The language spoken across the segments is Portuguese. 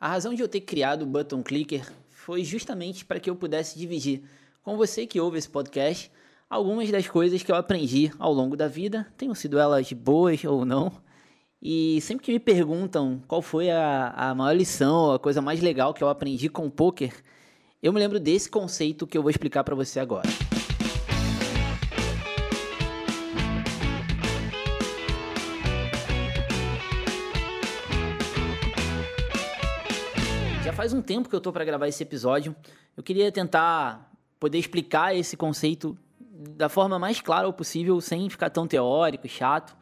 A razão de eu ter criado o Button Clicker foi justamente para que eu pudesse dividir com você que ouve esse podcast algumas das coisas que eu aprendi ao longo da vida, tenham sido elas boas ou não. E sempre que me perguntam qual foi a, a maior lição, a coisa mais legal que eu aprendi com o poker, eu me lembro desse conceito que eu vou explicar para você agora. Um tempo que eu tô para gravar esse episódio. Eu queria tentar poder explicar esse conceito da forma mais clara possível, sem ficar tão teórico e chato,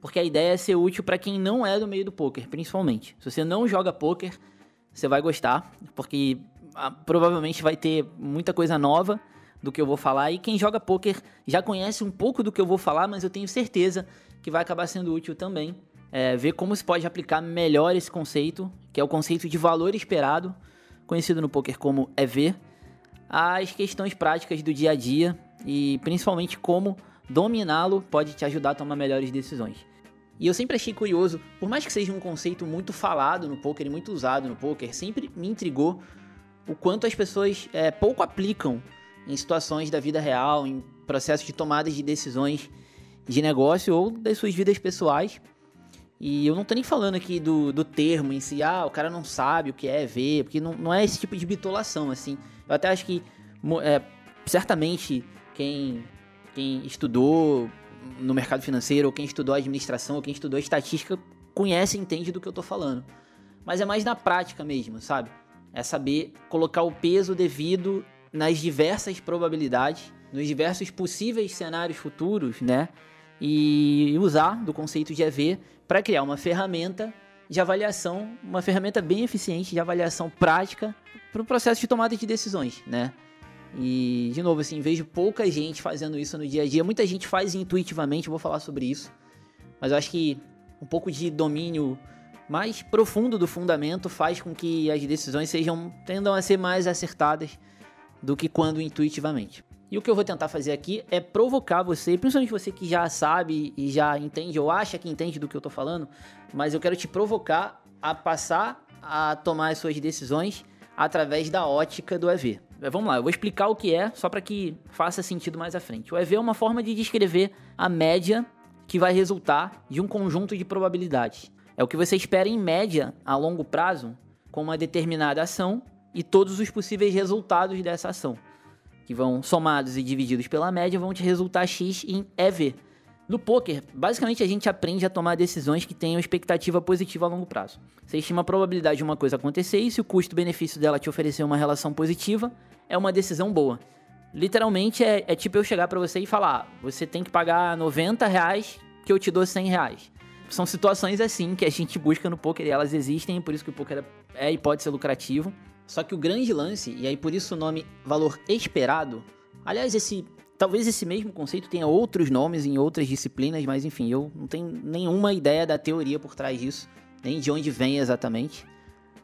porque a ideia é ser útil para quem não é do meio do poker, principalmente. Se você não joga poker, você vai gostar, porque ah, provavelmente vai ter muita coisa nova do que eu vou falar e quem joga poker já conhece um pouco do que eu vou falar, mas eu tenho certeza que vai acabar sendo útil também. É, ver como se pode aplicar melhor esse conceito, que é o conceito de valor esperado, conhecido no poker como EV, às questões práticas do dia a dia e principalmente como dominá-lo pode te ajudar a tomar melhores decisões. E eu sempre achei curioso, por mais que seja um conceito muito falado no poker e muito usado no poker, sempre me intrigou o quanto as pessoas é, pouco aplicam em situações da vida real, em processos de tomada de decisões de negócio ou das suas vidas pessoais. E eu não tô nem falando aqui do, do termo em si, ah, o cara não sabe o que é ver, porque não, não é esse tipo de bitolação, assim. Eu até acho que, é, certamente, quem, quem estudou no mercado financeiro, ou quem estudou administração, ou quem estudou estatística, conhece e entende do que eu tô falando. Mas é mais na prática mesmo, sabe? É saber colocar o peso devido nas diversas probabilidades, nos diversos possíveis cenários futuros, né? E usar do conceito de EV para criar uma ferramenta de avaliação, uma ferramenta bem eficiente de avaliação prática para o processo de tomada de decisões, né? E, de novo, assim, vejo pouca gente fazendo isso no dia a dia. Muita gente faz intuitivamente, vou falar sobre isso. Mas eu acho que um pouco de domínio mais profundo do fundamento faz com que as decisões sejam tendam a ser mais acertadas do que quando intuitivamente. E o que eu vou tentar fazer aqui é provocar você, principalmente você que já sabe e já entende ou acha que entende do que eu tô falando, mas eu quero te provocar a passar a tomar as suas decisões através da ótica do EV. É, vamos lá, eu vou explicar o que é, só para que faça sentido mais à frente. O EV é uma forma de descrever a média que vai resultar de um conjunto de probabilidades. É o que você espera em média a longo prazo com uma determinada ação e todos os possíveis resultados dessa ação, que vão somados e divididos pela média vão te resultar x em EV. No poker, basicamente a gente aprende a tomar decisões que tenham expectativa positiva a longo prazo. Você estima a probabilidade de uma coisa acontecer e se o custo-benefício dela te oferecer uma relação positiva, é uma decisão boa. Literalmente é, é tipo eu chegar para você e falar: você tem que pagar 90 reais que eu te dou 100 reais. São situações assim que a gente busca no poker e elas existem, por isso que o poker é e pode ser lucrativo. Só que o grande lance, e aí por isso o nome valor esperado, aliás, esse Talvez esse mesmo conceito tenha outros nomes em outras disciplinas, mas enfim, eu não tenho nenhuma ideia da teoria por trás disso, nem de onde vem exatamente.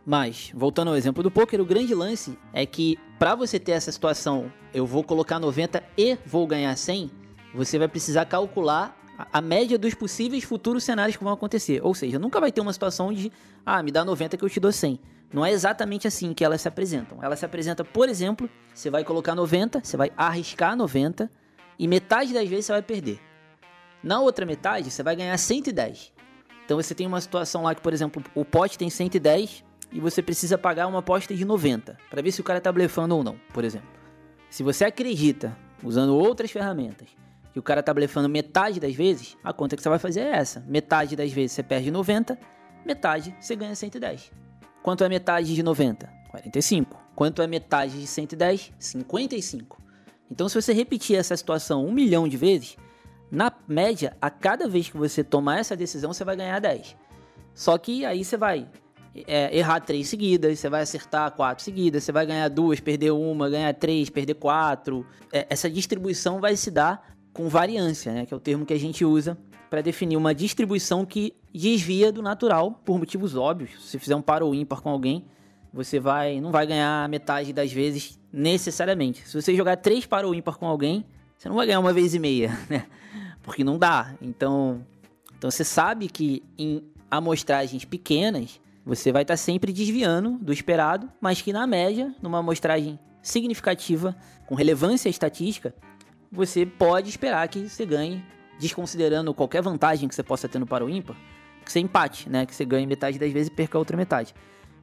Mas, voltando ao exemplo do poker, o grande lance é que para você ter essa situação, eu vou colocar 90 e vou ganhar 100, você vai precisar calcular a média dos possíveis futuros cenários que vão acontecer. Ou seja, nunca vai ter uma situação de, ah, me dá 90 que eu te dou 100. Não é exatamente assim que elas se apresentam. Elas se apresentam, por exemplo, você vai colocar 90, você vai arriscar 90 e metade das vezes você vai perder. Na outra metade, você vai ganhar 110. Então você tem uma situação lá que, por exemplo, o pote tem 110 e você precisa pagar uma aposta de 90 para ver se o cara tá blefando ou não, por exemplo. Se você acredita, usando outras ferramentas, que o cara tá blefando metade das vezes, a conta que você vai fazer é essa. Metade das vezes você perde 90, metade você ganha 110. Quanto é metade de 90? 45. Quanto é metade de 110? 55. Então, se você repetir essa situação um milhão de vezes, na média, a cada vez que você tomar essa decisão, você vai ganhar 10. Só que aí você vai é, errar três seguidas, você vai acertar quatro seguidas, você vai ganhar duas, perder uma, ganhar três, perder quatro. É, essa distribuição vai se dar com variância, né, que é o termo que a gente usa para definir uma distribuição que desvia do natural por motivos óbvios. Se fizer um par ou ímpar com alguém, você vai não vai ganhar metade das vezes necessariamente. Se você jogar três par ou ímpar com alguém, você não vai ganhar uma vez e meia, né? Porque não dá. Então, então você sabe que em amostragens pequenas, Você vai estar tá sempre desviando do esperado, mas que na média, numa amostragem significativa, com relevância estatística, você pode esperar que você ganhe, desconsiderando qualquer vantagem que você possa ter no para o ímpar, que você empate, né? Que você ganhe metade das vezes e perca a outra metade.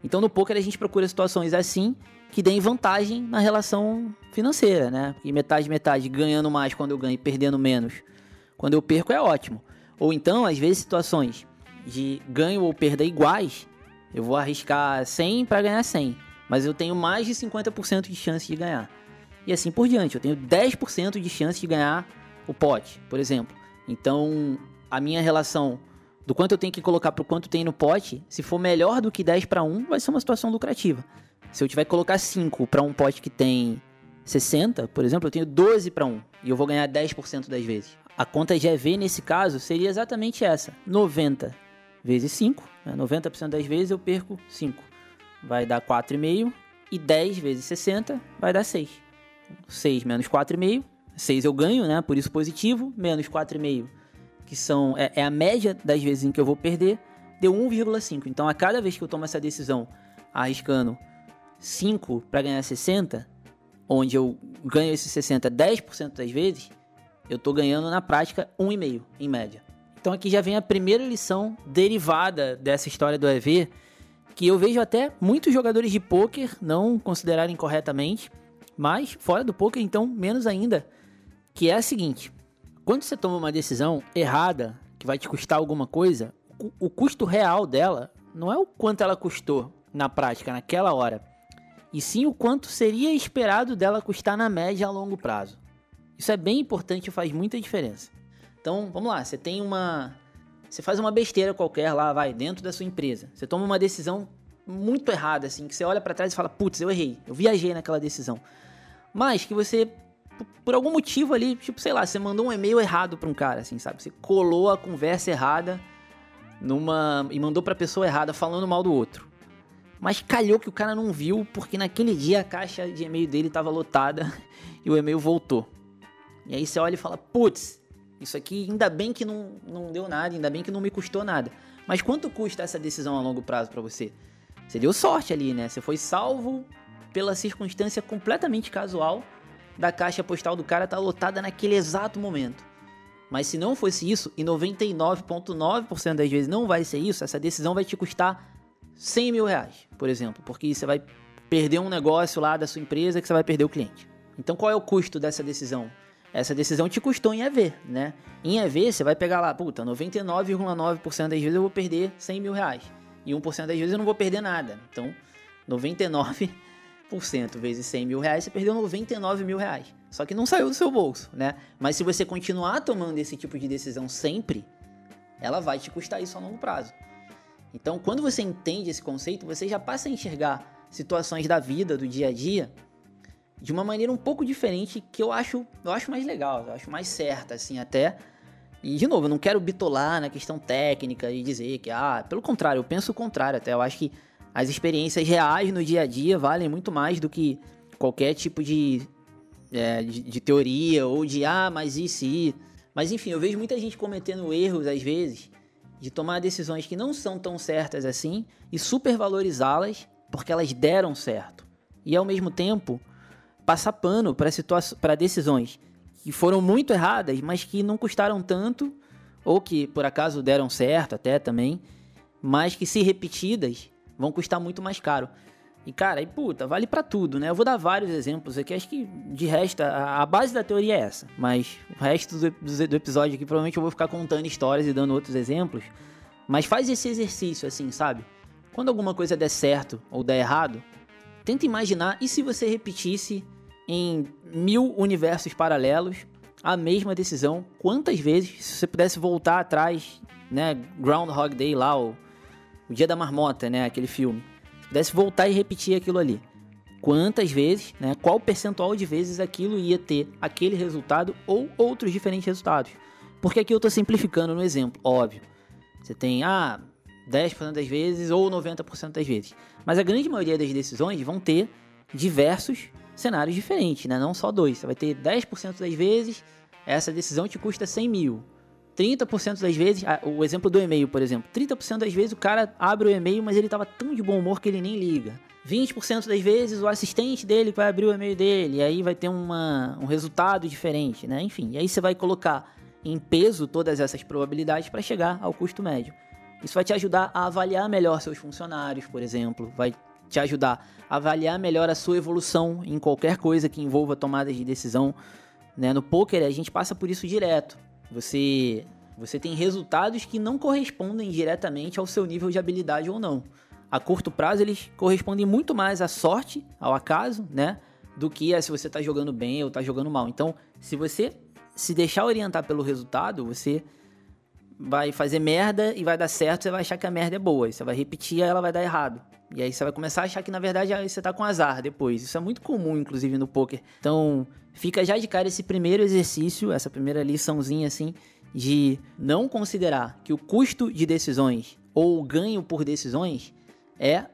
Então no poker a gente procura situações assim que deem vantagem na relação financeira, né? E metade metade ganhando mais quando eu ganho e perdendo menos quando eu perco é ótimo. Ou então, às vezes situações de ganho ou perda iguais, eu vou arriscar 100 para ganhar 100, mas eu tenho mais de 50% de chance de ganhar. Assim por diante, eu tenho 10% de chance de ganhar o pote, por exemplo. Então, a minha relação do quanto eu tenho que colocar para quanto tem no pote, se for melhor do que 10 para 1, vai ser uma situação lucrativa. Se eu tiver que colocar 5 para um pote que tem 60, por exemplo, eu tenho 12 para 1 e eu vou ganhar 10% das vezes. A conta GV nesse caso seria exatamente essa: 90 vezes 5. Né? 90% das vezes eu perco 5. Vai dar 4,5. E 10 vezes 60 vai dar 6. 6 menos 4,5. 6 eu ganho, né? Por isso positivo. Menos 4,5, que são, é, é a média das vezes em que eu vou perder. Deu 1,5. Então a cada vez que eu tomo essa decisão arriscando 5 para ganhar 60, onde eu ganho esses 60 10% das vezes, eu estou ganhando na prática 1,5 em média. Então aqui já vem a primeira lição derivada dessa história do EV, que eu vejo até muitos jogadores de poker não considerarem corretamente, mas fora do poker então menos ainda, que é a seguinte: quando você toma uma decisão errada que vai te custar alguma coisa, o custo real dela não é o quanto ela custou na prática naquela hora, e sim o quanto seria esperado dela custar na média a longo prazo. Isso é bem importante e faz muita diferença. Então, vamos lá, você tem uma. Você faz uma besteira qualquer lá, vai, dentro da sua empresa. Você toma uma decisão muito errada, assim, que você olha para trás e fala, putz, eu errei, eu viajei naquela decisão. Mas que você, por algum motivo ali, tipo, sei lá, você mandou um e-mail errado pra um cara, assim, sabe? Você colou a conversa errada numa. e mandou pra pessoa errada falando mal do outro. Mas calhou que o cara não viu, porque naquele dia a caixa de e-mail dele estava lotada e o e-mail voltou. E aí você olha e fala, putz, isso aqui ainda bem que não, não deu nada, ainda bem que não me custou nada. Mas quanto custa essa decisão a longo prazo para você? Você deu sorte ali, né? Você foi salvo pela circunstância completamente casual da caixa postal do cara estar tá lotada naquele exato momento. Mas se não fosse isso, e 99,9% das vezes não vai ser isso, essa decisão vai te custar 100 mil reais, por exemplo, porque você vai perder um negócio lá da sua empresa que você vai perder o cliente. Então qual é o custo dessa decisão? essa decisão te custou em EV, né? Em EV, você vai pegar lá, puta, 99,9% das vezes eu vou perder 100 mil reais. E 1% das vezes eu não vou perder nada. Então, 99% vezes 100 mil reais, você perdeu 99 mil reais. Só que não saiu do seu bolso, né? Mas se você continuar tomando esse tipo de decisão sempre, ela vai te custar isso a longo prazo. Então, quando você entende esse conceito, você já passa a enxergar situações da vida, do dia a dia, de uma maneira um pouco diferente que eu acho, eu acho mais legal, eu acho mais certa, assim, até. E, de novo, eu não quero bitolar na questão técnica e dizer que, ah, pelo contrário, eu penso o contrário até. Eu acho que as experiências reais no dia a dia valem muito mais do que qualquer tipo de, é, de, de, teoria ou de, ah, mas e se. Mas, enfim, eu vejo muita gente cometendo erros, às vezes, de tomar decisões que não são tão certas assim e supervalorizá-las porque elas deram certo. E, ao mesmo tempo, passar pano para decisões que foram muito erradas, mas que não custaram tanto, ou que por acaso deram certo até também, mas que se repetidas vão custar muito mais caro. E cara, e puta, vale para tudo, né? Eu vou dar vários exemplos aqui, acho que de resto, a, base da teoria é essa, mas o resto do, do, do episódio aqui provavelmente eu vou ficar contando histórias e dando outros exemplos. Mas faz esse exercício assim, sabe? Quando alguma coisa der certo ou der errado, Tenta imaginar e se você repetisse em mil universos paralelos a mesma decisão, quantas vezes, se você pudesse voltar atrás, né, Groundhog Day lá, o, o Dia da Marmota, né, aquele filme, se pudesse voltar e repetir aquilo ali, quantas vezes, né, qual percentual de vezes aquilo ia ter aquele resultado ou outros diferentes resultados. Porque aqui eu estou simplificando no exemplo, óbvio. Você tem, ah, 10% das vezes ou 90% das vezes. Mas a grande maioria das decisões vão ter diversos cenários diferentes, né? Não só dois. Você vai ter 10% das vezes, essa decisão te custa 100 mil. 30% das vezes, o exemplo do e-mail, por exemplo, 30% das vezes o cara abre o e-mail, mas ele tava tão de bom humor que ele nem liga. 20% das vezes o assistente dele vai abrir o e-mail dele, e aí vai ter uma, um resultado diferente, né? Enfim, e aí você vai colocar em peso todas essas probabilidades para chegar ao custo médio. Isso vai te ajudar a avaliar melhor seus funcionários, por exemplo, vai te ajudar a avaliar melhor a sua evolução em qualquer coisa que envolva tomadas de decisão. Né? No poker a gente passa por isso direto. Você você tem resultados que não correspondem diretamente ao seu nível de habilidade ou não. A curto prazo eles correspondem muito mais à sorte, ao acaso, né, do que a se você está jogando bem ou está jogando mal. Então, se você se deixar orientar pelo resultado, você vai fazer merda e vai dar certo, você vai achar que a merda é boa. Você vai repetir e ela vai dar errado. E aí você vai começar a achar que na verdade você tá com azar depois. Isso é muito comum, inclusive, no poker. Então, fica já de cara esse primeiro exercício, essa primeira liçãozinha assim, de não considerar que o custo de decisões ou o ganho por decisões é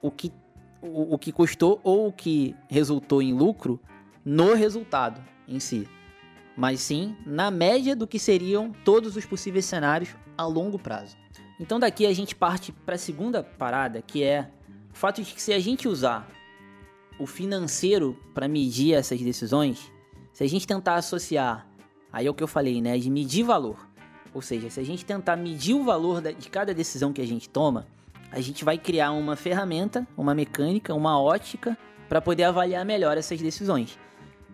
o que, o, o que custou ou o que resultou em lucro no resultado em si mas sim na média do que seriam todos os possíveis cenários a longo prazo. Então daqui a gente parte para a segunda parada, que é o fato de que se a gente usar o financeiro para medir essas decisões, se a gente tentar associar, aí é o que eu falei, né, de medir valor. Ou seja, se a gente tentar medir o valor de cada decisão que a gente toma, a gente vai criar uma ferramenta, uma mecânica, uma ótica para poder avaliar melhor essas decisões.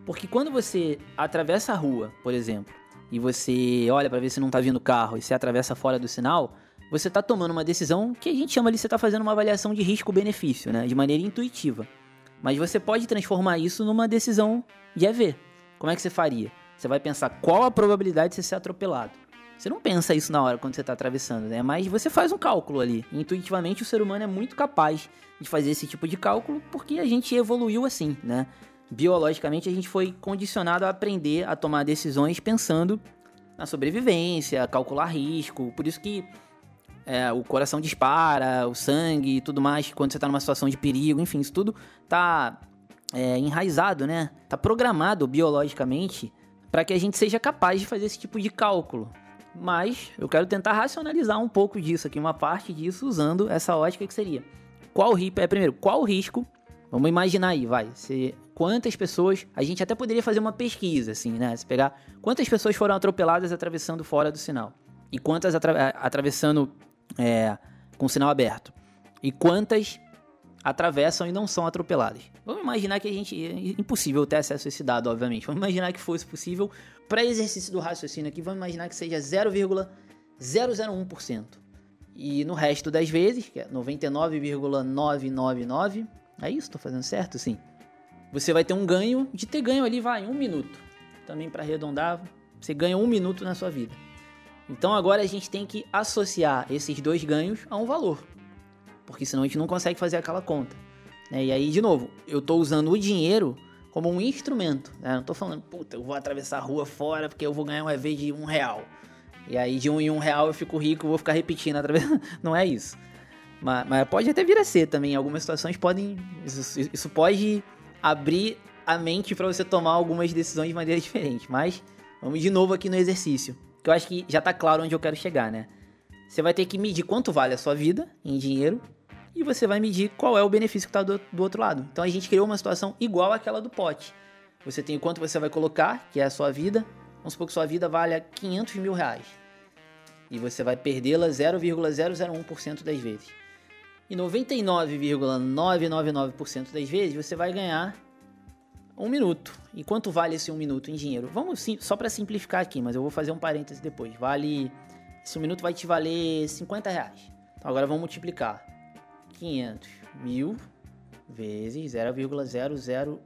Porque quando você atravessa a rua, por exemplo, e você olha para ver se não tá vindo carro e você atravessa fora do sinal, você tá tomando uma decisão que a gente chama ali, você tá fazendo uma avaliação de risco-benefício, né? De maneira intuitiva. Mas você pode transformar isso numa decisão de EV. Como é que você faria? Você vai pensar qual a probabilidade de você ser atropelado. Você não pensa isso na hora quando você está atravessando, né? Mas você faz um cálculo ali. Intuitivamente, o ser humano é muito capaz de fazer esse tipo de cálculo porque a gente evoluiu assim, né? biologicamente a gente foi condicionado a aprender a tomar decisões pensando na sobrevivência, calcular risco. Por isso que é, o coração dispara, o sangue e tudo mais, quando você está numa situação de perigo, enfim, isso tudo tá é, enraizado, né? Tá programado biologicamente para que a gente seja capaz de fazer esse tipo de cálculo. Mas eu quero tentar racionalizar um pouco disso aqui, uma parte disso usando essa ótica que seria qual risco é primeiro qual o risco Vamos imaginar aí, vai. Se, quantas pessoas. A gente até poderia fazer uma pesquisa, assim, né? Se pegar quantas pessoas foram atropeladas atravessando fora do sinal. E quantas atra, atravessando é, com sinal aberto. E quantas atravessam e não são atropeladas. Vamos imaginar que a gente. É impossível ter acesso a esse dado, obviamente. Vamos imaginar que fosse possível. Para exercício do raciocínio aqui, vamos imaginar que seja 0,001%. E no resto das vezes, que é 99,999, é isso? Tô fazendo certo? Sim. Você vai ter um ganho de ter ganho ali, vai, um minuto. Também para arredondar, você ganha um minuto na sua vida. Então agora a gente tem que associar esses dois ganhos a um valor. Porque senão a gente não consegue fazer aquela conta. Né? E aí, de novo, eu estou usando o dinheiro como um instrumento. Né? Não estou falando, puta, eu vou atravessar a rua fora porque eu vou ganhar um EV de um real. E aí de um em um real eu fico rico, vou ficar repetindo através. Não é isso. Mas, mas, pode até vir a ser também. Algumas situações podem. Isso, isso pode abrir a mente para você tomar algumas decisões de maneira diferente. Mas vamos de novo aqui no exercício. Que eu acho que já tá claro onde eu quero chegar, né? Você vai ter que medir quanto vale a sua vida em dinheiro e você vai medir qual é o benefício que está do, do outro lado. Então a gente criou uma situação igual àquela do pote. Você tem quanto você vai colocar, que é a sua vida. Vamos supor que sua vida valha 500 mil reais. E você vai perdê-la 0,001% das vezes. E 99,999% das vezes você vai ganhar um minuto. E quanto vale esse um minuto em dinheiro? Vamos sim, só para simplificar aqui, mas eu vou fazer um parêntese depois. Vale. Esse um minuto vai te valer 50 reais. Então agora vamos multiplicar. 500 mil vezes 0,00.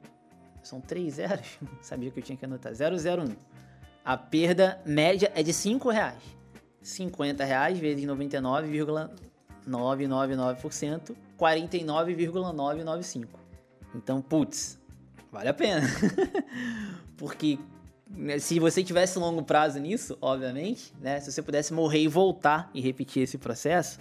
São três zeros? Sabia que eu tinha que anotar. 001. A perda média é de 5 reais. 50 reais vezes 99,9 999%, 49,995. Então, putz, vale a pena. Porque né, se você tivesse longo prazo nisso, obviamente, né, se você pudesse morrer e voltar e repetir esse processo,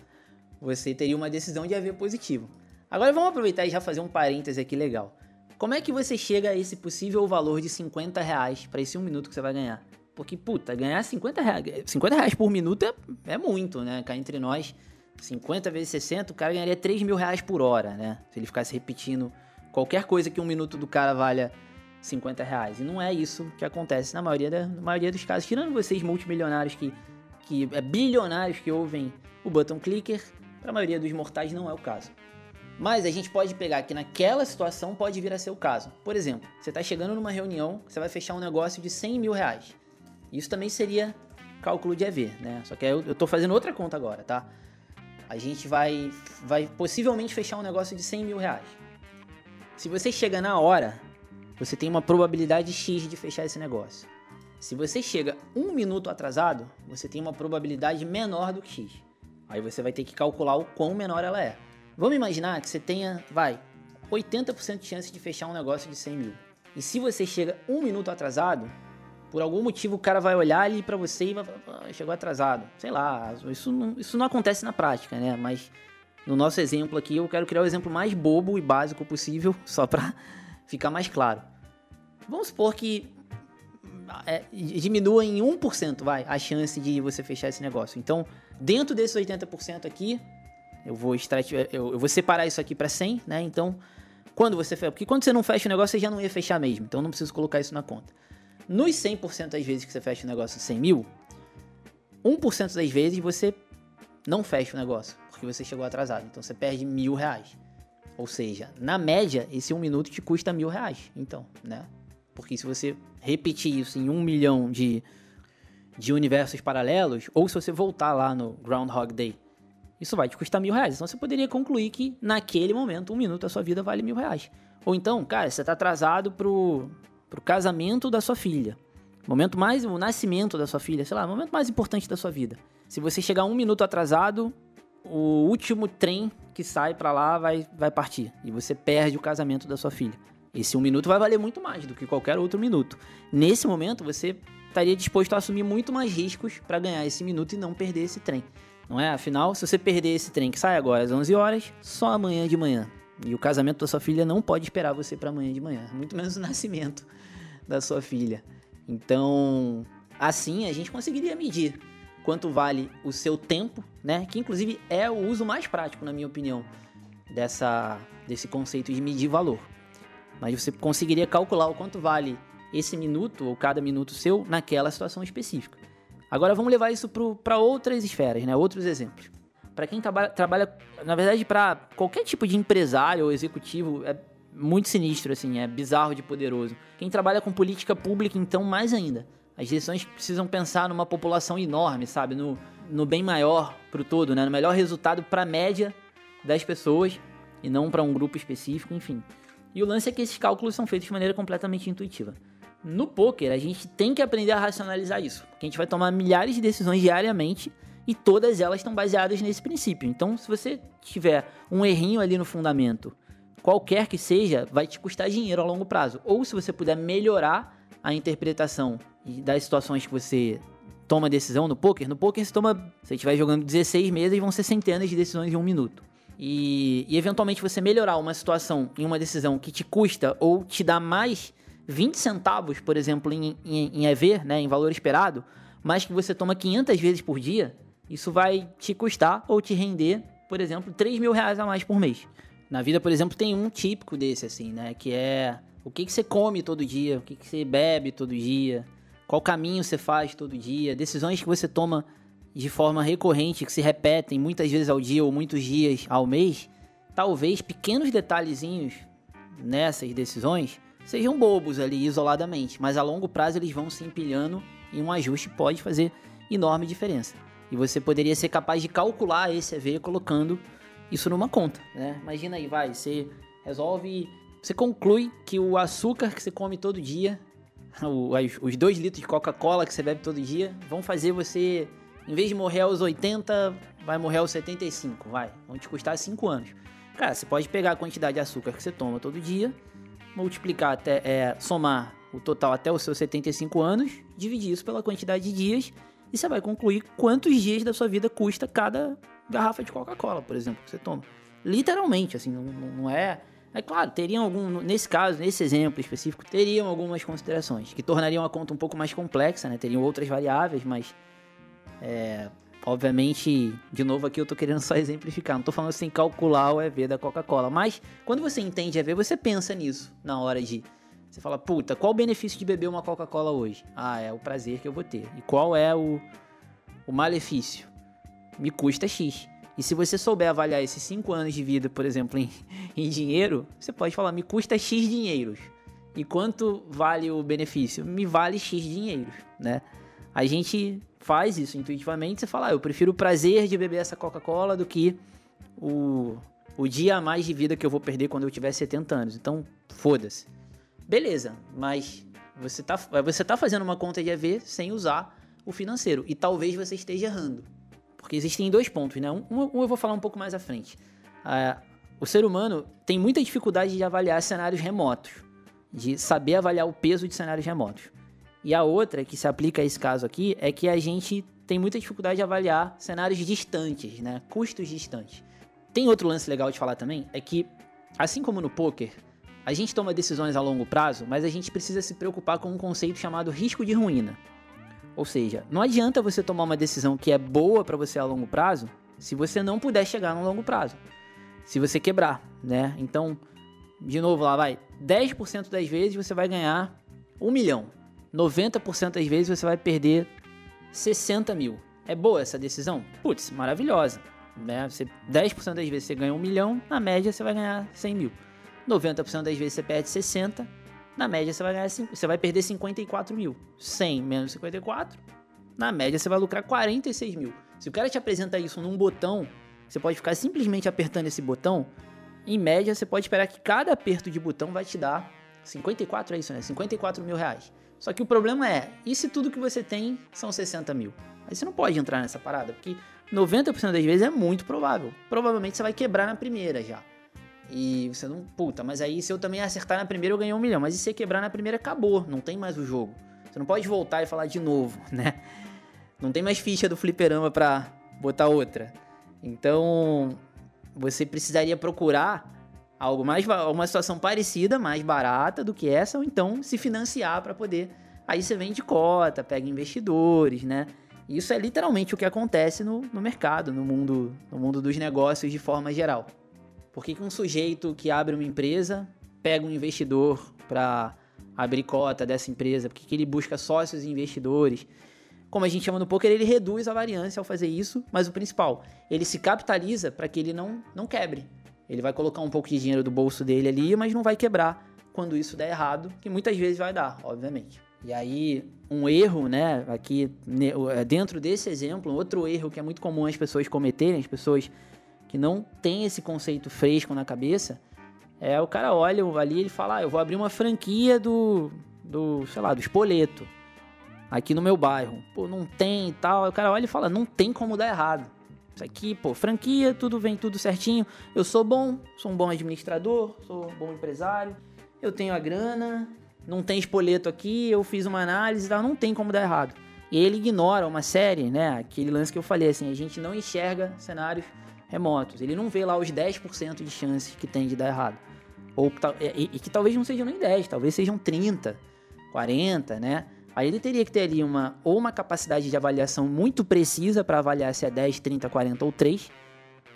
você teria uma decisão de haver positivo. Agora vamos aproveitar e já fazer um parêntese aqui legal. Como é que você chega a esse possível valor de 50 reais para esse um minuto que você vai ganhar? Porque, puta, ganhar 50 reais, 50 reais por minuto é, é muito, né? Cá entre nós, 50 vezes 60, o cara ganharia 3 mil reais por hora, né? Se ele ficasse repetindo qualquer coisa que um minuto do cara valha 50 reais. E não é isso que acontece na maioria, da, na maioria dos casos. Tirando vocês multimilionários que, que é bilionários que ouvem o button clicker, para a maioria dos mortais não é o caso. Mas a gente pode pegar que naquela situação pode vir a ser o caso. Por exemplo, você está chegando numa reunião, você vai fechar um negócio de 100 mil reais. Isso também seria cálculo de EV, né? Só que eu, estou fazendo outra conta agora, tá? A gente vai, vai possivelmente fechar um negócio de 100 mil reais. Se você chega na hora, você tem uma probabilidade X de fechar esse negócio. Se você chega um minuto atrasado, você tem uma probabilidade menor do que X. Aí você vai ter que calcular o quão menor ela é. Vamos imaginar que você tenha, vai, 80% de chance de fechar um negócio de 100 mil. E se você chega um minuto atrasado, por algum motivo o cara vai olhar ali para você e vai falar, ah, chegou atrasado. Sei lá, isso não, isso não acontece na prática, né? Mas no nosso exemplo aqui, eu quero criar o exemplo mais bobo e básico possível, só para ficar mais claro. Vamos supor que é, diminua em 1%, vai, a chance de você fechar esse negócio. Então, dentro desses 80% aqui, eu vou, eu, eu vou separar isso aqui para 100, né? Então, quando você fecha, porque quando você não fecha o negócio, você já não ia fechar mesmo. Então, não preciso colocar isso na conta. Nos 100% das vezes que você fecha o negócio de 100 mil, 1% das vezes você não fecha o negócio, porque você chegou atrasado. Então, você perde mil reais. Ou seja, na média, esse um minuto te custa mil reais. Então, né? Porque se você repetir isso em um milhão de, de universos paralelos, ou se você voltar lá no Groundhog Day isso vai te custar mil reais. Então você poderia concluir que naquele momento, um minuto da sua vida vale mil reais. Ou então, cara, você está atrasado pro, pro casamento da sua filha. Momento mais, o nascimento da sua filha, sei lá, momento mais importante da sua vida. Se você chegar um minuto atrasado, o último trem que sai para lá vai, vai partir. E você perde o casamento da sua filha. Esse um minuto vai valer muito mais do que qualquer outro minuto. Nesse momento, você estaria disposto a assumir muito mais riscos para ganhar esse minuto e não perder esse trem. Não é? Afinal, se você perder esse trem que sai agora às 11 horas, só amanhã de manhã. E o casamento da sua filha não pode esperar você para amanhã de manhã, muito menos o nascimento da sua filha. Então, assim a gente conseguiria medir quanto vale o seu tempo, né? Que inclusive é o uso mais prático, na minha opinião, dessa desse conceito de medir valor. Mas você conseguiria calcular o quanto vale esse minuto ou cada minuto seu naquela situação específica. Agora vamos levar isso para outras esferas, né? Outros exemplos. Para quem trabalha, trabalha, na verdade, para qualquer tipo de empresário ou executivo, é muito sinistro, assim, é bizarro de poderoso. Quem trabalha com política pública, então, mais ainda. As decisões precisam pensar numa população enorme, sabe? No, no bem maior para o todo, né? No melhor resultado para a média das pessoas e não para um grupo específico, enfim. E o lance é que esses cálculos são feitos de maneira completamente intuitiva. No poker, a gente tem que aprender a racionalizar isso, porque a gente vai tomar milhares de decisões diariamente e todas elas estão baseadas nesse princípio. Então, se você tiver um errinho ali no fundamento, qualquer que seja, vai te custar dinheiro a longo prazo. Ou se você puder melhorar a interpretação das situações que você toma decisão no poker, no poker você toma, se estiver jogando 16 meses, vão ser centenas de decisões em um minuto. E, e eventualmente você melhorar uma situação em uma decisão que te custa ou te dá mais 20 centavos, por exemplo, em, em, em EV, né, em valor esperado, mas que você toma 500 vezes por dia, isso vai te custar ou te render, por exemplo, 3 mil reais a mais por mês. Na vida, por exemplo, tem um típico desse, assim, né? Que é o que, que você come todo dia, o que, que você bebe todo dia, qual caminho você faz todo dia, decisões que você toma de forma recorrente, que se repetem muitas vezes ao dia ou muitos dias ao mês. Talvez pequenos detalhezinhos nessas decisões sejam bobos ali isoladamente, mas a longo prazo eles vão se empilhando e um ajuste pode fazer enorme diferença. E você poderia ser capaz de calcular esse EV colocando isso numa conta, né? Imagina aí, vai, você resolve, você conclui que o açúcar que você come todo dia, os 2 litros de Coca-Cola que você bebe todo dia, vão fazer você, em vez de morrer aos 80, vai morrer aos 75, vai, vão te custar 5 anos. Cara, você pode pegar a quantidade de açúcar que você toma todo dia multiplicar até, é, somar o total até os seus 75 anos, dividir isso pela quantidade de dias e você vai concluir quantos dias da sua vida custa cada garrafa de Coca-Cola, por exemplo, que você toma. Literalmente, assim, não, não é. É claro, teriam algum, nesse caso, nesse exemplo específico, teriam algumas considerações que tornariam a conta um pouco mais complexa, né? Teriam outras variáveis, mas é, obviamente, de novo aqui eu tô querendo só exemplificar, não tô falando sem calcular o EV da Coca-Cola, mas quando você entende EV, você pensa nisso na hora de você fala, puta, qual o benefício de beber uma Coca-Cola hoje? Ah, é o prazer que eu vou ter. E qual é o, o malefício? Me custa X. E se você souber avaliar esses 5 anos de vida, por exemplo, em, em dinheiro, você pode falar, me custa X dinheiros. E quanto vale o benefício? Me vale X dinheiros, né? A gente faz isso intuitivamente, você fala, ah, eu prefiro o prazer de beber essa Coca-Cola do que o, o dia a mais de vida que eu vou perder quando eu tiver 70 anos. Então, foda-se. Beleza, mas você tá, você tá fazendo uma conta de EV sem usar o financeiro. E talvez você esteja errando. Porque existem dois pontos, né? Um, um eu vou falar um pouco mais à frente. Uh, o ser humano tem muita dificuldade de avaliar cenários remotos, de saber avaliar o peso de cenários remotos. E a outra, que se aplica a esse caso aqui, é que a gente tem muita dificuldade de avaliar cenários distantes, né? Custos distantes. Tem outro lance legal de falar também, é que, assim como no poker, a gente toma decisões a longo prazo, mas a gente precisa se preocupar com um conceito chamado risco de ruína. Ou seja, não adianta você tomar uma decisão que é boa para você a longo prazo se você não puder chegar no longo prazo. Se você quebrar, né? Então, de novo lá vai, 10% das vezes você vai ganhar 1 milhão. 90% das vezes você vai perder 60 mil. É boa essa decisão? Putz, maravilhosa. Né? Você, 10% das vezes você ganha 1 milhão, na média você vai ganhar 100 mil. 90% das vezes você perde 60, na média você vai ganhar você vai perder 54 mil. 100 menos 54, na média você vai lucrar 46 mil. Se o cara te apresenta isso num botão, você pode ficar simplesmente apertando esse botão. Em média, você pode esperar que cada aperto de botão vai te dar 54 é isso, né? 54 mil reais. Só que o problema é, e se tudo que você tem são 60 mil? Aí você não pode entrar nessa parada, porque 90% das vezes é muito provável. Provavelmente você vai quebrar na primeira já. E você não. Puta, mas aí se eu também acertar na primeira, eu ganhei um milhão. Mas e se quebrar na primeira, acabou. Não tem mais o jogo. Você não pode voltar e falar de novo, né? Não tem mais ficha do fliperama pra botar outra. Então, você precisaria procurar algo mais uma situação parecida, mais barata do que essa, ou então se financiar para poder. Aí você vende cota, pega investidores, né? Isso é literalmente o que acontece no, no mercado, no mundo, no mundo dos negócios de forma geral. Por que, que um sujeito que abre uma empresa pega um investidor para abrir cota dessa empresa? Por que, que ele busca sócios e investidores? Como a gente chama no poker, ele reduz a variância ao fazer isso, mas o principal, ele se capitaliza para que ele não, não quebre. Ele vai colocar um pouco de dinheiro do bolso dele ali, mas não vai quebrar quando isso der errado, que muitas vezes vai dar, obviamente. E aí, um erro, né, aqui dentro desse exemplo, outro erro que é muito comum as pessoas cometerem, as pessoas que não tem esse conceito fresco na cabeça, é o cara olha ali e fala, ah, eu vou abrir uma franquia do, do, sei lá, do espoleto aqui no meu bairro. Pô, não tem e tal. O cara olha e fala, não tem como dar errado. Isso aqui, pô, franquia, tudo vem tudo certinho. Eu sou bom, sou um bom administrador, sou um bom empresário. Eu tenho a grana, não tem espoleto aqui, eu fiz uma análise e tal, não tem como dar errado. E ele ignora uma série, né? Aquele lance que eu falei, assim, a gente não enxerga cenários remotos. Ele não vê lá os 10% de chances que tem de dar errado. Ou e, e, que talvez não sejam nem 10, talvez sejam 30, 40, né? Aí ele teria que ter ali uma ou uma capacidade de avaliação muito precisa para avaliar se é 10, 30, 40 ou 3.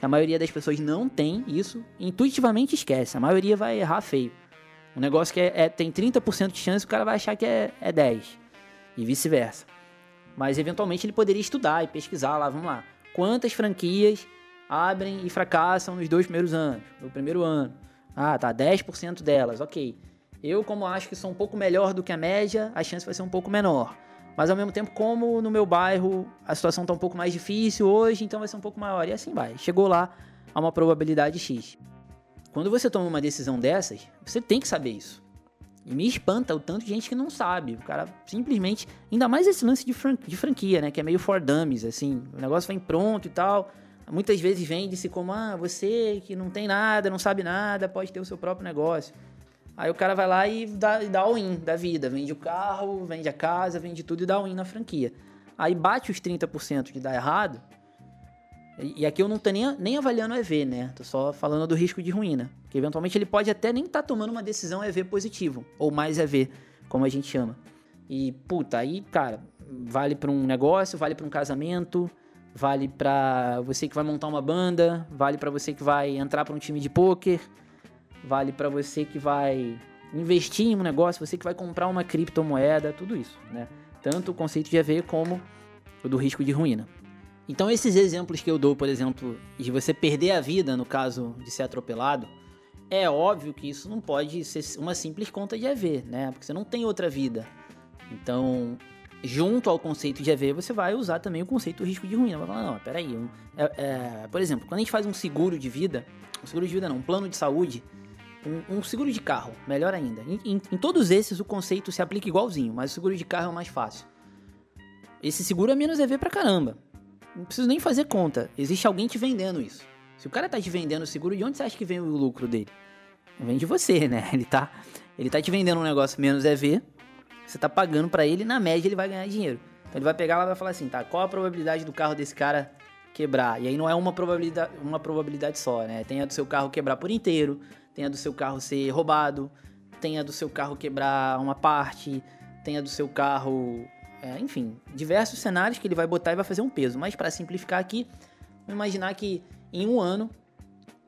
A maioria das pessoas não tem isso, intuitivamente esquece. A maioria vai errar feio. Um negócio que é, é tem 30% de chance, o cara vai achar que é, é 10. E vice-versa. Mas eventualmente ele poderia estudar e pesquisar lá, vamos lá. Quantas franquias abrem e fracassam nos dois primeiros anos, no primeiro ano. Ah, tá, 10% delas, ok. Eu, como acho que sou um pouco melhor do que a média, a chance vai ser um pouco menor. Mas ao mesmo tempo, como no meu bairro a situação está um pouco mais difícil hoje, então vai ser um pouco maior. E assim vai. Chegou lá a uma probabilidade X. Quando você toma uma decisão dessas, você tem que saber isso. E me espanta o tanto de gente que não sabe. O cara simplesmente. Ainda mais esse lance de, fran de franquia, né? Que é meio for dummies, assim. O negócio vem pronto e tal muitas vezes vende-se como, ah, você que não tem nada, não sabe nada, pode ter o seu próprio negócio. Aí o cara vai lá e dá, dá all-in da vida, vende o carro, vende a casa, vende tudo e dá all-in na franquia. Aí bate os 30% de dar errado, E aqui eu não tô nem, nem avaliando o EV, né? Tô só falando do risco de ruína. Que eventualmente ele pode até nem estar tá tomando uma decisão EV positivo, ou mais EV, como a gente chama. E, puta, aí, cara, vale para um negócio, vale para um casamento, vale para você que vai montar uma banda, vale para você que vai entrar para um time de pôquer, vale para você que vai investir em um negócio, você que vai comprar uma criptomoeda, tudo isso, né? Tanto o conceito de EV como o do risco de ruína. Então, esses exemplos que eu dou, por exemplo, de você perder a vida no caso de ser atropelado, é óbvio que isso não pode ser uma simples conta de EV, né? Porque você não tem outra vida. Então, junto ao conceito de EV, você vai usar também o conceito risco de ruína. Vai falar, não, peraí. Um, é, é, por exemplo, quando a gente faz um seguro de vida, um seguro de vida não, um plano de saúde, um, um seguro de carro, melhor ainda. Em, em, em, todos esses o conceito se aplica igualzinho, mas o seguro de carro é o mais fácil. Esse seguro é menos EV pra caramba. Não preciso nem fazer conta. Existe alguém te vendendo isso. Se o cara tá te vendendo o seguro, de onde você acha que vem o lucro dele? Vem de você, né? Ele tá, ele tá te vendendo um negócio menos EV, você tá pagando para ele, na média ele vai ganhar dinheiro. Então ele vai pegar lá e vai falar assim, tá, qual a probabilidade do carro desse cara quebrar? E aí não é uma probabilidade, uma probabilidade só, né? Tem a do seu carro quebrar por inteiro, tem a do seu carro ser roubado, tem a do seu carro quebrar uma parte, tem a do seu carro é, enfim, diversos cenários que ele vai botar e vai fazer um peso. Mas para simplificar aqui, vamos imaginar que em um ano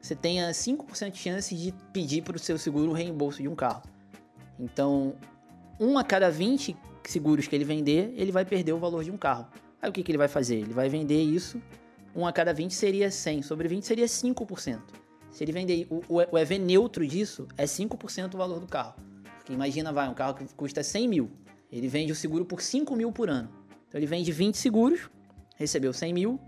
você tenha 5% de chance de pedir para o seu seguro o reembolso de um carro. Então, um a cada 20 seguros que ele vender, ele vai perder o valor de um carro. Aí o que, que ele vai fazer? Ele vai vender isso, um a cada 20 seria 100, sobre 20 seria 5%. Se ele vender, o, o EV neutro disso é 5% o valor do carro. Porque imagina, vai, um carro que custa 100 mil, ele vende o seguro por 5 mil por ano. Então ele vende 20 seguros, recebeu 100 mil,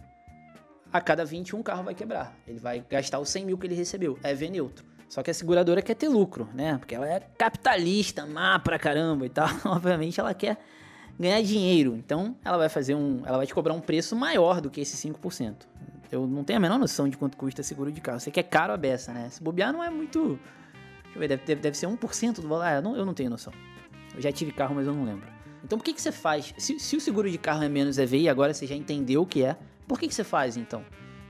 a cada 20 um carro vai quebrar. Ele vai gastar os 100 mil que ele recebeu. É V neutro. Só que a seguradora quer ter lucro, né? Porque ela é capitalista, má pra caramba e tal. Obviamente ela quer ganhar dinheiro. Então ela vai fazer um. Ela vai te cobrar um preço maior do que esse 5%. Eu não tenho a menor noção de quanto custa seguro de carro. Sei que é caro a beça, né? Se bobear não é muito. Deixa eu ver, deve, deve, ser 1% do valor. Ah, eu não, eu não tenho noção. Eu já tive carro, mas eu não lembro. Então por que, que você faz? Se, se o seguro de carro é menos EV e agora você já entendeu o que é, por que, que você faz então?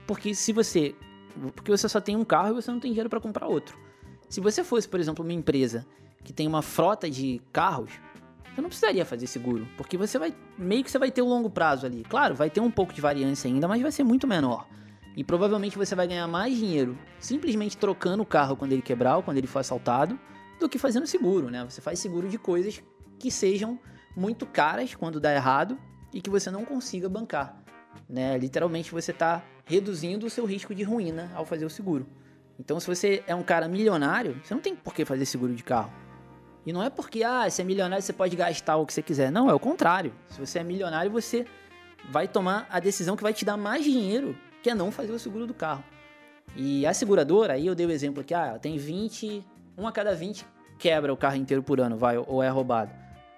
Porque se você. Porque você só tem um carro e você não tem dinheiro para comprar outro. Se você fosse, por exemplo, uma empresa que tem uma frota de carros, você não precisaria fazer seguro, porque você vai meio que você vai ter o um longo prazo ali. Claro, vai ter um pouco de variância ainda, mas vai ser muito menor. E provavelmente você vai ganhar mais dinheiro simplesmente trocando o carro quando ele quebrar ou quando ele for assaltado, do que fazendo seguro, né? Você faz seguro de coisas que sejam muito caras quando dá errado e que você não consiga bancar, né? Literalmente você está reduzindo o seu risco de ruína ao fazer o seguro. Então, se você é um cara milionário, você não tem por que fazer seguro de carro. E não é porque, ah, se é milionário você pode gastar o que você quiser. Não, é o contrário. Se você é milionário, você vai tomar a decisão que vai te dar mais dinheiro, que é não fazer o seguro do carro. E a seguradora, aí eu dei o exemplo aqui, ah, tem 20 um a cada 20 quebra o carro inteiro por ano, vai, ou é roubado.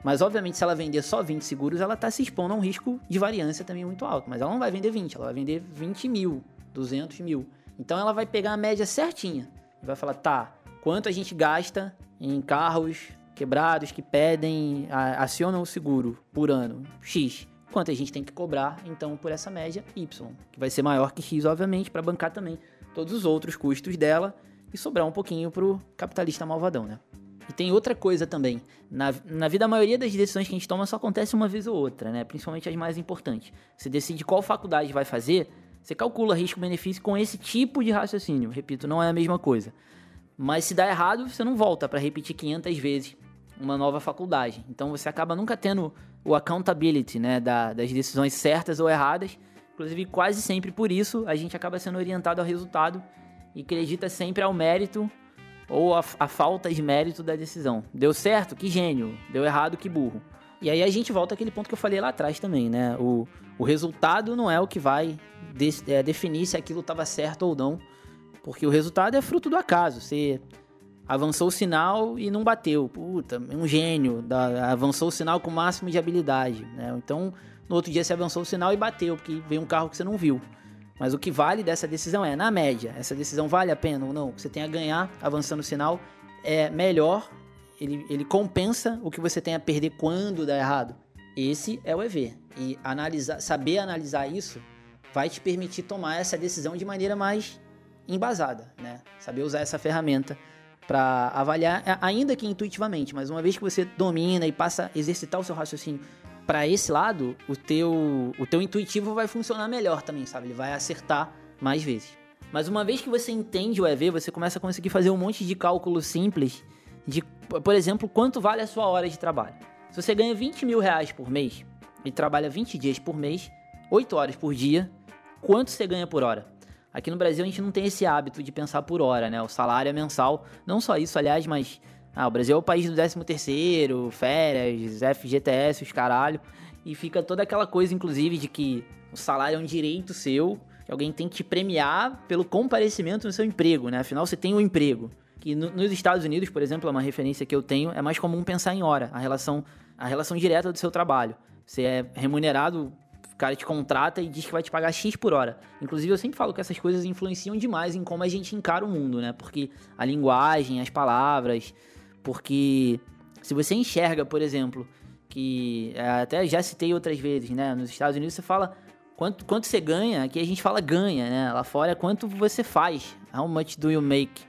Mas, obviamente, se ela vender só 20 seguros, ela está se expondo a um risco de variância também muito alto. Mas ela não vai vender 20, ela vai vender 20 mil, 200 mil. Então, ela vai pegar a média certinha e vai falar, tá, quanto a gente gasta em carros quebrados que pedem, acionam o seguro por ano, X. Quanto a gente tem que cobrar, então, por essa média, Y. Que vai ser maior que X, obviamente, para bancar também todos os outros custos dela e sobrar um pouquinho pro capitalista malvadão, né? E tem outra coisa também. Na, na vida, a maioria das decisões que a gente toma só acontece uma vez ou outra, né? Principalmente as mais importantes. Você decide qual faculdade vai fazer, você calcula risco-benefício com esse tipo de raciocínio. Repito, não é a mesma coisa. Mas se dá errado, você não volta para repetir 500 vezes uma nova faculdade. Então você acaba nunca tendo o accountability, né? Da, das decisões certas ou erradas. Inclusive, quase sempre por isso, a gente acaba sendo orientado ao resultado e acredita sempre ao mérito ou a, a, falta de mérito da decisão. Deu certo? Que gênio. Deu errado? Que burro. E aí a gente volta àquele ponto que eu falei lá atrás também, né? O, o resultado não é o que vai de, é, definir se aquilo estava certo ou não, porque o resultado é fruto do acaso. Você avançou o sinal e não bateu. Puta, um gênio. Da, avançou o sinal com o máximo de habilidade. Né? Então, no outro dia você avançou o sinal e bateu, porque veio um carro que você não viu. Mas o que vale dessa decisão é, na média, essa decisão vale a pena ou não? Você tem a ganhar avançando o sinal é melhor, ele, ele compensa o que você tem a perder quando dá errado. Esse é o EV. E analisar, saber analisar isso vai te permitir tomar essa decisão de maneira mais embasada, né? Saber usar essa ferramenta para avaliar, ainda que intuitivamente, mas uma vez que você domina e passa a exercitar o seu raciocínio para esse lado, o teu, o teu intuitivo vai funcionar melhor também, sabe? Ele vai acertar mais vezes. Mas uma vez que você entende o EV, você começa a conseguir fazer um monte de cálculo simples de, por exemplo, quanto vale a sua hora de trabalho. Se você ganha 20 mil reais por mês e trabalha 20 dias por mês, 8 horas por dia, quanto você ganha por hora? Aqui no Brasil a gente não tem esse hábito de pensar por hora, né? O salário é mensal. Não só isso, aliás, mas ah, o Brasil é o país do 13 terceiro, férias, FGTS, os caralho. E fica toda aquela coisa, inclusive, de que o salário é um direito seu, que alguém tem que te premiar pelo comparecimento no seu emprego, né? Afinal, você tem um emprego. Que no, nos Estados Unidos, por exemplo, é uma referência que eu tenho, é mais comum pensar em hora, a relação, a relação direta do seu trabalho. Você é remunerado o cara te contrata e diz que vai te pagar X por hora. Inclusive, eu sempre falo que essas coisas influenciam demais em como a gente encara o mundo, né? Porque a linguagem, as palavras. Porque se você enxerga, por exemplo, que é, até já citei outras vezes, né? Nos Estados Unidos você fala quanto, quanto você ganha, aqui a gente fala ganha, né? Lá fora é quanto você faz. How much do you make?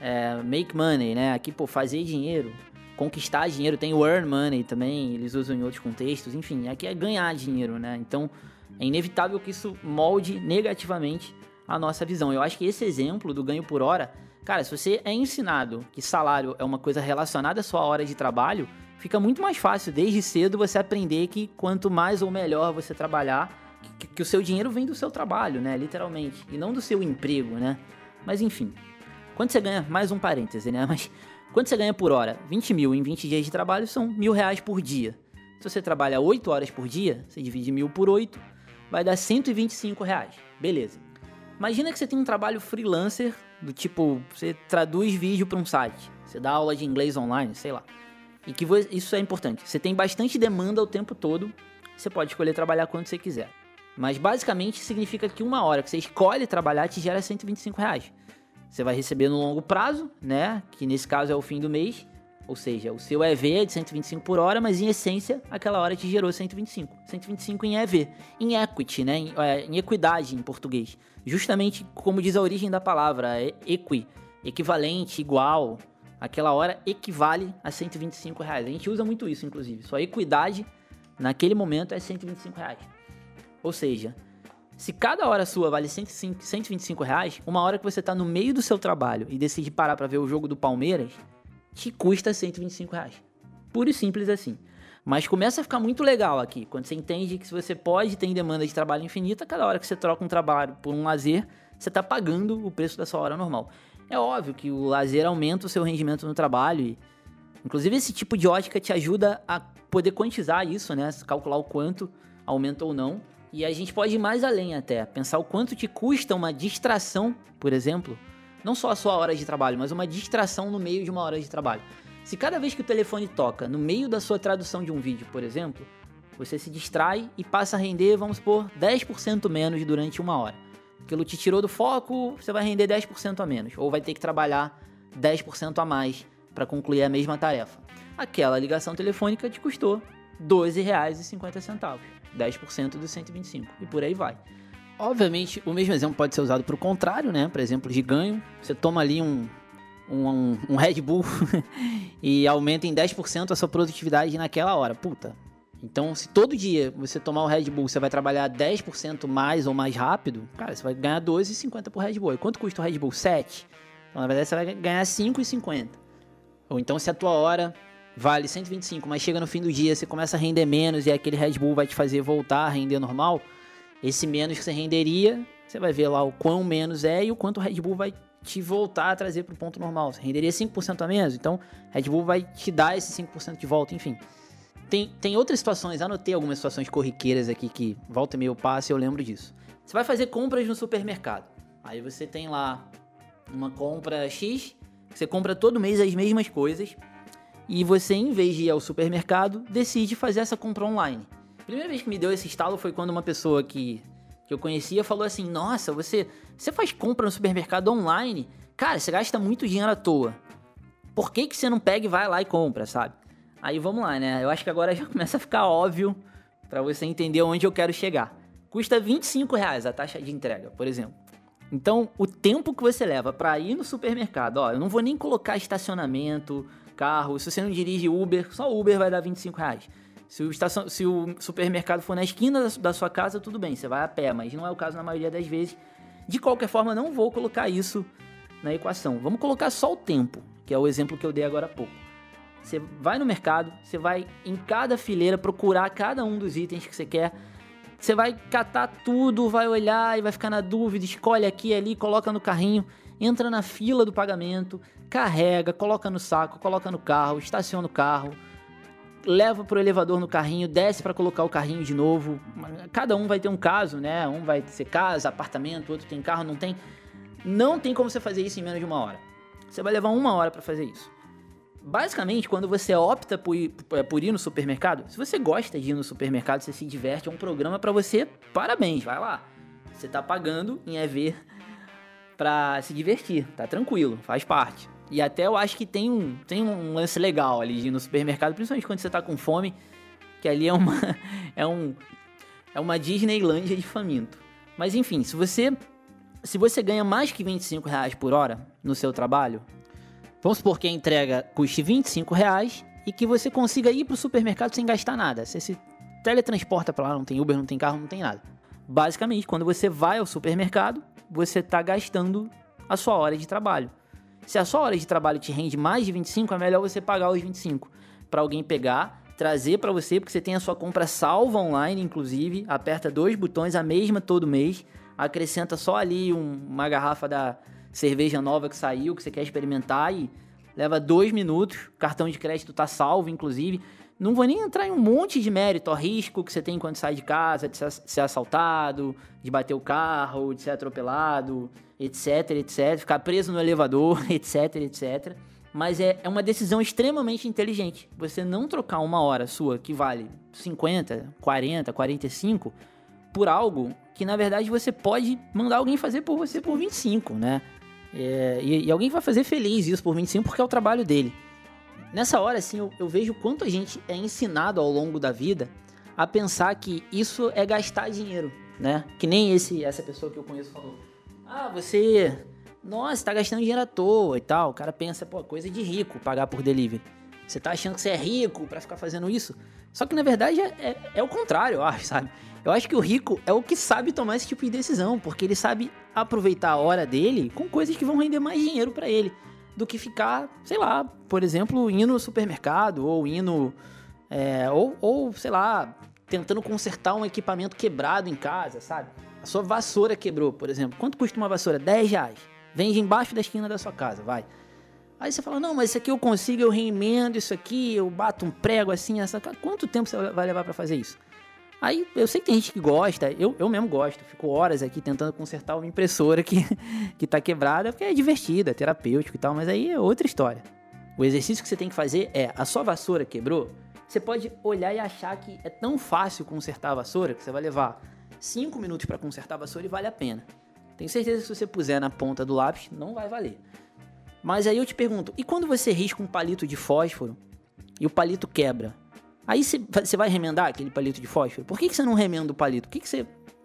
É, make money, né? Aqui, pô, fazer dinheiro conquistar dinheiro, tem o earn money também, eles usam em outros contextos, enfim, aqui é ganhar dinheiro, né? Então é inevitável que isso molde negativamente a nossa visão. Eu acho que esse exemplo do ganho por hora, cara, se você é ensinado que salário é uma coisa relacionada à sua hora de trabalho, fica muito mais fácil desde cedo você aprender que quanto mais ou melhor você trabalhar, que, que o seu dinheiro vem do seu trabalho, né? Literalmente, e não do seu emprego, né? Mas enfim, quanto você ganha, mais um parêntese, né? Mas Quanto você ganha por hora? 20 mil em 20 dias de trabalho são mil reais por dia. Se você trabalha 8 horas por dia, você divide mil por 8, vai dar 125 reais. Beleza. Imagina que você tem um trabalho freelancer, do tipo, você traduz vídeo para um site, você dá aula de inglês online, sei lá. E que isso é importante. Você tem bastante demanda o tempo todo, você pode escolher trabalhar quando você quiser. Mas basicamente significa que uma hora que você escolhe trabalhar te gera 125 reais. Você vai receber no longo prazo, né? Que nesse caso é o fim do mês. Ou seja, o seu EV é de 125 por hora, mas em essência, aquela hora te gerou 125. 125 em EV. Em equity, né? Em, é, em equidade em português. Justamente como diz a origem da palavra, é equi. Equivalente, igual. Aquela hora equivale a 125 reais. A gente usa muito isso, inclusive. Sua equidade naquele momento é 125 reais. Ou seja, se cada hora sua vale 105, 125 reais, uma hora que você tá no meio do seu trabalho e decide parar para ver o jogo do Palmeiras, te custa 125 reais. Puro e simples assim. Mas começa a ficar muito legal aqui, quando você entende que se você pode ter demanda de trabalho infinita, cada hora que você troca um trabalho por um lazer, você está pagando o preço da sua hora normal. É óbvio que o lazer aumenta o seu rendimento no trabalho e, inclusive, esse tipo de ótica te ajuda a poder quantizar isso, né? Calcular o quanto aumenta ou não. E a gente pode ir mais além até, pensar o quanto te custa uma distração, por exemplo, não só a sua hora de trabalho, mas uma distração no meio de uma hora de trabalho. Se cada vez que o telefone toca, no meio da sua tradução de um vídeo, por exemplo, você se distrai e passa a render, vamos supor, 10% menos durante uma hora. Aquilo te tirou do foco, você vai render 10% a menos, ou vai ter que trabalhar 10% a mais para concluir a mesma tarefa. Aquela ligação telefônica te custou R$ 12,50. 10% dos 125 e por aí vai. Obviamente, o mesmo exemplo pode ser usado para o contrário, né? Por exemplo, de ganho, você toma ali um, um, um Red Bull e aumenta em 10% a sua produtividade naquela hora. Puta. Então, se todo dia você tomar o Red Bull, você vai trabalhar 10% mais ou mais rápido, cara, você vai ganhar 12,50 por Red Bull. E quanto custa o Red Bull? 7. Então, na verdade, você vai ganhar 5,50. Ou então, se a tua hora vale 125, mas chega no fim do dia, você começa a render menos e aquele Red Bull vai te fazer voltar a render normal, esse menos que você renderia, você vai ver lá o quão menos é e o quanto o Red Bull vai te voltar a trazer para o ponto normal. Você renderia 5% a menos, então Red Bull vai te dar esse 5% de volta, enfim. Tem, tem outras situações, anotei algumas situações corriqueiras aqui que volta e meio passe, eu lembro disso. Você vai fazer compras no supermercado. Aí você tem lá uma compra X, você compra todo mês as mesmas coisas e você, em vez de ir ao supermercado, decide fazer essa compra online. A primeira vez que me deu esse estalo foi quando uma pessoa que, que eu conhecia falou assim: Nossa, você, você faz compra no supermercado online? Cara, você gasta muito dinheiro à toa. Por que, que você não pega e vai lá e compra, sabe? Aí vamos lá, né? Eu acho que agora já começa a ficar óbvio para você entender onde eu quero chegar. custa 25 reais a taxa de entrega, por exemplo. Então, o tempo que você leva para ir no supermercado, ó, eu não vou nem colocar estacionamento, carro, se você não dirige Uber, só Uber vai dar 25 reais. Se o, estacion... se o supermercado for na esquina da sua casa, tudo bem, você vai a pé, mas não é o caso na maioria das vezes. De qualquer forma, não vou colocar isso na equação. Vamos colocar só o tempo, que é o exemplo que eu dei agora há pouco. Você vai no mercado, você vai em cada fileira procurar cada um dos itens que você quer. Você vai catar tudo, vai olhar e vai ficar na dúvida, escolhe aqui ali, coloca no carrinho, entra na fila do pagamento, carrega, coloca no saco, coloca no carro, estaciona o carro, leva pro elevador no carrinho, desce para colocar o carrinho de novo. Cada um vai ter um caso, né? Um vai ser casa, apartamento, outro tem carro, não tem. Não tem como você fazer isso em menos de uma hora. Você vai levar uma hora para fazer isso. Basicamente, quando você opta por ir, por ir no supermercado, se você gosta de ir no supermercado, você se diverte, é um programa para você, parabéns, vai lá. Você tá pagando em EV pra se divertir, tá tranquilo, faz parte. E até eu acho que tem um, tem um lance legal ali no supermercado, principalmente quando você tá com fome, que ali é uma é um é uma Disneylândia de faminto. Mas enfim, se você se você ganha mais que 25 reais por hora no seu trabalho, vamos supor que a entrega custe 25 reais e que você consiga ir para o supermercado sem gastar nada. Você se teletransporta para lá, não tem Uber, não tem carro, não tem nada. Basicamente, quando você vai ao supermercado, você está gastando a sua hora de trabalho. Se a sua hora de trabalho te rende mais de 25, é melhor você pagar os 25 para alguém pegar, trazer para você, porque você tem a sua compra salva online, inclusive, aperta dois botões, a mesma todo mês acrescenta só ali um, uma garrafa da cerveja nova que saiu, que você quer experimentar e leva dois minutos. Cartão de crédito tá salvo, inclusive. Não vou nem entrar em um monte de mérito, risco que você tem quando sai de casa, de ser assaltado, de bater o carro, de ser atropelado, etc, etc. Ficar preso no elevador, etc, etc. Mas é, é uma decisão extremamente inteligente. Você não trocar uma hora sua que vale 50, 40, 45 por algo que na verdade você pode mandar alguém fazer por você por 25, né? É, e, e, alguém vai fazer feliz isso por 25 porque é o trabalho dele. Nessa hora, assim, eu, eu vejo quanto a gente é ensinado ao longo da vida a pensar que isso é gastar dinheiro, né? Que nem esse essa pessoa que eu conheço falou. Ah, você. Nossa, tá gastando dinheiro à toa e tal. O cara pensa, pô, coisa de rico pagar por delivery. Você tá achando que você é rico para ficar fazendo isso? Só que na verdade é, é, é o contrário, eu acho, sabe? Eu acho que o rico é o que sabe tomar esse tipo de decisão, porque ele sabe aproveitar a hora dele com coisas que vão render mais dinheiro para ele do que ficar, sei lá, por exemplo, indo no supermercado ou indo. É, ou, ou, sei lá, tentando consertar um equipamento quebrado em casa, sabe? A sua vassoura quebrou, por exemplo. Quanto custa uma vassoura? 10 reais. Vende embaixo da esquina da sua casa, vai. Aí você fala, não, mas isso aqui eu consigo, eu reemendo isso aqui, eu bato um prego assim, essa. Quanto tempo você vai levar para fazer isso? Aí eu sei que tem gente que gosta, eu, eu mesmo gosto, fico horas aqui tentando consertar uma impressora que, que tá quebrada, porque é divertida, é terapêutico e tal, mas aí é outra história. O exercício que você tem que fazer é: a sua vassoura quebrou, você pode olhar e achar que é tão fácil consertar a vassoura que você vai levar 5 minutos para consertar a vassoura e vale a pena. Tenho certeza que se você puser na ponta do lápis, não vai valer. Mas aí eu te pergunto: e quando você risca um palito de fósforo e o palito quebra? Aí você vai remendar aquele palito de fósforo? Por que, que você não remenda o palito? Por que, que você,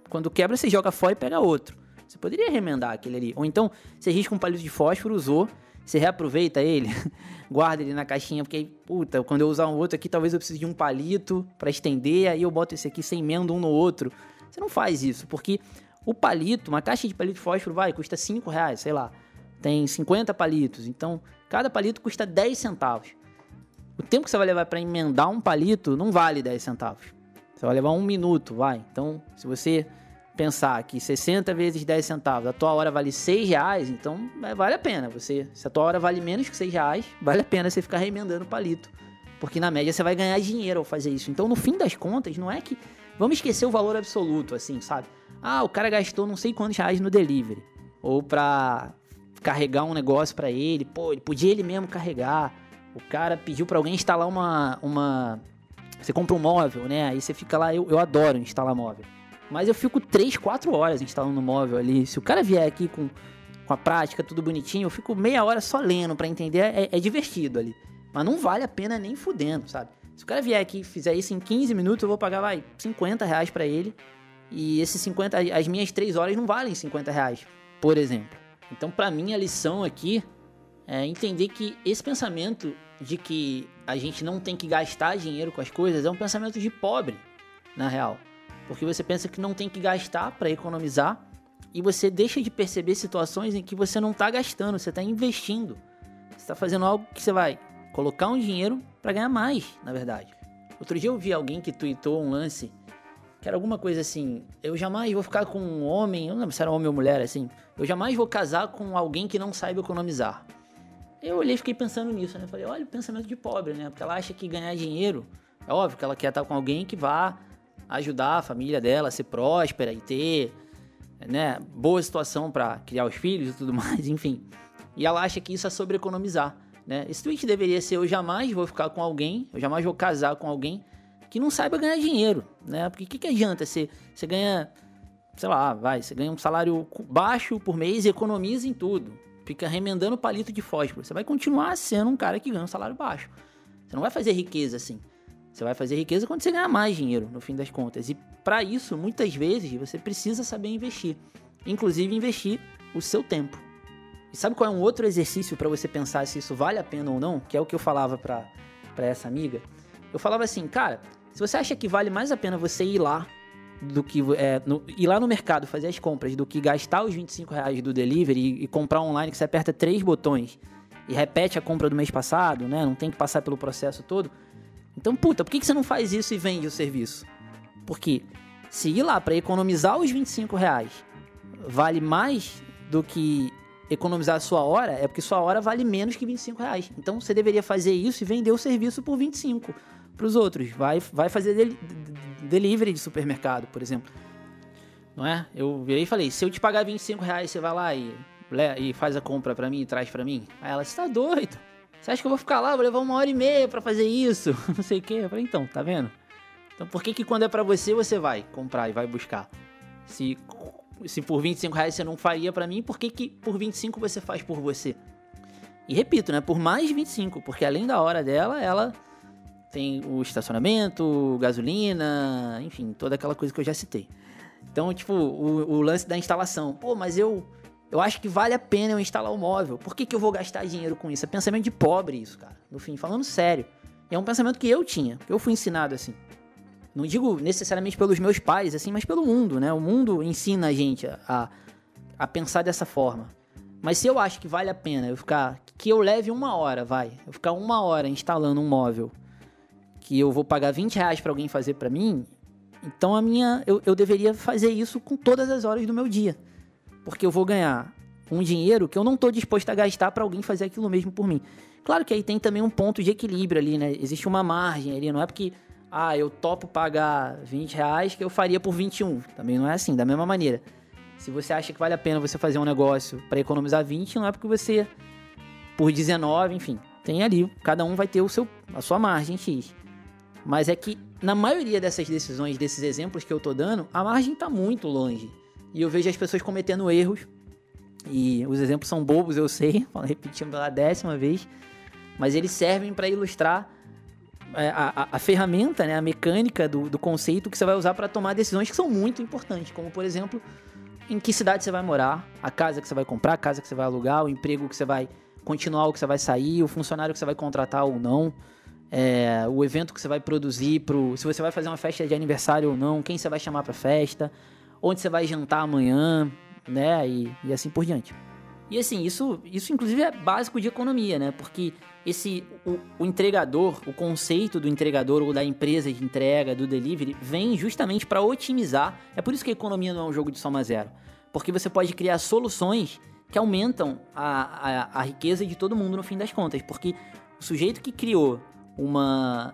quando quebra, você joga fora e pega outro? Você poderia remendar aquele ali. Ou então, você risca um palito de fósforo, usou, você reaproveita ele, guarda ele na caixinha, porque, puta, quando eu usar um outro aqui, talvez eu precise de um palito para estender, aí eu boto esse aqui sem emenda um no outro. Você não faz isso, porque o palito, uma caixa de palito fósforo, vai, custa 5 reais, sei lá. Tem 50 palitos, então cada palito custa 10 centavos. O tempo que você vai levar para emendar um palito não vale 10 centavos. Você vai levar um minuto, vai. Então, se você pensar que 60 vezes 10 centavos, a tua hora vale 6 reais, então é, vale a pena. Você, se a tua hora vale menos que 6 reais, vale a pena você ficar remendando o palito. Porque na média você vai ganhar dinheiro ao fazer isso. Então, no fim das contas, não é que. Vamos esquecer o valor absoluto, assim, sabe? Ah, o cara gastou não sei quantos reais no delivery. Ou pra carregar um negócio para ele. Pô, ele podia ele mesmo carregar. O cara pediu para alguém instalar uma, uma. Você compra um móvel, né? Aí você fica lá. Eu, eu adoro instalar móvel. Mas eu fico 3, 4 horas instalando móvel ali. Se o cara vier aqui com, com a prática, tudo bonitinho, eu fico meia hora só lendo para entender. É, é divertido ali. Mas não vale a pena nem fudendo, sabe? Se o cara vier aqui e fizer isso em 15 minutos, eu vou pagar, vai, 50 reais pra ele. E esses 50, as minhas 3 horas não valem 50 reais, por exemplo. Então, para mim, a lição aqui é entender que esse pensamento de que a gente não tem que gastar dinheiro com as coisas é um pensamento de pobre, na real. Porque você pensa que não tem que gastar para economizar e você deixa de perceber situações em que você não está gastando, você está investindo. Você está fazendo algo que você vai colocar um dinheiro para ganhar mais, na verdade. Outro dia eu vi alguém que tweetou um lance que era alguma coisa assim: eu jamais vou ficar com um homem, eu não lembro se era homem ou mulher, assim. Eu jamais vou casar com alguém que não saiba economizar. Eu olhei e fiquei pensando nisso, né? Falei, olha o pensamento de pobre, né? Porque ela acha que ganhar dinheiro, é óbvio que ela quer estar com alguém que vá ajudar a família dela a ser próspera e ter, né, boa situação para criar os filhos e tudo mais, enfim. E ela acha que isso é sobre economizar, né? Esse tweet deveria ser: eu jamais vou ficar com alguém, eu jamais vou casar com alguém que não saiba ganhar dinheiro, né? Porque o que, que adianta você, você ganha, sei lá, vai, você ganha um salário baixo por mês e economiza em tudo, fica remendando palito de fósforo. Você vai continuar sendo um cara que ganha um salário baixo. Você não vai fazer riqueza assim. Você vai fazer riqueza quando você ganhar mais dinheiro, no fim das contas. E para isso, muitas vezes, você precisa saber investir. Inclusive investir o seu tempo. E sabe qual é um outro exercício para você pensar se isso vale a pena ou não? Que é o que eu falava para essa amiga. Eu falava assim, cara, se você acha que vale mais a pena você ir lá do que é, no, ir lá no mercado fazer as compras do que gastar os 25 reais do delivery e, e, comprar online que você aperta três botões e repete a compra do mês passado, né? Não tem que passar pelo processo todo. Então, puta, por que, que você não faz isso e vende o serviço? Porque se ir lá para economizar os 25 reais vale mais do que economizar sua hora, é porque sua hora vale menos que 25 reais. Então você deveria fazer isso e vender o serviço por 25 para os outros. Vai, vai fazer del delivery de supermercado, por exemplo. Não é? Eu virei e falei: se eu te pagar 25 reais, você vai lá e, e faz a compra para mim e traz para mim? Aí ela: você tá doido? Você acha que eu vou ficar lá? Vou levar uma hora e meia para fazer isso? Não sei o que. Eu falei: então, tá vendo? Então por que, que quando é para você, você vai comprar e vai buscar? Se, se por 25 reais você não faria para mim, por que, que por 25 você faz por você? E repito, né? Por mais 25, porque além da hora dela, ela tem o estacionamento, gasolina, enfim, toda aquela coisa que eu já citei. Então, tipo, o, o, lance da instalação. Pô, mas eu eu acho que vale a pena eu instalar o móvel. Por que, que eu vou gastar dinheiro com isso? É pensamento de pobre isso, cara. No fim, falando sério. E é um pensamento que eu tinha, eu fui ensinado assim. Não digo necessariamente pelos meus pais, assim, mas pelo mundo, né? O mundo ensina a gente a, a pensar dessa forma. Mas se eu acho que vale a pena eu ficar. Que eu leve uma hora, vai. Eu ficar uma hora instalando um móvel que eu vou pagar 20 reais para alguém fazer para mim, então a minha eu, eu deveria fazer isso com todas as horas do meu dia. Porque eu vou ganhar um dinheiro que eu não estou disposto a gastar para alguém fazer aquilo mesmo por mim. Claro que aí tem também um ponto de equilíbrio ali, né? Existe uma margem ali, não é porque, ah, eu topo pagar 20 reais que eu faria por 21. Também não é assim, da mesma maneira. Se você acha que vale a pena você fazer um negócio para economizar 20, não é porque você, por 19, enfim, tem ali, cada um vai ter o seu, a sua margem X. Mas é que na maioria dessas decisões, desses exemplos que eu tô dando, a margem tá muito longe. E eu vejo as pessoas cometendo erros. E os exemplos são bobos, eu sei, repetindo pela décima vez. Mas eles servem para ilustrar a, a, ferramenta, né, a mecânica do, do conceito que você vai usar para tomar decisões que são muito importantes. Como, por exemplo, em que cidade você vai morar, a casa que você vai comprar, a casa que você vai alugar, o emprego que você vai continuar ou que você vai sair, o funcionário que você vai contratar ou não é, o evento que você vai produzir, pro, se você vai fazer uma festa de aniversário ou não, quem você vai chamar para festa, onde você vai jantar amanhã, né? E, e assim por diante. E assim, isso, isso inclusive é básico de economia, né? Porque esse o, o, entregador, o conceito do entregador ou da empresa de entrega, do delivery, vem justamente para otimizar. É por isso que a economia não é um jogo de soma zero. Porque você pode criar soluções que aumentam a, a, a riqueza de todo mundo no fim das contas. Porque o sujeito que criou uma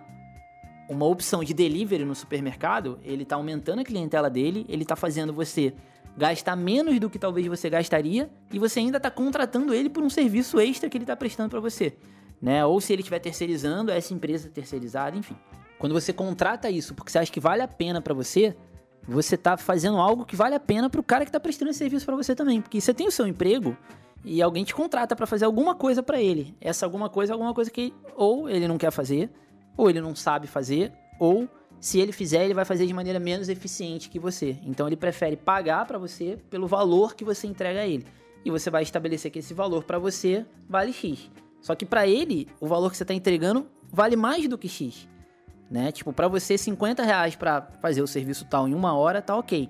uma opção de delivery no supermercado, ele está aumentando a clientela dele, ele está fazendo você gastar menos do que talvez você gastaria e você ainda está contratando ele por um serviço extra que ele está prestando para você, né? Ou se ele estiver terceirizando essa empresa terceirizada, enfim. Quando você contrata isso porque você acha que vale a pena para você, você está fazendo algo que vale a pena para o cara que está prestando esse serviço para você também, porque você tem o seu emprego e alguém te contrata para fazer alguma coisa para ele. Essa alguma coisa é alguma coisa que ou ele não quer fazer, ou ele não sabe fazer, ou se ele fizer, ele vai fazer de maneira menos eficiente que você. Então ele prefere pagar para você pelo valor que você entrega a ele. E você vai estabelecer que esse valor para você vale X. Só que para ele, o valor que você está entregando vale mais do que X. Né? Tipo, para você, 50 reais para fazer o serviço tal em uma hora, tá ok.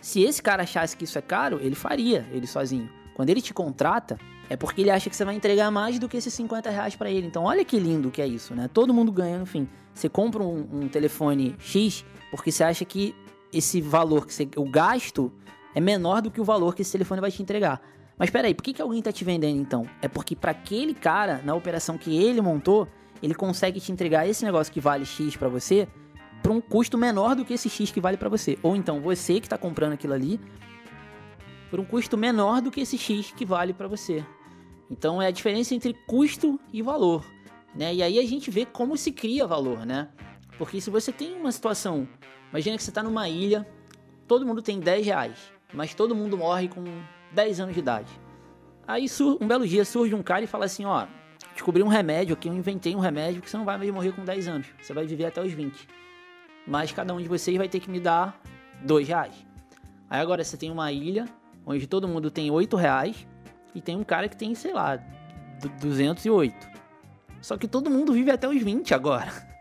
Se esse cara achasse que isso é caro, ele faria, ele sozinho. Quando ele te contrata, é porque ele acha que você vai entregar mais do que esses 50 reais para ele. Então, olha que lindo que é isso, né? Todo mundo ganha no fim. Você compra um, um telefone X porque você acha que esse valor, que você, o gasto, é menor do que o valor que esse telefone vai te entregar. Mas peraí, por que, que alguém tá te vendendo então? É porque para aquele cara, na operação que ele montou, ele consegue te entregar esse negócio que vale X para você por um custo menor do que esse X que vale para você. Ou então você que está comprando aquilo ali por um custo menor do que esse X que vale para você. Então é a diferença entre custo e valor, né? E aí a gente vê como se cria valor, né? Porque se você tem uma situação, imagina que você está numa ilha, todo mundo tem 10 reais, mas todo mundo morre com 10 anos de idade. Aí um belo dia surge um cara e fala assim, ó, descobri um remédio aqui, eu inventei um remédio que você não vai mais morrer com 10 anos, você vai viver até os 20. Mas cada um de vocês vai ter que me dar 2 reais. Aí agora você tem uma ilha onde todo mundo tem 8 reais e tem um cara que tem, sei lá, 208. Só que todo mundo vive até os 20 agora.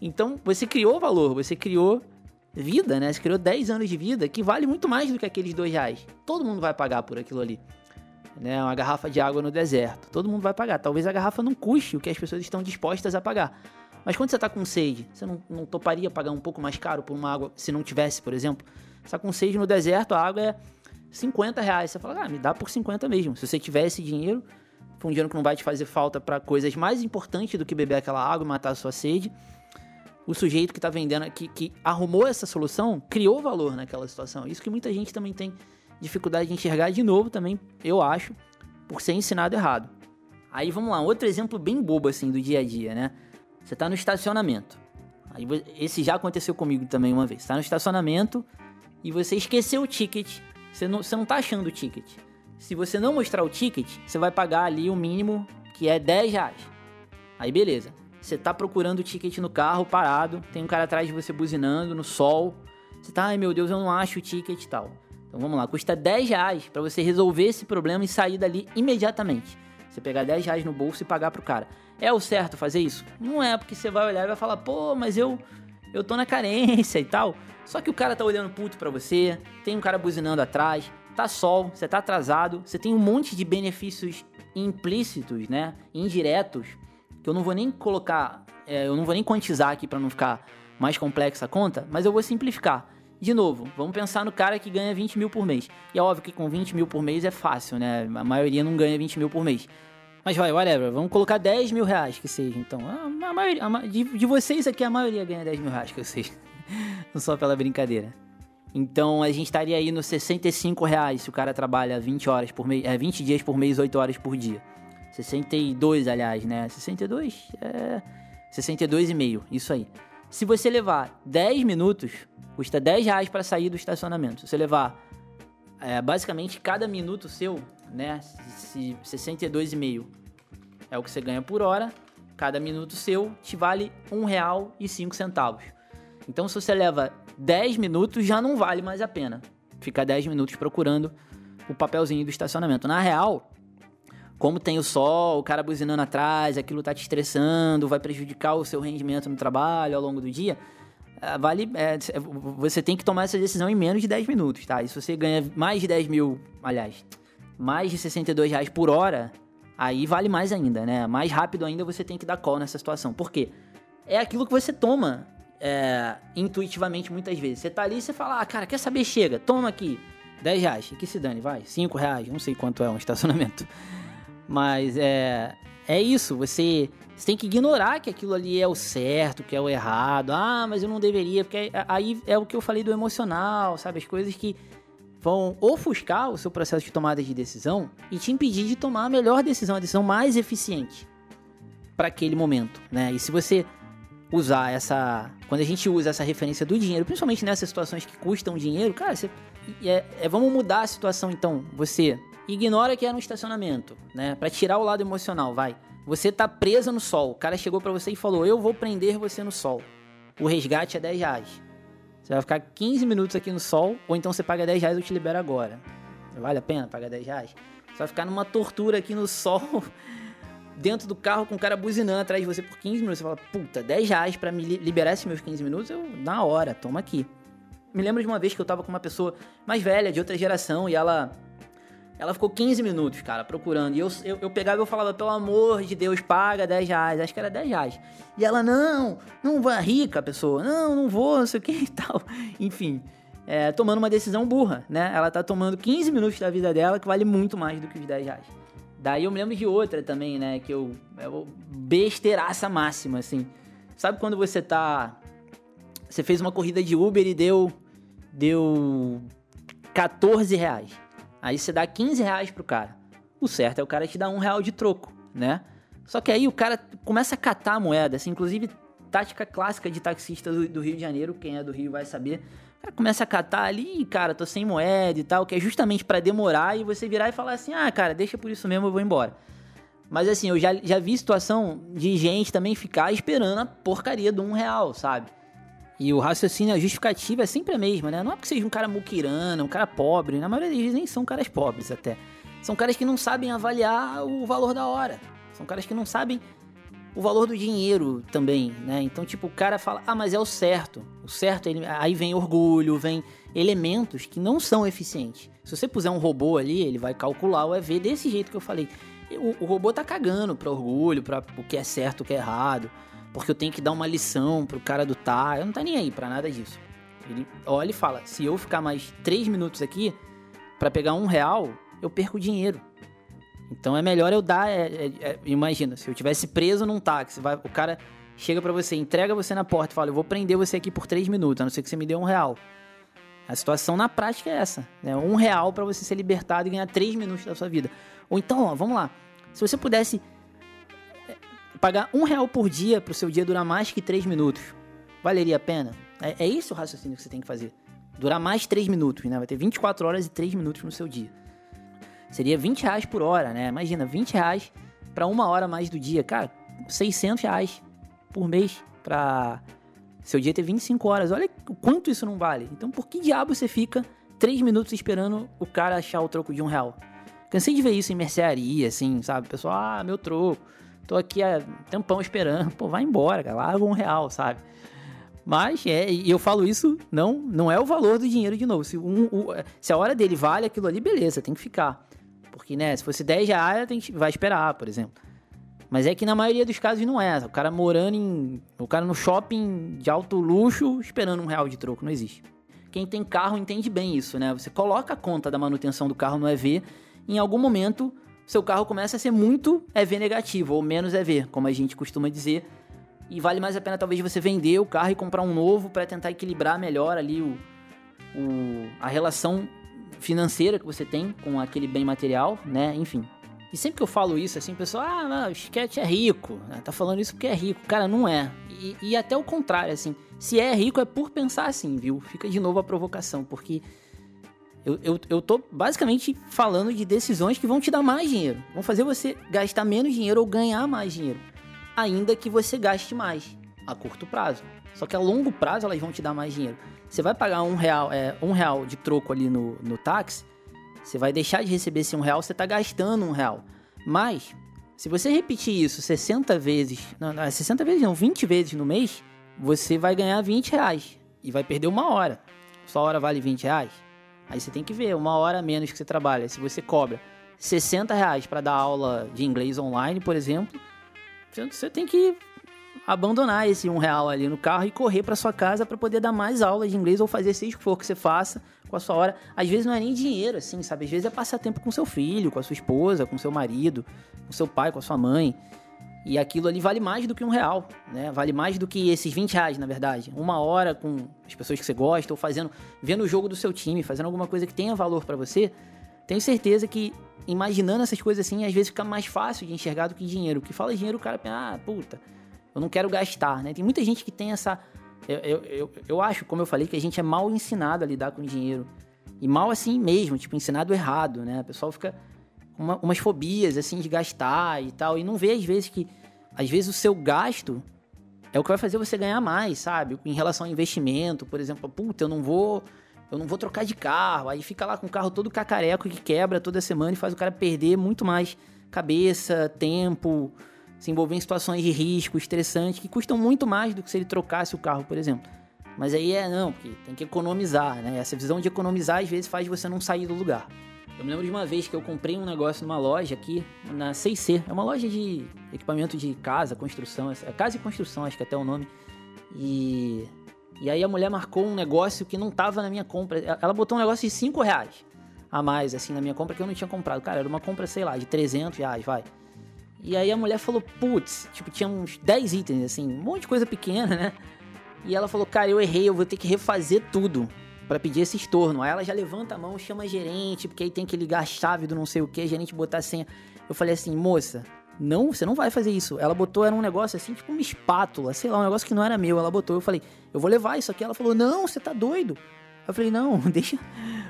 Então você criou valor, você criou vida, né? Você criou 10 anos de vida que vale muito mais do que aqueles 2 reais. Todo mundo vai pagar por aquilo ali. Né? Uma garrafa de água no deserto. Todo mundo vai pagar. Talvez a garrafa não custe o que as pessoas estão dispostas a pagar. Mas quando você está com sede, você não, não toparia pagar um pouco mais caro por uma água se não tivesse, por exemplo? Você está com sede no deserto, a água é 50 reais. Você fala, ah, me dá por 50 mesmo. Se você tiver esse dinheiro, foi um dinheiro que não vai te fazer falta para coisas mais importantes do que beber aquela água e matar a sua sede. O sujeito que está vendendo, que, que arrumou essa solução, criou valor naquela situação. Isso que muita gente também tem dificuldade de enxergar de novo também, eu acho, por ser ensinado errado. Aí vamos lá, outro exemplo bem bobo assim do dia a dia, né? Você está no estacionamento. Aí, esse já aconteceu comigo também uma vez. Está no estacionamento e você esqueceu o ticket você não, você não tá achando o ticket. Se você não mostrar o ticket, você vai pagar ali o mínimo, que é 10 reais. Aí beleza. Você tá procurando o ticket no carro, parado, tem um cara atrás de você buzinando no sol. Você tá, ai meu Deus, eu não acho o ticket e tal. Então vamos lá, custa 10 reais pra você resolver esse problema e sair dali imediatamente. Você pegar 10 reais no bolso e pagar pro cara. É o certo fazer isso? Não é, porque você vai olhar e vai falar, pô, mas eu eu tô na carência e tal. Só que o cara tá olhando puto pra você, tem um cara buzinando atrás, tá sol, você tá atrasado, você tem um monte de benefícios implícitos, né? Indiretos, que eu não vou nem colocar, é, eu não vou nem quantizar aqui para não ficar mais complexa a conta, mas eu vou simplificar. De novo, vamos pensar no cara que ganha 20 mil por mês. E é óbvio que com 20 mil por mês é fácil, né? A maioria não ganha 20 mil por mês. Mas vai, whatever, vamos colocar 10 mil reais que seja, então. A, a maioria, a, de, de vocês aqui, a maioria ganha 10 mil reais que sei. não só pela brincadeira. Então a gente estaria aí nos 65 reais se o cara trabalha 20 horas por mês, é, 20 dias por mês, 8 horas por dia. 62, aliás, né? 62? É. 62,5, isso aí. Se você levar 10 minutos, custa 10 reais para sair do estacionamento. Se você levar é, basicamente cada minuto seu, né? 62,5 é o que você ganha por hora. Cada minuto seu te vale R$ 1,05. Então, se você leva 10 minutos, já não vale mais a pena ficar 10 minutos procurando o papelzinho do estacionamento. Na real, como tem o sol, o cara buzinando atrás, aquilo tá te estressando, vai prejudicar o seu rendimento no trabalho ao longo do dia, eh, vale, é, você tem que tomar essa decisão em menos de 10 minutos, tá? E se você ganha mais de 10 mil, aliás, mais de 62 reais por hora, aí vale mais ainda, né? Mais rápido ainda você tem que dar call nessa situação. Por quê? É aquilo que você toma é, intuitivamente muitas vezes. Você tá ali e você fala, ah, cara, quer saber? Chega, toma aqui, 10 reais, que se dane, vai, 5 reais, não sei quanto é um estacionamento. Mas é, é isso, você, você tem que ignorar que aquilo ali é o certo, que é o errado. Ah, mas eu não deveria, porque aí é o que eu falei do emocional, sabe? As coisas que vão ofuscar o seu processo de tomada de decisão e te impedir de tomar a melhor decisão, a decisão mais eficiente para aquele momento, né? E se você usar essa. Quando a gente usa essa referência do dinheiro, principalmente nessas situações que custam dinheiro, cara, você, é, é, vamos mudar a situação então. Você ignora que era um estacionamento, né? Para tirar o lado emocional, vai. Você tá presa no sol. O cara chegou para você e falou: "Eu vou prender você no sol". o resgate é 10 reais. Você vai ficar 15 minutos aqui no sol, ou então você paga 10 reais e eu te libero agora. Vale a pena pagar 10 reais? Você vai ficar numa tortura aqui no sol, dentro do carro com o cara buzinando atrás de você por 15 minutos. Você fala, puta, 10 reais pra me liberar esses meus 15 minutos? Eu, na hora, toma aqui. Me lembro de uma vez que eu tava com uma pessoa mais velha, de outra geração, e ela ela ficou 15 minutos, cara, procurando. E eu, eu, eu pegava e eu falava, pelo amor de Deus, paga 10 reais. Acho que era 10 reais. E ela, não, não vai, rica a pessoa, não, não vou, não sei o que e tal. Enfim, é, tomando uma decisão burra, né? Ela tá tomando 15 minutos da vida dela, que vale muito mais do que os 10 reais. Daí eu me lembro de outra também, né? Que eu. eu besteiraça máxima, assim. Sabe quando você tá. Você fez uma corrida de Uber e deu. Deu. 14 reais. Aí você dá 15 reais pro cara. O certo é o cara te dar um real de troco, né? Só que aí o cara começa a catar a moeda, assim, inclusive tática clássica de taxista do, do Rio de Janeiro, quem é do Rio vai saber. O cara começa a catar ali, cara, tô sem moeda e tal, que é justamente para demorar e você virar e falar assim: ah, cara, deixa por isso mesmo, eu vou embora. Mas assim, eu já, já vi situação de gente também ficar esperando a porcaria do um real, sabe? E o raciocínio, a justificativa é sempre a mesma, né? Não é porque seja um cara muquirana, um cara pobre, na maioria das vezes nem são caras pobres até. São caras que não sabem avaliar o valor da hora. São caras que não sabem o valor do dinheiro também, né? Então, tipo, o cara fala, ah, mas é o certo. O certo, ele... aí vem orgulho, vem elementos que não são eficientes. Se você puser um robô ali, ele vai calcular o EV desse jeito que eu falei. O, o robô tá cagando pra orgulho, pra o que é certo, o que é errado porque eu tenho que dar uma lição pro cara do tá. Eu não tá nem aí para nada disso. Ele olha e fala: se eu ficar mais três minutos aqui para pegar um real, eu perco dinheiro. Então é melhor eu dar. É, é, é, imagina, se eu tivesse preso num táxi, vai, o cara chega para você, entrega você na porta e fala: Eu vou prender você aqui por três minutos, a não ser que você me dê um real. A situação na prática é essa: né? um real para você ser libertado e ganhar três minutos da sua vida. Ou então, ó, vamos lá. Se você pudesse pagar um real por dia para o seu dia durar mais que três minutos, valeria a pena? É, é isso o raciocínio que você tem que fazer. Durar mais três minutos, né? Vai ter 24 horas e 3 minutos no seu dia. Seria 20 reais por hora, né? Imagina, 20 reais para uma hora mais do dia. Cara, 600 reais por mês para seu dia ter 25 horas. Olha o quanto isso não vale. Então, por que diabo você fica 3 minutos esperando o cara achar o troco de um real? Cansei de ver isso em mercearia, assim, sabe? Pessoal, ah, meu troco tô aqui há tempão esperando. Pô, vai embora, cara, larga um real, sabe? Mas, é, e eu falo isso, não não é o valor do dinheiro de novo. Se, um, um, se a hora dele vale aquilo ali, beleza, tem que ficar. Porque, né, se fosse 10 reais, tem que, vai esperar, por exemplo. Mas é que na maioria dos casos não é. O cara morando em. O cara no shopping de alto luxo esperando um real de troco. Não existe. Quem tem carro entende bem isso, né? Você coloca a conta da manutenção do carro no EV, em algum momento seu carro começa a ser muito EV negativo, ou menos EV, como a gente costuma dizer. E vale mais a pena talvez você vender o carro e comprar um novo para tentar equilibrar melhor ali o, o, a relação financeira que você tem com aquele bem material, né? Enfim. E sempre que eu falo isso, assim, o pessoal, ah, não, o Sketch é rico, né? tá falando isso porque é rico. Cara, não é. E, e até o contrário, assim, se é rico é por pensar assim, viu? Fica de novo a provocação, porque eu, eu, eu tô basicamente falando de decisões que vão te dar mais dinheiro. Vão fazer você gastar menos dinheiro ou ganhar mais dinheiro. Ainda que você gaste mais a curto prazo. Só que a longo prazo elas vão te dar mais dinheiro. Você vai pagar um real, é, um real de troco ali no, no táxi, você vai deixar de receber esse um real, você está gastando um real. Mas, se você repetir isso 60 vezes, não, não, 60 vezes não, 20 vezes no mês, você vai ganhar 20 reais e vai perder uma hora. Sua hora vale 20 reais? Aí você tem que ver, uma hora a menos que você trabalha. Se você cobra 60 reais para dar aula de inglês online, por exemplo, você tem que abandonar esse um real ali no carro e correr para sua casa para poder dar mais aula de inglês ou fazer seja o que for que você faça com a sua hora. Às vezes não é nem dinheiro, assim, sabe? Às vezes é passar tempo com seu filho, com a sua esposa, com seu marido, com seu pai, com a sua mãe. E aquilo ali vale mais do que um real, né? Vale mais do que esses 20 reais, na verdade. Uma hora com as pessoas que você gosta, ou fazendo, vendo o jogo do seu time, fazendo alguma coisa que tenha valor para você. Tenho certeza que, imaginando essas coisas assim, às vezes fica mais fácil de enxergar do que dinheiro. Que fala dinheiro, o cara pensa, ah, puta, eu não quero gastar, né? Tem muita gente que tem essa. Eu, eu, eu, eu acho, como eu falei, que a gente é mal ensinado a lidar com dinheiro. E mal assim mesmo, tipo, ensinado errado, né? O pessoal fica uma, umas fobias, assim, de gastar e tal. E não vê, às vezes, que às vezes o seu gasto é o que vai fazer você ganhar mais, sabe? Em relação ao investimento, por exemplo, puta, eu não vou eu não vou trocar de carro. Aí fica lá com o carro todo cacareco que quebra toda semana e faz o cara perder muito mais cabeça, tempo, se envolver em situações de risco estressantes que custam muito mais do que se ele trocasse o carro, por exemplo. Mas aí é não, porque tem que economizar, né? Essa visão de economizar às vezes faz você não sair do lugar. Eu me lembro de uma vez que eu comprei um negócio numa loja aqui, na 6C. É uma loja de equipamento de casa, construção. É casa e construção, acho que é até o nome. E, e aí a mulher marcou um negócio que não tava na minha compra. Ela botou um negócio de 5 reais a mais, assim, na minha compra que eu não tinha comprado. Cara, era uma compra, sei lá, de 300 reais, vai. E aí a mulher falou, putz, tipo, tinha uns 10 itens, assim, um monte de coisa pequena, né? E ela falou, cara, eu errei, eu vou ter que refazer tudo para pedir esse estorno. Aí ela já levanta a mão, chama gerente, porque aí tem que ligar a chave do não sei o que, gerente botar a senha. Eu falei assim, moça, não, você não vai fazer isso. Ela botou, era um negócio assim, tipo uma espátula, sei lá, um negócio que não era meu. Ela botou, eu falei, eu vou levar isso aqui. Ela falou, não, você tá doido. Eu falei, não, deixa,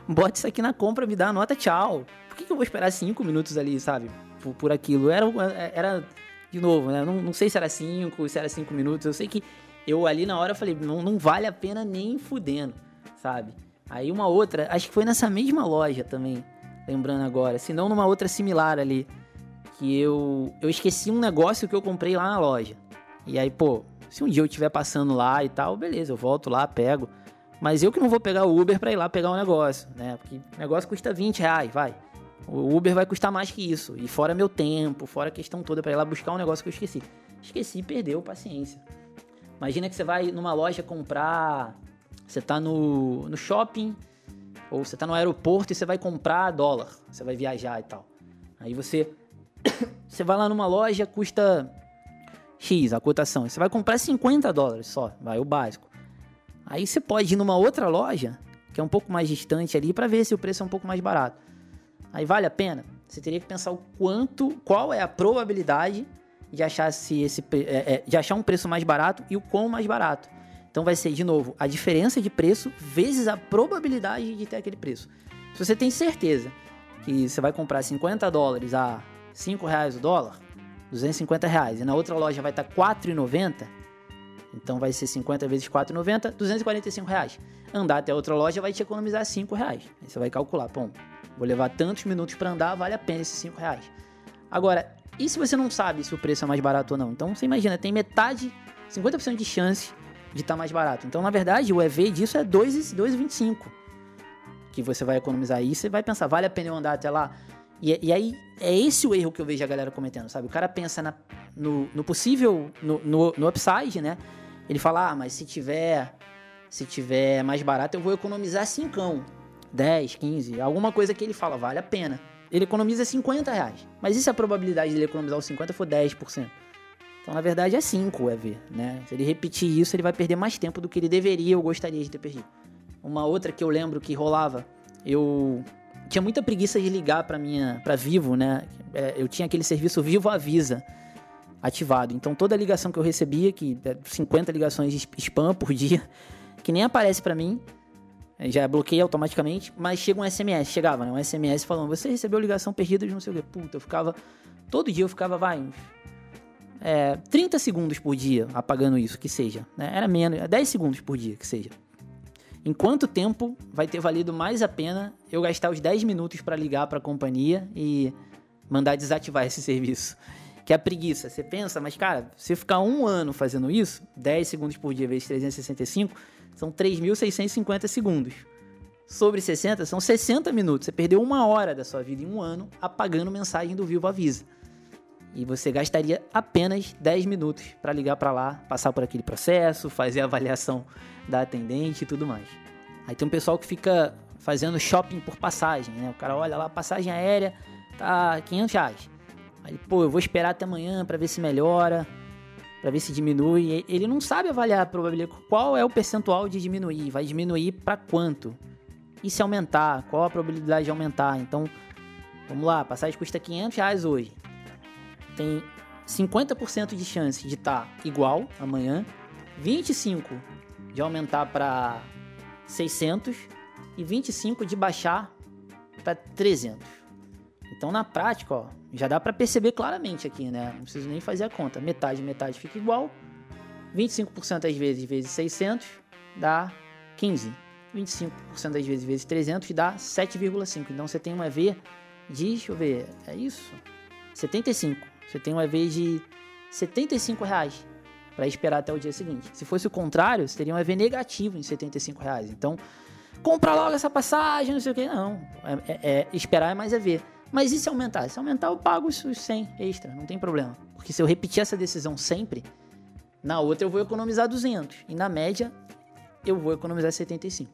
bote isso aqui na compra, me dá a nota, tchau. Por que, que eu vou esperar cinco minutos ali, sabe? Por, por aquilo. Era, era, de novo, né? Não, não sei se era cinco, se era cinco minutos. Eu sei que eu ali na hora falei, não, não vale a pena nem fudendo sabe? Aí uma outra, acho que foi nessa mesma loja também, lembrando agora, se não numa outra similar ali, que eu eu esqueci um negócio que eu comprei lá na loja. E aí, pô, se um dia eu estiver passando lá e tal, beleza, eu volto lá, pego. Mas eu que não vou pegar o Uber pra ir lá pegar um negócio, né? Porque o negócio custa 20 reais, vai. O Uber vai custar mais que isso. E fora meu tempo, fora a questão toda para ir lá buscar um negócio que eu esqueci. Esqueci, perdeu, paciência. Imagina que você vai numa loja comprar você tá no, no shopping ou você tá no aeroporto e você vai comprar dólar, você vai viajar e tal. Aí você você vai lá numa loja, custa X a cotação, você vai comprar 50 dólares só, vai o básico. Aí você pode ir numa outra loja, que é um pouco mais distante ali, para ver se o preço é um pouco mais barato. Aí vale a pena? Você teria que pensar o quanto, qual é a probabilidade de achar, se esse, é, é, de achar um preço mais barato e o quão mais barato. Então vai ser, de novo, a diferença de preço vezes a probabilidade de ter aquele preço. Se você tem certeza que você vai comprar 50 dólares a 5 reais o dólar, 250 reais, e na outra loja vai estar 4,90, então vai ser 50 vezes 4,90, 245 reais. Andar até outra loja vai te economizar 5 reais. Aí você vai calcular, bom, vou levar tantos minutos para andar, vale a pena esses 5 reais. Agora, e se você não sabe se o preço é mais barato ou não? Então você imagina, tem metade, 50% de chance de estar tá mais barato. Então, na verdade, o EV disso é 2,25 que você vai economizar. E você vai pensar, vale a pena eu andar até lá? E, e, aí, é esse o erro que eu vejo a galera cometendo, sabe? O cara pensa na, no, no, possível, no, no, no upside, né? Ele fala, ah, mas se tiver, se tiver mais barato, eu vou economizar 5, 10, 15, alguma coisa que ele fala, vale a pena. Ele economiza 50 reais. Mas e se a probabilidade dele economizar os 50 for 10%? Então, na verdade, é 5 o EV, né? Se ele repetir isso, ele vai perder mais tempo do que ele deveria ou gostaria de ter perdido. Uma outra que eu lembro que rolava, eu tinha muita preguiça de ligar para minha, para Vivo, né? É, eu tinha aquele serviço Vivo Avisa ativado. Então, toda ligação que eu recebia, que 50 é ligações de spam por dia, que nem aparece para mim, já bloqueei automaticamente, mas chega um SMS, chegava, né? Um SMS falando, você recebeu ligação perdida de não sei o que. Puta, eu ficava, todo dia eu ficava, vai, uns é, 30 segundos por dia apagando isso, que seja. Né? Era menos, 10 é segundos por dia, que seja. Em quanto tempo vai ter valido mais a pena eu gastar os 10 minutos para ligar para a companhia e mandar desativar esse serviço? Que é a preguiça. Você pensa, mas cara, se ficar um ano fazendo isso, 10 segundos por dia vezes 365, são 3.650 segundos. Sobre 60, são 60 minutos. Você perdeu uma hora da sua vida em um ano apagando mensagem do Vivo Avisa. E você gastaria apenas 10 minutos para ligar para lá, passar por aquele processo, fazer a avaliação da atendente e tudo mais. Aí tem um pessoal que fica fazendo shopping por passagem, né? O cara olha lá, passagem aérea tá 500 reais. Aí, pô, eu vou esperar até amanhã para ver se melhora, para ver se diminui. Ele não sabe avaliar a probabilidade, qual é o percentual de diminuir, vai diminuir para quanto? E se aumentar, qual a probabilidade de aumentar? Então, vamos lá, passagem custa 500 reais hoje tem 50% de chance de estar tá igual amanhã, 25 de aumentar para 600 e 25 de baixar para 300. Então na prática, ó, já dá para perceber claramente aqui, né? Não preciso nem fazer a conta. Metade, metade fica igual. 25% às vezes vezes 600 dá 15. 25% às vezes vezes 300 dá 7,5. Então você tem um EV de, deixa eu ver, é isso? 75. Você tem um EV de 75 reais para esperar até o dia seguinte. Se fosse o contrário, você teria um EV negativo em 75 reais. Então, compra logo essa passagem, não sei o que. Não, é, é, é, esperar é mais EV. Mas e se aumentar? Se aumentar, eu pago os 100 extra, não tem problema. Porque se eu repetir essa decisão sempre, na outra eu vou economizar 200. E na média, eu vou economizar 75.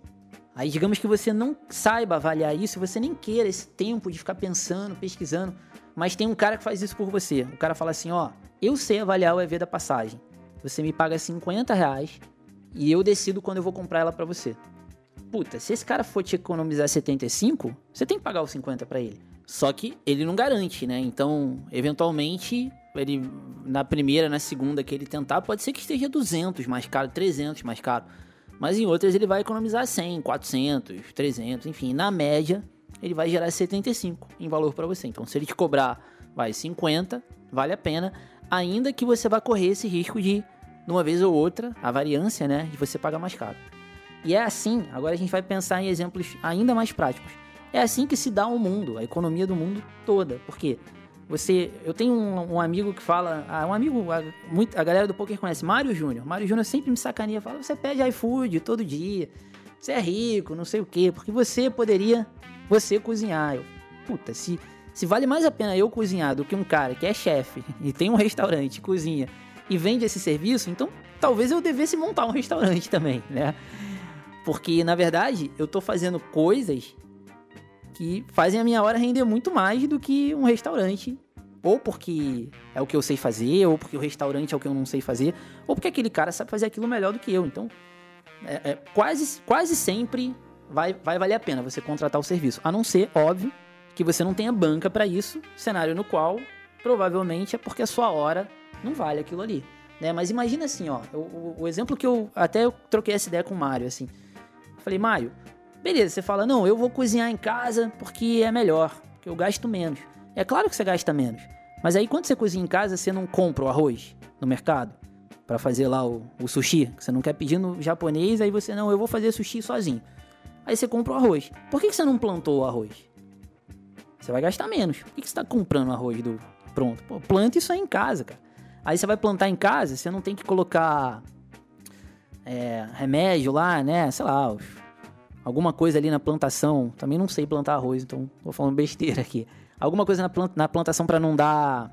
Aí, digamos que você não saiba avaliar isso, você nem queira esse tempo de ficar pensando, pesquisando, mas tem um cara que faz isso por você. O cara fala assim: ó, eu sei avaliar o EV da passagem. Você me paga 50 reais e eu decido quando eu vou comprar ela para você. Puta, se esse cara for te economizar 75, você tem que pagar os 50 para ele. Só que ele não garante, né? Então, eventualmente, ele na primeira, na segunda que ele tentar, pode ser que esteja 200 mais caro, 300 mais caro. Mas em outras ele vai economizar 100, 400, 300, enfim, na média ele vai gerar 75 em valor para você. Então, se ele te cobrar, vai 50, vale a pena, ainda que você vá correr esse risco de de uma vez ou outra, a variância, né, de você pagar mais caro. E é assim, agora a gente vai pensar em exemplos ainda mais práticos. É assim que se dá o mundo, a economia do mundo toda. Porque você, eu tenho um, um amigo que fala, ah, um amigo, a, muito, a galera do poker conhece, Mário Júnior. Mário Júnior sempre me sacaneia, fala, você pede iFood todo dia, você é rico, não sei o quê, porque você poderia, você cozinhar. Eu, puta, se, se vale mais a pena eu cozinhar do que um cara que é chefe e tem um restaurante, cozinha e vende esse serviço, então talvez eu devesse montar um restaurante também, né? Porque na verdade eu tô fazendo coisas que fazem a minha hora render muito mais do que um restaurante. Ou porque é o que eu sei fazer, ou porque o restaurante é o que eu não sei fazer, ou porque aquele cara sabe fazer aquilo melhor do que eu. Então, é, é, quase, quase sempre vai, vai valer a pena você contratar o serviço. A não ser, óbvio, que você não tenha banca para isso, cenário no qual provavelmente é porque a sua hora não vale aquilo ali. Né? Mas imagina assim, ó, o, o exemplo que eu até eu troquei essa ideia com o Mário, assim. Falei, Mário, beleza, você fala, não, eu vou cozinhar em casa porque é melhor, porque eu gasto menos. É claro que você gasta menos. Mas aí quando você cozinha em casa, você não compra o arroz no mercado para fazer lá o, o, sushi. Você não quer pedir no japonês, aí você, não, eu vou fazer sushi sozinho. Aí você compra o arroz. Por que, que você não plantou o arroz? Você vai gastar menos. Por que, que você está comprando arroz do pronto? Pô, planta isso aí em casa, cara. Aí você vai plantar em casa, você não tem que colocar é, remédio lá, né? Sei lá, alguma coisa ali na plantação. Também não sei plantar arroz, então vou falando besteira aqui. Alguma coisa na, planta, na plantação para não dar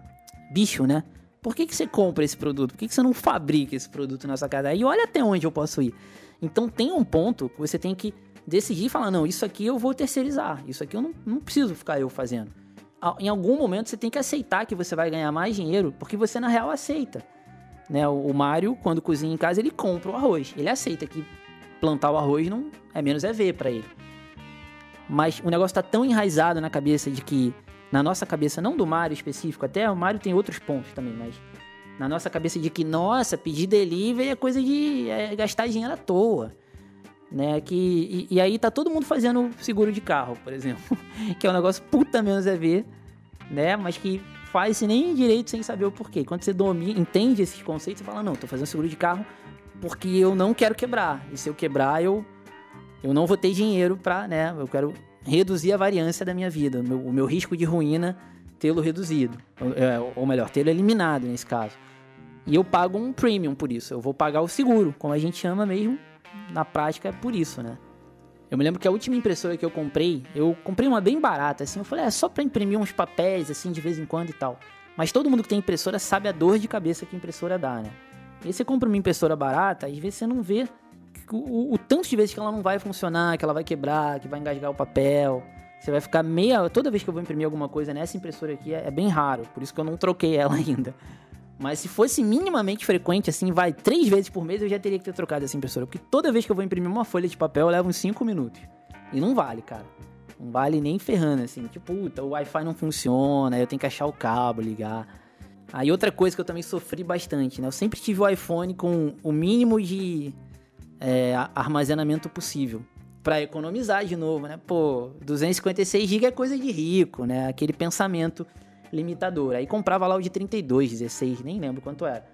bicho, né? Por que, que você compra esse produto? Por que, que você não fabrica esse produto na sua casa? E olha até onde eu posso ir. Então tem um ponto que você tem que decidir falar: não, isso aqui eu vou terceirizar. Isso aqui eu não, não preciso ficar eu fazendo em algum momento você tem que aceitar que você vai ganhar mais dinheiro, porque você na real aceita. Né? O Mário, quando cozinha em casa, ele compra o arroz. Ele aceita que plantar o arroz não é menos é ver para ele. Mas o negócio está tão enraizado na cabeça de que, na nossa cabeça, não do Mário específico, até o Mário tem outros pontos também, mas na nossa cabeça de que, nossa, pedir delivery é coisa de é, gastar dinheiro à toa né? Que, e, e, aí tá todo mundo fazendo seguro de carro, por exemplo, que é um negócio puta menos a ver, né? Mas que faz nem direito sem saber o porquê. Quando você domina, entende esses conceitos, você fala, não, tô fazendo seguro de carro porque eu não quero quebrar. E se eu quebrar, eu, eu não vou ter dinheiro pra, né? Eu quero reduzir a variância da minha vida, o meu, o meu risco de ruína tê-lo reduzido. Ou, é, ou melhor, tê-lo eliminado nesse caso. E eu pago um premium por isso. Eu vou pagar o seguro, como a gente chama mesmo, na prática é por isso, né? Eu me lembro que a última impressora que eu comprei, eu comprei uma bem barata, assim. Eu falei, é só pra imprimir uns papéis, assim, de vez em quando e tal. Mas todo mundo que tem impressora sabe a dor de cabeça que impressora dá, né? E aí você compra uma impressora barata, às vezes você não vê o, o, o, tanto de vezes que ela não vai funcionar, que ela vai quebrar, que vai engasgar o papel. Você vai ficar meia. Toda vez que eu vou imprimir alguma coisa nessa impressora aqui é, é bem raro, por isso que eu não troquei ela ainda. Mas se fosse minimamente frequente, assim, vai três vezes por mês, eu já teria que ter trocado essa impressora. Porque toda vez que eu vou imprimir uma folha de papel, eu levo uns 5 minutos. E não vale, cara. Não vale nem ferrando, assim. Tipo, puta, o Wi-Fi não funciona, eu tenho que achar o cabo, ligar. Aí outra coisa que eu também sofri bastante, né? Eu sempre tive o iPhone com o mínimo de é, armazenamento possível. para economizar de novo, né? Pô, 256 GB é coisa de rico, né? Aquele pensamento limitador. Aí comprava lá o de 32, 16, nem lembro quanto era.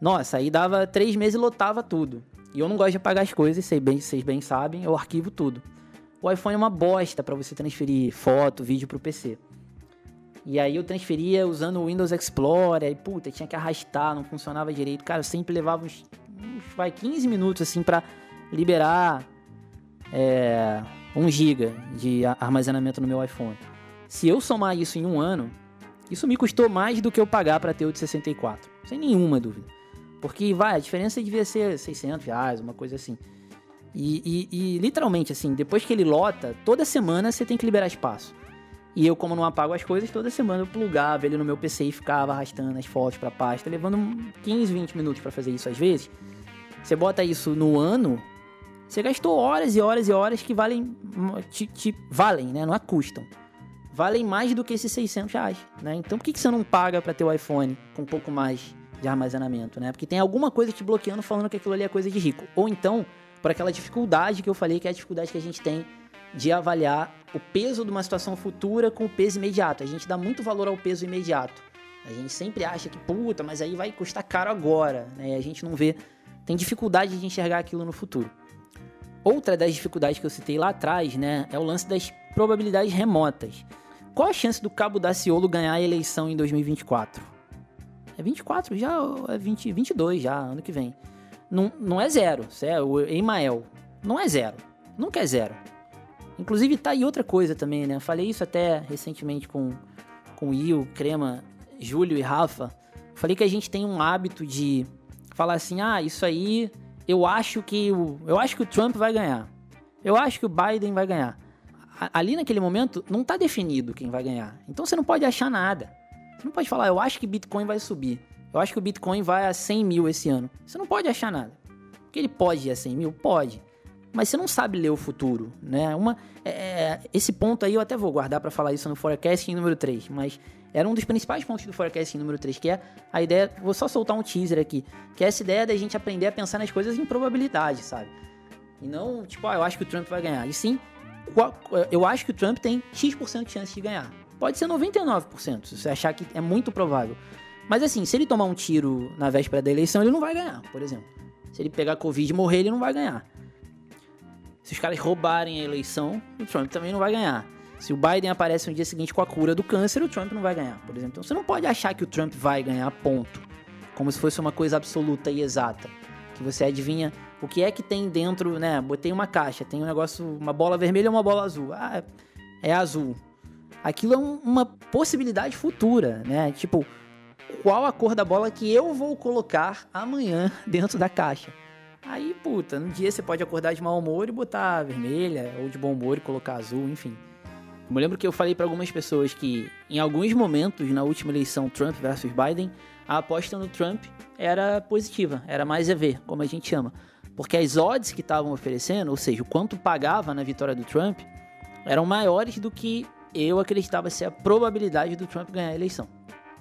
Nossa, aí dava três meses e lotava tudo. E eu não gosto de apagar as coisas, vocês bem, vocês bem sabem, eu arquivo tudo. O iPhone é uma bosta para você transferir foto, vídeo pro PC. E aí eu transferia usando o Windows Explorer, e puta, tinha que arrastar, não funcionava direito. Cara, eu sempre levava uns, uns vai, 15 minutos assim para liberar é, 1 GB de armazenamento no meu iPhone. Se eu somar isso em um ano, isso me custou mais do que eu pagar para ter o de 64, sem nenhuma dúvida. Porque, vai, a diferença devia ser 600 reais, uma coisa assim. E, e, e, literalmente, assim, depois que ele lota, toda semana você tem que liberar espaço. E eu, como não apago as coisas, toda semana eu plugava ele no meu PC e ficava arrastando as fotos pra pasta, levando 15, 20 minutos para fazer isso às vezes. Você bota isso no ano, você gastou horas e horas e horas que valem, te, te valem, né? Não é custam. Valem mais do que esses 600 reais, né? Então por que, que você não paga para ter o iPhone com um pouco mais de armazenamento, né? Porque tem alguma coisa te bloqueando falando que aquilo ali é coisa de rico. Ou então, por aquela dificuldade que eu falei, que é a dificuldade que a gente tem de avaliar o peso de uma situação futura com o peso imediato. A gente dá muito valor ao peso imediato. A gente sempre acha que, puta, mas aí vai custar caro agora, né? E a gente não vê, tem dificuldade de enxergar aquilo no futuro. Outra das dificuldades que eu citei lá atrás, né, é o lance das probabilidades remotas. Qual a chance do Cabo Daciolo ganhar a eleição em 2024? É 24 já, é 20, 22 já, ano que vem. Não, não é zero, certo? O Emael não é zero, nunca é zero. Inclusive tá aí outra coisa também, né? Falei isso até recentemente com, com o Will, Crema, Júlio e Rafa. Falei que a gente tem um hábito de falar assim: ah, isso aí, eu acho que o, eu acho que o Trump vai ganhar. Eu acho que o Biden vai ganhar. Ali naquele momento não tá definido quem vai ganhar. Então você não pode achar nada. Você não pode falar, eu acho que Bitcoin vai subir. Eu acho que o Bitcoin vai a 100 mil esse ano. Você não pode achar nada. Que ele pode ir a 100 mil? Pode mas você não sabe ler o futuro, né? Uma, é, é esse ponto aí eu até vou guardar para falar isso no forecast número 3, mas era um dos principais pontos do forecast número 3, que é a ideia, vou só soltar um teaser aqui, que é essa ideia da gente aprender a pensar nas coisas em probabilidade, sabe? E não, tipo, ah, eu acho que o Trump vai ganhar. E sim, eu acho que o Trump tem X% de chance de ganhar. Pode ser 99%, se você achar que é muito provável. Mas assim, se ele tomar um tiro na véspera da eleição, ele não vai ganhar, por exemplo. Se ele pegar Covid e morrer, ele não vai ganhar. Se os caras roubarem a eleição, o Trump também não vai ganhar. Se o Biden aparece no dia seguinte com a cura do câncer, o Trump não vai ganhar, por exemplo. Então você não pode achar que o Trump vai ganhar ponto, como se fosse uma coisa absoluta e exata, que você adivinha o que é que tem dentro, né? Botei uma caixa, tem um negócio, uma bola vermelha ou uma bola azul. Ah, é azul. Aquilo é um, uma possibilidade futura, né? Tipo, qual a cor da bola que eu vou colocar amanhã dentro da caixa? Aí, puta, no dia você pode acordar de mau humor e botar vermelha, ou de bom humor e colocar azul, enfim. Eu me lembro que eu falei para algumas pessoas que, em alguns momentos na última eleição Trump versus Biden, a aposta no Trump era positiva, era mais EV, como a gente chama. Porque as odds que estavam oferecendo, ou seja, o quanto pagava na vitória do Trump, eram maiores do que eu acreditava ser a probabilidade do Trump ganhar a eleição.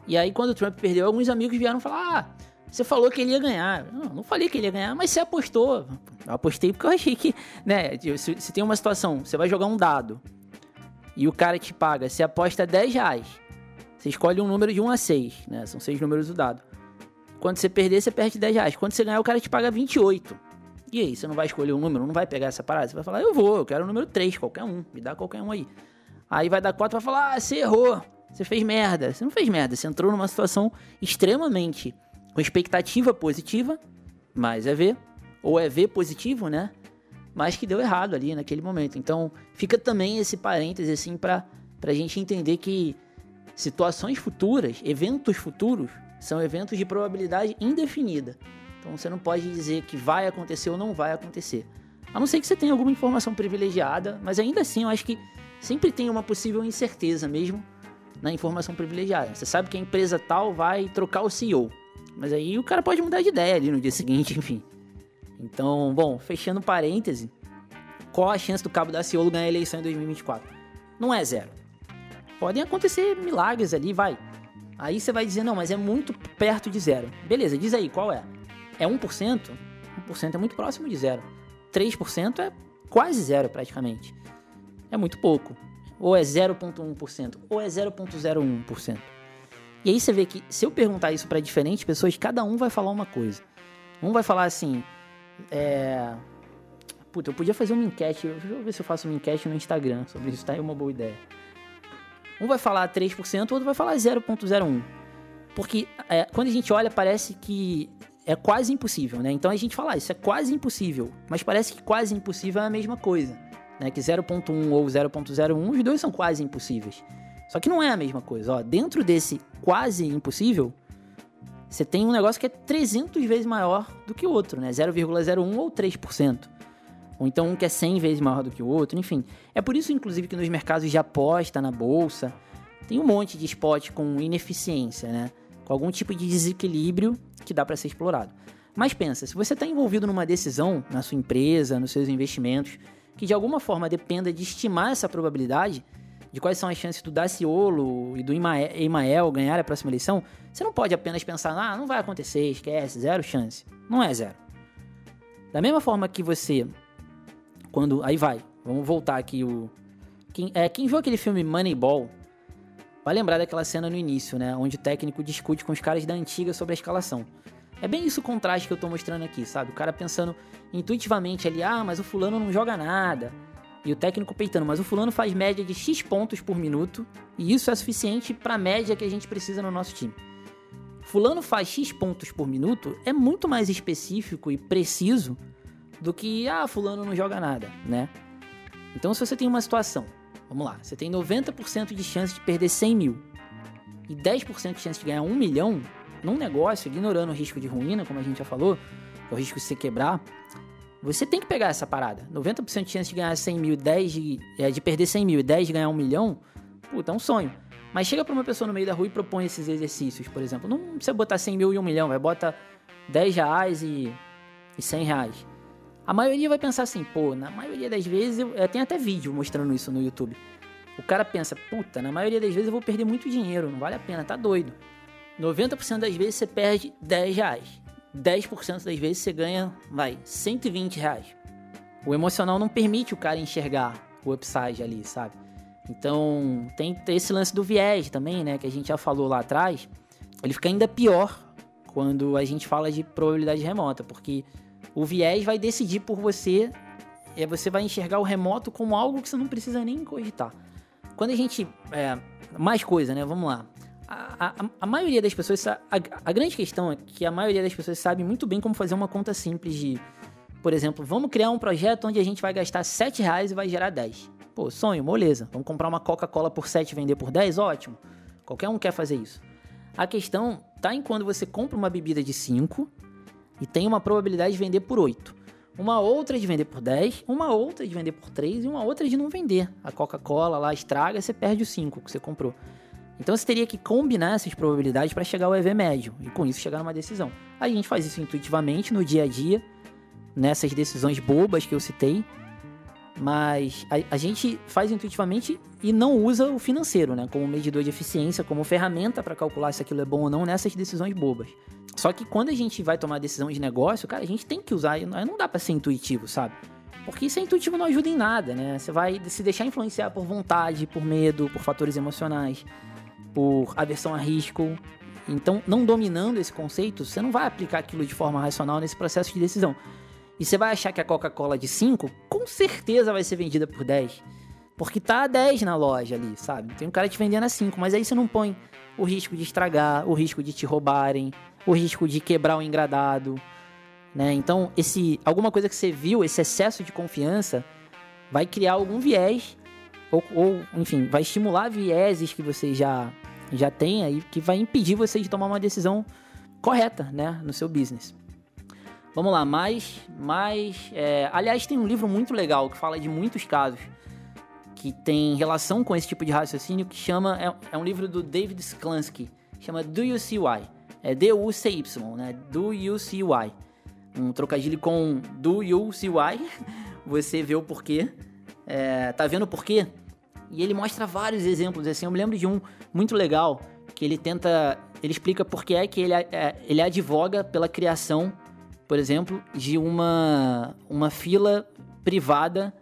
E aí, quando o Trump perdeu, alguns amigos vieram falar: ah, você falou que ele ia ganhar. Não, não falei que ele ia ganhar, mas você apostou. Eu apostei porque eu achei que, né, se, se, tem uma situação, você vai jogar um dado e o cara te paga, você aposta 10 reais. Você escolhe um número de 1 a 6, né? São seis números do dado. Quando você perder, você perde 10 reais. Quando você ganhar, o cara te paga 28. E aí, você não vai escolher um número, não vai pegar essa parada? Você vai falar, eu vou, eu quero o número 3, qualquer um. Me dá qualquer um aí. Aí vai dar 4 vai falar, ah, você errou. Você fez merda. Você não fez merda, você entrou numa situação extremamente com expectativa positiva, mas é V, ou é V positivo, né? Mas que deu errado ali naquele momento. Então, fica também esse parêntese assim para a gente entender que situações futuras, eventos futuros, são eventos de probabilidade indefinida. Então, você não pode dizer que vai acontecer ou não vai acontecer. A não ser que você tenha alguma informação privilegiada, mas ainda assim eu acho que sempre tem uma possível incerteza mesmo na informação privilegiada. Você sabe que a empresa tal vai trocar o CEO. Mas aí o cara pode mudar de ideia ali no dia seguinte, enfim. Então, bom, fechando parêntese, qual a chance do Cabo da Ciolo ganhar a eleição em 2024? Não é zero. Podem acontecer milagres ali, vai. Aí você vai dizer, não, mas é muito perto de zero. Beleza, diz aí, qual é? É 1%? 1% é muito próximo de zero. 3% é quase zero praticamente. É muito pouco. Ou é 0,1%, ou é 0,01%. E aí você vê que se eu perguntar isso para diferentes pessoas, cada um vai falar uma coisa. Um vai falar assim, é... Puta, eu podia fazer uma enquete, deixa eu ver se eu faço uma enquete no Instagram sobre isso, tá aí uma boa ideia. Um vai falar 3%, o outro vai falar 0.01%. Porque é, quando a gente olha, parece que é quase impossível, né? Então a gente fala, ah, isso é quase impossível. Mas parece que quase impossível é a mesma coisa. Né? Que 0.1 ou 0.01, os dois são quase impossíveis. Só que não é a mesma coisa. Ó, dentro desse quase impossível, você tem um negócio que é 300 vezes maior do que o outro, né? 0,01 ou 3%. Ou então um que é 100 vezes maior do que o outro, enfim. É por isso, inclusive, que nos mercados de aposta, na bolsa, tem um monte de spot com ineficiência, né? Com algum tipo de desequilíbrio que dá para ser explorado. Mas pensa, se você está envolvido numa decisão na sua empresa, nos seus investimentos, que de alguma forma dependa de estimar essa probabilidade, de quais são as chances do Daciolo e do Emael ganhar a próxima eleição, você não pode apenas pensar, ah, não vai acontecer, esquece, zero chance. Não é zero. Da mesma forma que você quando. Aí vai. Vamos voltar aqui o. Quem, é, quem viu aquele filme Moneyball vai lembrar daquela cena no início, né? Onde o técnico discute com os caras da antiga sobre a escalação. É bem isso o contraste que eu tô mostrando aqui, sabe? O cara pensando intuitivamente ali, ah, mas o fulano não joga nada. E o técnico peitando, mas o fulano faz média de X pontos por minuto, e isso é suficiente para a média que a gente precisa no nosso time. Fulano faz X pontos por minuto é muito mais específico e preciso do que, ah, fulano não joga nada, né? Então, se você tem uma situação, vamos lá, você tem 90% de chance de perder 100 mil e 10% de chance de ganhar 1 milhão num negócio, ignorando o risco de ruína, como a gente já falou, é o risco de você quebrar, você tem que pegar essa parada. 90% de chance de ganhar 100 mil, 10 de, é, de perder 100 mil e 10 de ganhar 1 milhão, puta, é um sonho. Mas chega pra uma pessoa no meio da rua e propõe esses exercícios, por exemplo. Não precisa botar 100 mil e 1 milhão, vai bota 10 reais e, e 100 reais. A maioria vai pensar assim, pô, na maioria das vezes, eu, eu tenho até vídeo mostrando isso no YouTube. O cara pensa, puta, na maioria das vezes eu vou perder muito dinheiro, não vale a pena, tá doido. 90% das vezes você perde 10 reais. 10% das vezes você ganha, vai, 120 reais. O emocional não permite o cara enxergar o upside ali, sabe? Então, tem esse lance do viés também, né, que a gente já falou lá atrás. Ele fica ainda pior quando a gente fala de probabilidade remota, porque o viés vai decidir por você, é, você vai enxergar o remoto como algo que você não precisa nem cogitar. Quando a gente. É, mais coisa, né? Vamos lá. A, a, a maioria das pessoas. A, a, grande questão é que a maioria das pessoas sabe muito bem como fazer uma conta simples de. Por exemplo, vamos criar um projeto onde a gente vai gastar 7 reais e vai gerar 10. Pô, sonho, moleza. Vamos comprar uma Coca-Cola por 7 e vender por 10? Ótimo. Qualquer um quer fazer isso. A questão tá em quando você compra uma bebida de 5 e tem uma probabilidade de vender por 8. Uma outra de vender por 10, uma outra de vender por 3 e uma outra de não vender. A Coca-Cola lá estraga, você perde os 5 que você comprou. Então você teria que combinar essas probabilidades para chegar ao EV médio e com isso chegar numa decisão. A gente faz isso intuitivamente no dia a dia, nessas decisões bobas que eu citei, mas a, a, gente faz intuitivamente e não usa o financeiro, né, como medidor de eficiência, como ferramenta para calcular se aquilo é bom ou não nessas decisões bobas. Só que quando a gente vai tomar decisão de negócio, cara, a gente tem que usar, não dá para ser intuitivo, sabe? Porque ser intuitivo não ajuda em nada, né? Você vai se deixar influenciar por vontade, por medo, por fatores emocionais, por aversão a risco. Então, não dominando esse conceito, você não vai aplicar aquilo de forma racional nesse processo de decisão. E você vai achar que a Coca-Cola de 5, com certeza vai ser vendida por 10. Porque tá a 10 na loja ali, sabe? Tem um cara te vendendo a 5, mas aí você não põe o risco de estragar, o risco de te roubarem, o risco de quebrar o engradado, né? Então, esse alguma coisa que você viu, esse excesso de confiança, vai criar algum viés ou, ou enfim, vai estimular vieses que você já já tem aí que vai impedir você de tomar uma decisão correta, né, no seu business. Vamos lá, mais, mais, é... aliás, tem um livro muito legal que fala de muitos casos que tem relação com esse tipo de raciocínio que chama é, é um livro do David Sklansky, chama Do You See Why? é D-U-C-Y, né? Do You See Why. Um trocadilho com Do You See Why. Você vê o porquê. É, tá vendo o porquê? E ele mostra vários exemplos, assim. Eu me lembro de um muito legal que ele tenta. Ele explica por que é que ele, é, ele advoga pela criação, por exemplo, de uma, uma fila privada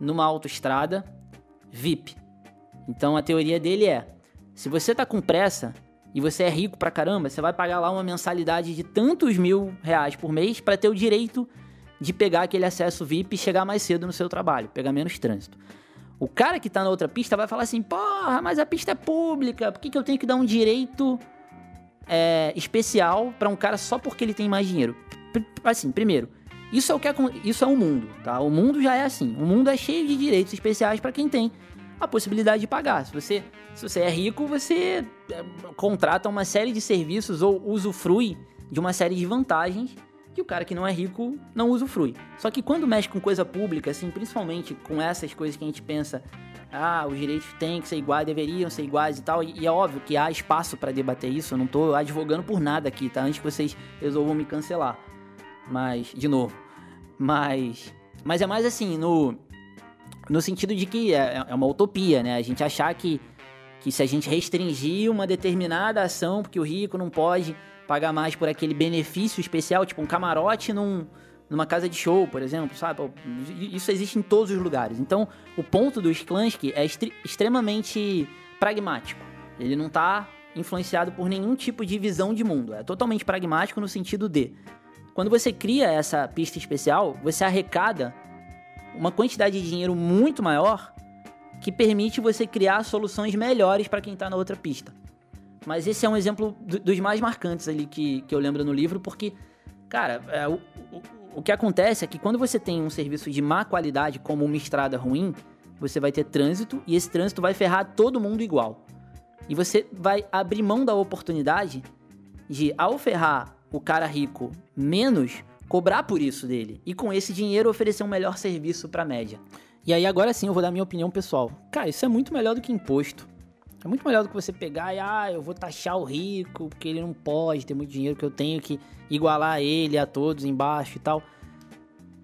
numa autoestrada VIP. Então a teoria dele é: se você tá com pressa, e você é rico pra caramba, você vai pagar lá uma mensalidade de tantos mil reais por mês para ter o direito de pegar aquele acesso VIP e chegar mais cedo no seu trabalho, pegar menos trânsito. O cara que tá na outra pista vai falar assim: porra, mas a pista é pública, por que, que eu tenho que dar um direito é, especial para um cara só porque ele tem mais dinheiro? Assim, primeiro, isso é o que é, isso é o mundo, tá? O mundo já é assim. O mundo é cheio de direitos especiais para quem tem a possibilidade de pagar. Se você, se você é rico, você é, contrata uma série de serviços ou usufrui de uma série de vantagens que o cara que não é rico não usufrui. Só que quando mexe com coisa pública, assim, principalmente com essas coisas que a gente pensa, ah, os direitos têm que ser iguais, deveriam ser iguais e tal, e, é óbvio que há espaço para debater isso, eu não tô advogando por nada aqui, tá? Antes que vocês resolvam me cancelar. Mas, de novo, mas mas é mais assim, no no sentido de que é, é uma utopia, né? A gente achar que, que se a gente restringir uma determinada ação, porque o rico não pode pagar mais por aquele benefício especial, tipo um camarote num, numa casa de show, por exemplo, sabe? Isso existe em todos os lugares. Então, o ponto do Sklansky é extremamente pragmático. Ele não está influenciado por nenhum tipo de visão de mundo. É totalmente pragmático no sentido de quando você cria essa pista especial, você arrecada uma quantidade de dinheiro muito maior que permite você criar soluções melhores para quem está na outra pista. Mas esse é um exemplo do, dos mais marcantes ali que, que eu lembro no livro, porque, cara, é, o, o, o que acontece é que quando você tem um serviço de má qualidade, como uma estrada ruim, você vai ter trânsito e esse trânsito vai ferrar todo mundo igual. E você vai abrir mão da oportunidade de, ao ferrar o cara rico menos, cobrar por isso dele e com esse dinheiro oferecer um melhor serviço para a média. E aí agora sim eu vou dar minha opinião pessoal. Cara, isso é muito melhor do que imposto. É muito melhor do que você pegar e ah, eu vou taxar o rico porque ele não pode ter muito dinheiro que eu tenho que igualar ele a todos embaixo e tal.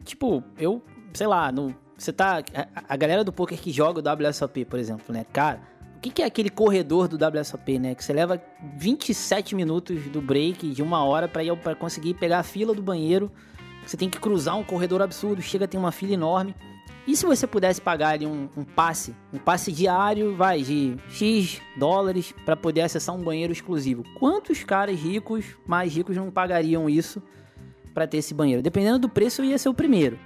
Tipo, eu, sei lá, no, você tá a, a galera do poker que joga o WSOP, por exemplo, né? Cara, o que, que é aquele corredor do WSOP, né? Que você leva 27 minutos do break de uma hora para ir para conseguir pegar a fila do banheiro. Você tem que cruzar um corredor absurdo, chega a ter uma fila enorme. E se você pudesse pagar ali um, um passe, um passe diário, vai, de X dólares para poder acessar um banheiro exclusivo? Quantos caras ricos, mais ricos, não pagariam isso para ter esse banheiro? Dependendo do preço, ia ser o primeiro.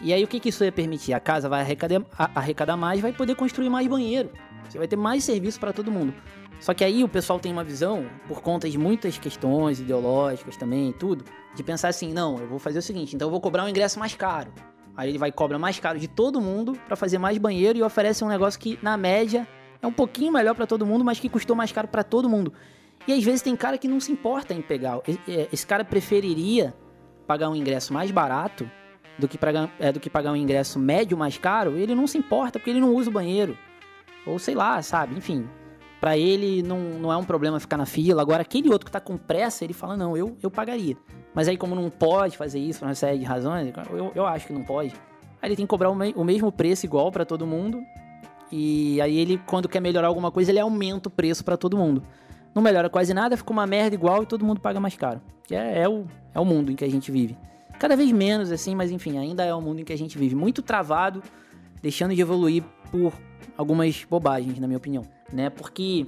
E aí o que, que isso ia permitir? A casa vai arrecadar, arrecadar mais, vai poder construir mais banheiro. Você vai ter mais serviço para todo mundo. Só que aí o pessoal tem uma visão, por conta de muitas questões ideológicas também e tudo, de pensar assim: não, eu vou fazer o seguinte, então eu vou cobrar um ingresso mais caro. Aí ele vai cobrar mais caro de todo mundo para fazer mais banheiro e oferece um negócio que, na média, é um pouquinho melhor para todo mundo, mas que custou mais caro para todo mundo. E às vezes tem cara que não se importa em pegar. Esse cara preferiria pagar um ingresso mais barato do que, pagar, é, do que pagar um ingresso médio mais caro. Ele não se importa porque ele não usa o banheiro. Ou sei lá, sabe? Enfim, para ele não, não é um problema ficar na fila. Agora, aquele outro que tá com pressa, ele fala, não, eu, eu pagaria. Mas aí, como não pode fazer isso por uma série de razões, eu, eu acho que não pode. Aí ele tem que cobrar o, me, o mesmo preço igual para todo mundo. E aí ele, quando quer melhorar alguma coisa, ele aumenta o preço para todo mundo. Não melhora quase nada, fica uma merda igual e todo mundo paga mais caro. Que é, é, o, é o mundo em que a gente vive. Cada vez menos, assim, mas enfim, ainda é o mundo em que a gente vive. Muito travado, deixando de evoluir por algumas bobagens, na minha opinião, né? Porque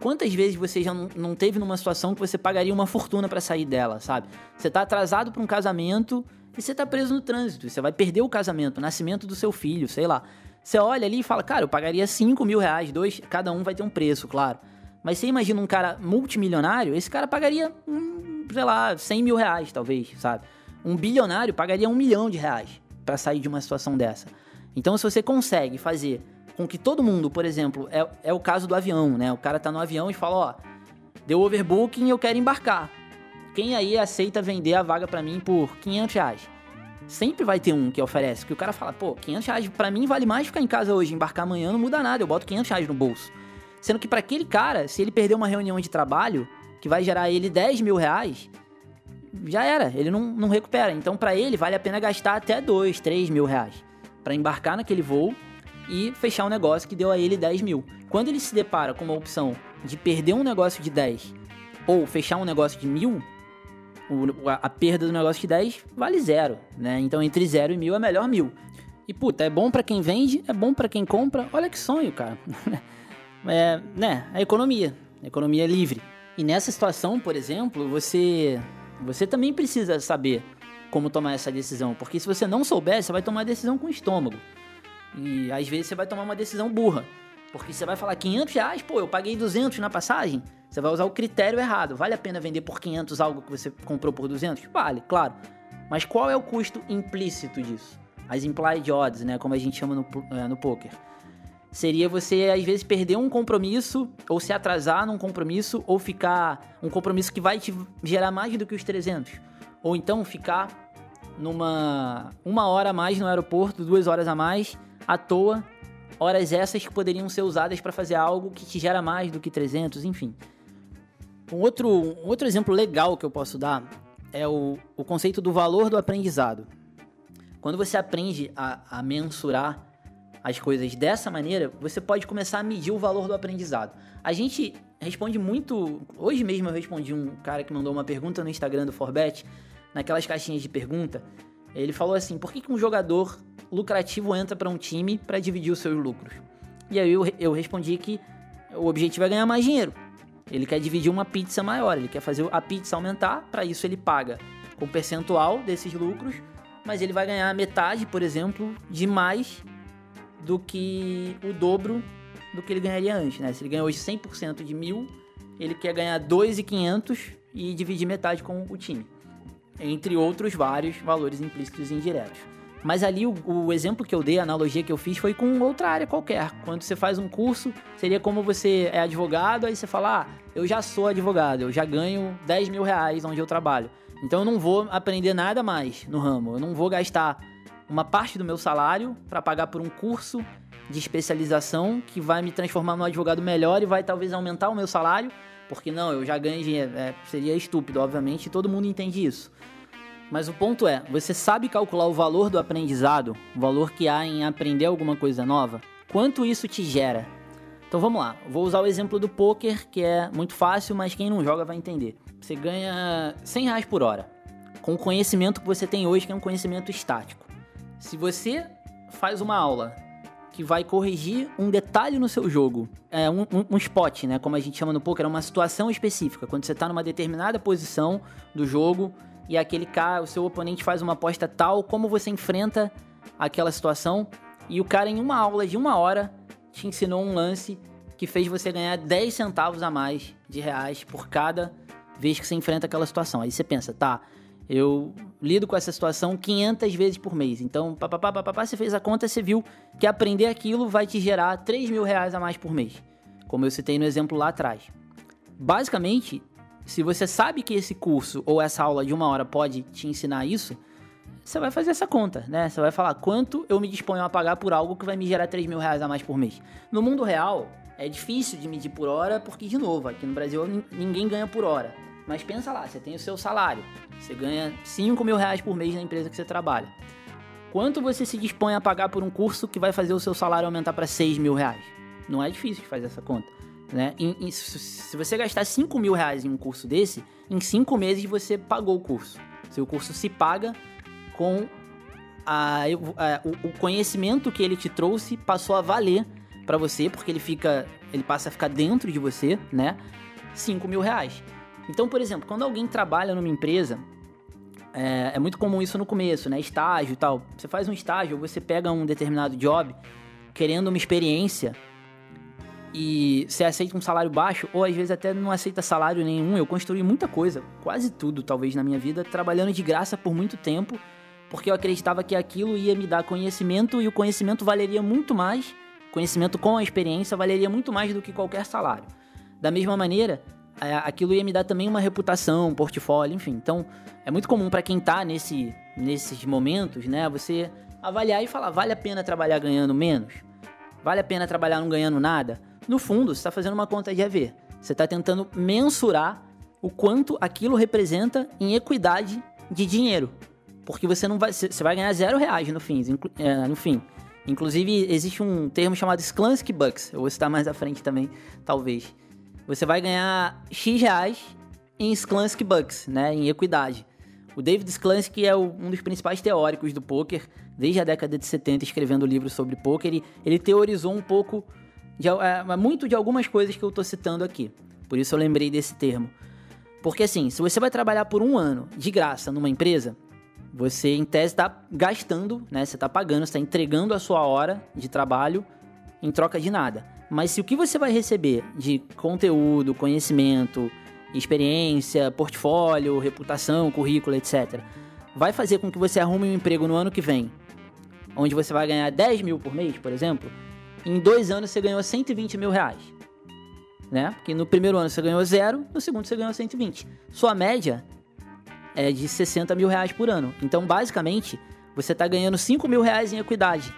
quantas vezes você já não, teve numa situação que você pagaria uma fortuna para sair dela, sabe? Você tá atrasado para um casamento e você tá preso no trânsito, você vai perder o casamento, o nascimento do seu filho, sei lá. Você olha ali e fala, cara, eu pagaria 5 mil reais, dois, cada um vai ter um preço, claro. Mas você imagina um cara multimilionário, esse cara pagaria, hum, sei lá, 100 mil reais, talvez, sabe? Um bilionário pagaria um milhão de reais para sair de uma situação dessa. Então, se você consegue fazer com que todo mundo, por exemplo, é, é o caso do avião, né? O cara tá no avião e fala, ó, deu overbooking eu quero embarcar. Quem aí aceita vender a vaga para mim por 500 reais? Sempre vai ter um que oferece, que o cara fala, pô, 500 reais pra mim vale mais ficar em casa hoje, embarcar amanhã não muda nada, eu boto 500 reais no bolso. Sendo que para aquele cara, se ele perder uma reunião de trabalho, que vai gerar ele 10 mil reais, já era, ele não, não recupera. Então para ele vale a pena gastar até 2, 3 mil reais para embarcar naquele voo e fechar um negócio que deu a ele 10 mil. Quando ele se depara com uma opção de perder um negócio de 10 ou fechar um negócio de mil, a perda do negócio de 10 vale zero, né? Então entre zero e mil é melhor mil. E puta, é bom para quem vende, é bom para quem compra. Olha que sonho, cara. é, né? A economia. economia livre. E nessa situação, por exemplo, você você também precisa saber como tomar essa decisão, porque se você não souber, você vai tomar a decisão com o estômago. E às vezes você vai tomar uma decisão burra, porque você vai falar 500 reais, pô, eu paguei 200 na passagem. Você vai usar o critério errado. Vale a pena vender por 500 algo que você comprou por 200? Vale, claro. Mas qual é o custo implícito disso? As implied odds, né, como a gente chama no, é, no poker. Seria você, às vezes, perder um compromisso, ou se atrasar num compromisso, ou ficar um compromisso que vai te gerar mais do que os 300. Ou então ficar numa uma hora a mais no aeroporto, duas horas a mais, à toa, horas essas que poderiam ser usadas para fazer algo que te gera mais do que 300, enfim. Um outro, um outro exemplo legal que eu posso dar é o, o conceito do valor do aprendizado. Quando você aprende a, a mensurar as coisas dessa maneira, você pode começar a medir o valor do aprendizado. A gente responde muito. Hoje mesmo eu respondi um cara que mandou uma pergunta no Instagram do Forbet, naquelas caixinhas de pergunta. Ele falou assim: por que, que um jogador lucrativo entra para um time para dividir os seus lucros? E aí eu, eu respondi que o objetivo é ganhar mais dinheiro. Ele quer dividir uma pizza maior, ele quer fazer a pizza aumentar, para isso ele paga com percentual desses lucros, mas ele vai ganhar metade, por exemplo, de mais do que o dobro do que ele ganharia antes, né? Se ele ganhou hoje 100% de mil, ele quer ganhar 2.500 e dividir metade com o time. Entre outros vários valores implícitos e indiretos. Mas ali o, o, exemplo que eu dei, a analogia que eu fiz, foi com outra área qualquer. Quando você faz um curso, seria como você é advogado, aí você fala, ah, eu já sou advogado, eu já ganho 10 mil reais onde eu trabalho. Então eu não vou aprender nada mais no ramo, eu não vou gastar uma parte do meu salário para pagar por um curso de especialização que vai me transformar num advogado melhor e vai talvez aumentar o meu salário, porque não, eu já ganho dinheiro. É, seria estúpido, obviamente, todo mundo entende isso. Mas o ponto é, você sabe calcular o valor do aprendizado, o valor que há em aprender alguma coisa nova? Quanto isso te gera? Então vamos lá, vou usar o exemplo do poker, que é muito fácil, mas quem não joga vai entender. Você ganha 100 reais por hora, com o conhecimento que você tem hoje, que é um conhecimento estático. Se você faz uma aula que vai corrigir um detalhe no seu jogo, é um, um, um, spot, né, como a gente chama no poker, é uma situação específica, quando você está numa determinada posição do jogo e aquele cara, o seu oponente faz uma aposta tal, como você enfrenta aquela situação e o cara em uma aula de uma hora te ensinou um lance que fez você ganhar 10 centavos a mais de reais por cada vez que você enfrenta aquela situação. Aí você pensa, tá, eu lido com essa situação 500 vezes por mês. Então, papapá, papapá, você fez a conta, você viu que aprender aquilo vai te gerar 3 mil reais a mais por mês. Como eu citei no exemplo lá atrás. Basicamente, se você sabe que esse curso ou essa aula de uma hora pode te ensinar isso, você vai fazer essa conta, né? Você vai falar quanto eu me disponho a pagar por algo que vai me gerar 3 mil reais a mais por mês. No mundo real, é difícil de medir por hora, porque, de novo, aqui no Brasil ninguém ganha por hora. Mas pensa lá, você tem o seu salário, você ganha 5 mil reais por mês na empresa que você trabalha. Quanto você se dispõe a pagar por um curso que vai fazer o seu salário aumentar para 6 mil reais? Não é difícil de fazer essa conta. Né? E, e, se você gastar 5 mil reais em um curso desse, em 5 meses você pagou o curso. Seu curso se paga com a, a, o, o conhecimento que ele te trouxe passou a valer para você, porque ele fica. ele passa a ficar dentro de você, né? 5 mil reais. Então, por exemplo, quando alguém trabalha numa empresa, é, é, muito comum isso no começo, né? Estágio e tal. Você faz um estágio, você pega um determinado job, querendo uma experiência, e você aceita um salário baixo, ou às vezes até não aceita salário nenhum. Eu construí muita coisa, quase tudo talvez na minha vida, trabalhando de graça por muito tempo, porque eu acreditava que aquilo ia me dar conhecimento e o conhecimento valeria muito mais, conhecimento com a experiência valeria muito mais do que qualquer salário. Da mesma maneira, aquilo ia me dar também uma reputação, um portfólio, enfim. Então, é muito comum para quem tá nesse, nesses momentos, né, você avaliar e falar: vale a pena trabalhar ganhando menos? Vale a pena trabalhar não ganhando nada? No fundo, você está fazendo uma conta de EV. Você está tentando mensurar o quanto aquilo representa em equidade de dinheiro. Porque você não vai. Você vai ganhar zero reais no fim. É, no fim. Inclusive, existe um termo chamado Sklansky Bucks. Eu vou citar mais à frente também, talvez você vai ganhar X reais em Sklansky Bucks, né, em equidade. O David Sklansky é um dos principais teóricos do poker, desde a década de 70 escrevendo livros sobre poker, e ele teorizou um pouco, de, é, muito de algumas coisas que eu estou citando aqui. Por isso eu lembrei desse termo. Porque assim, se você vai trabalhar por um ano de graça numa empresa, você em tese está gastando, né? Você está pagando, está entregando a sua hora de trabalho em troca de nada. Mas se o que você vai receber de conteúdo, conhecimento, experiência, portfólio, reputação, currículo, etc., vai fazer com que você arrume um emprego no ano que vem, onde você vai ganhar 10 mil por mês, por exemplo, em dois anos você ganhou 120 mil reais. Né? Porque no primeiro ano você ganhou zero, no segundo você ganhou 120. Sua média é de 60 mil reais por ano. Então, basicamente, você está ganhando 5 mil reais em equidade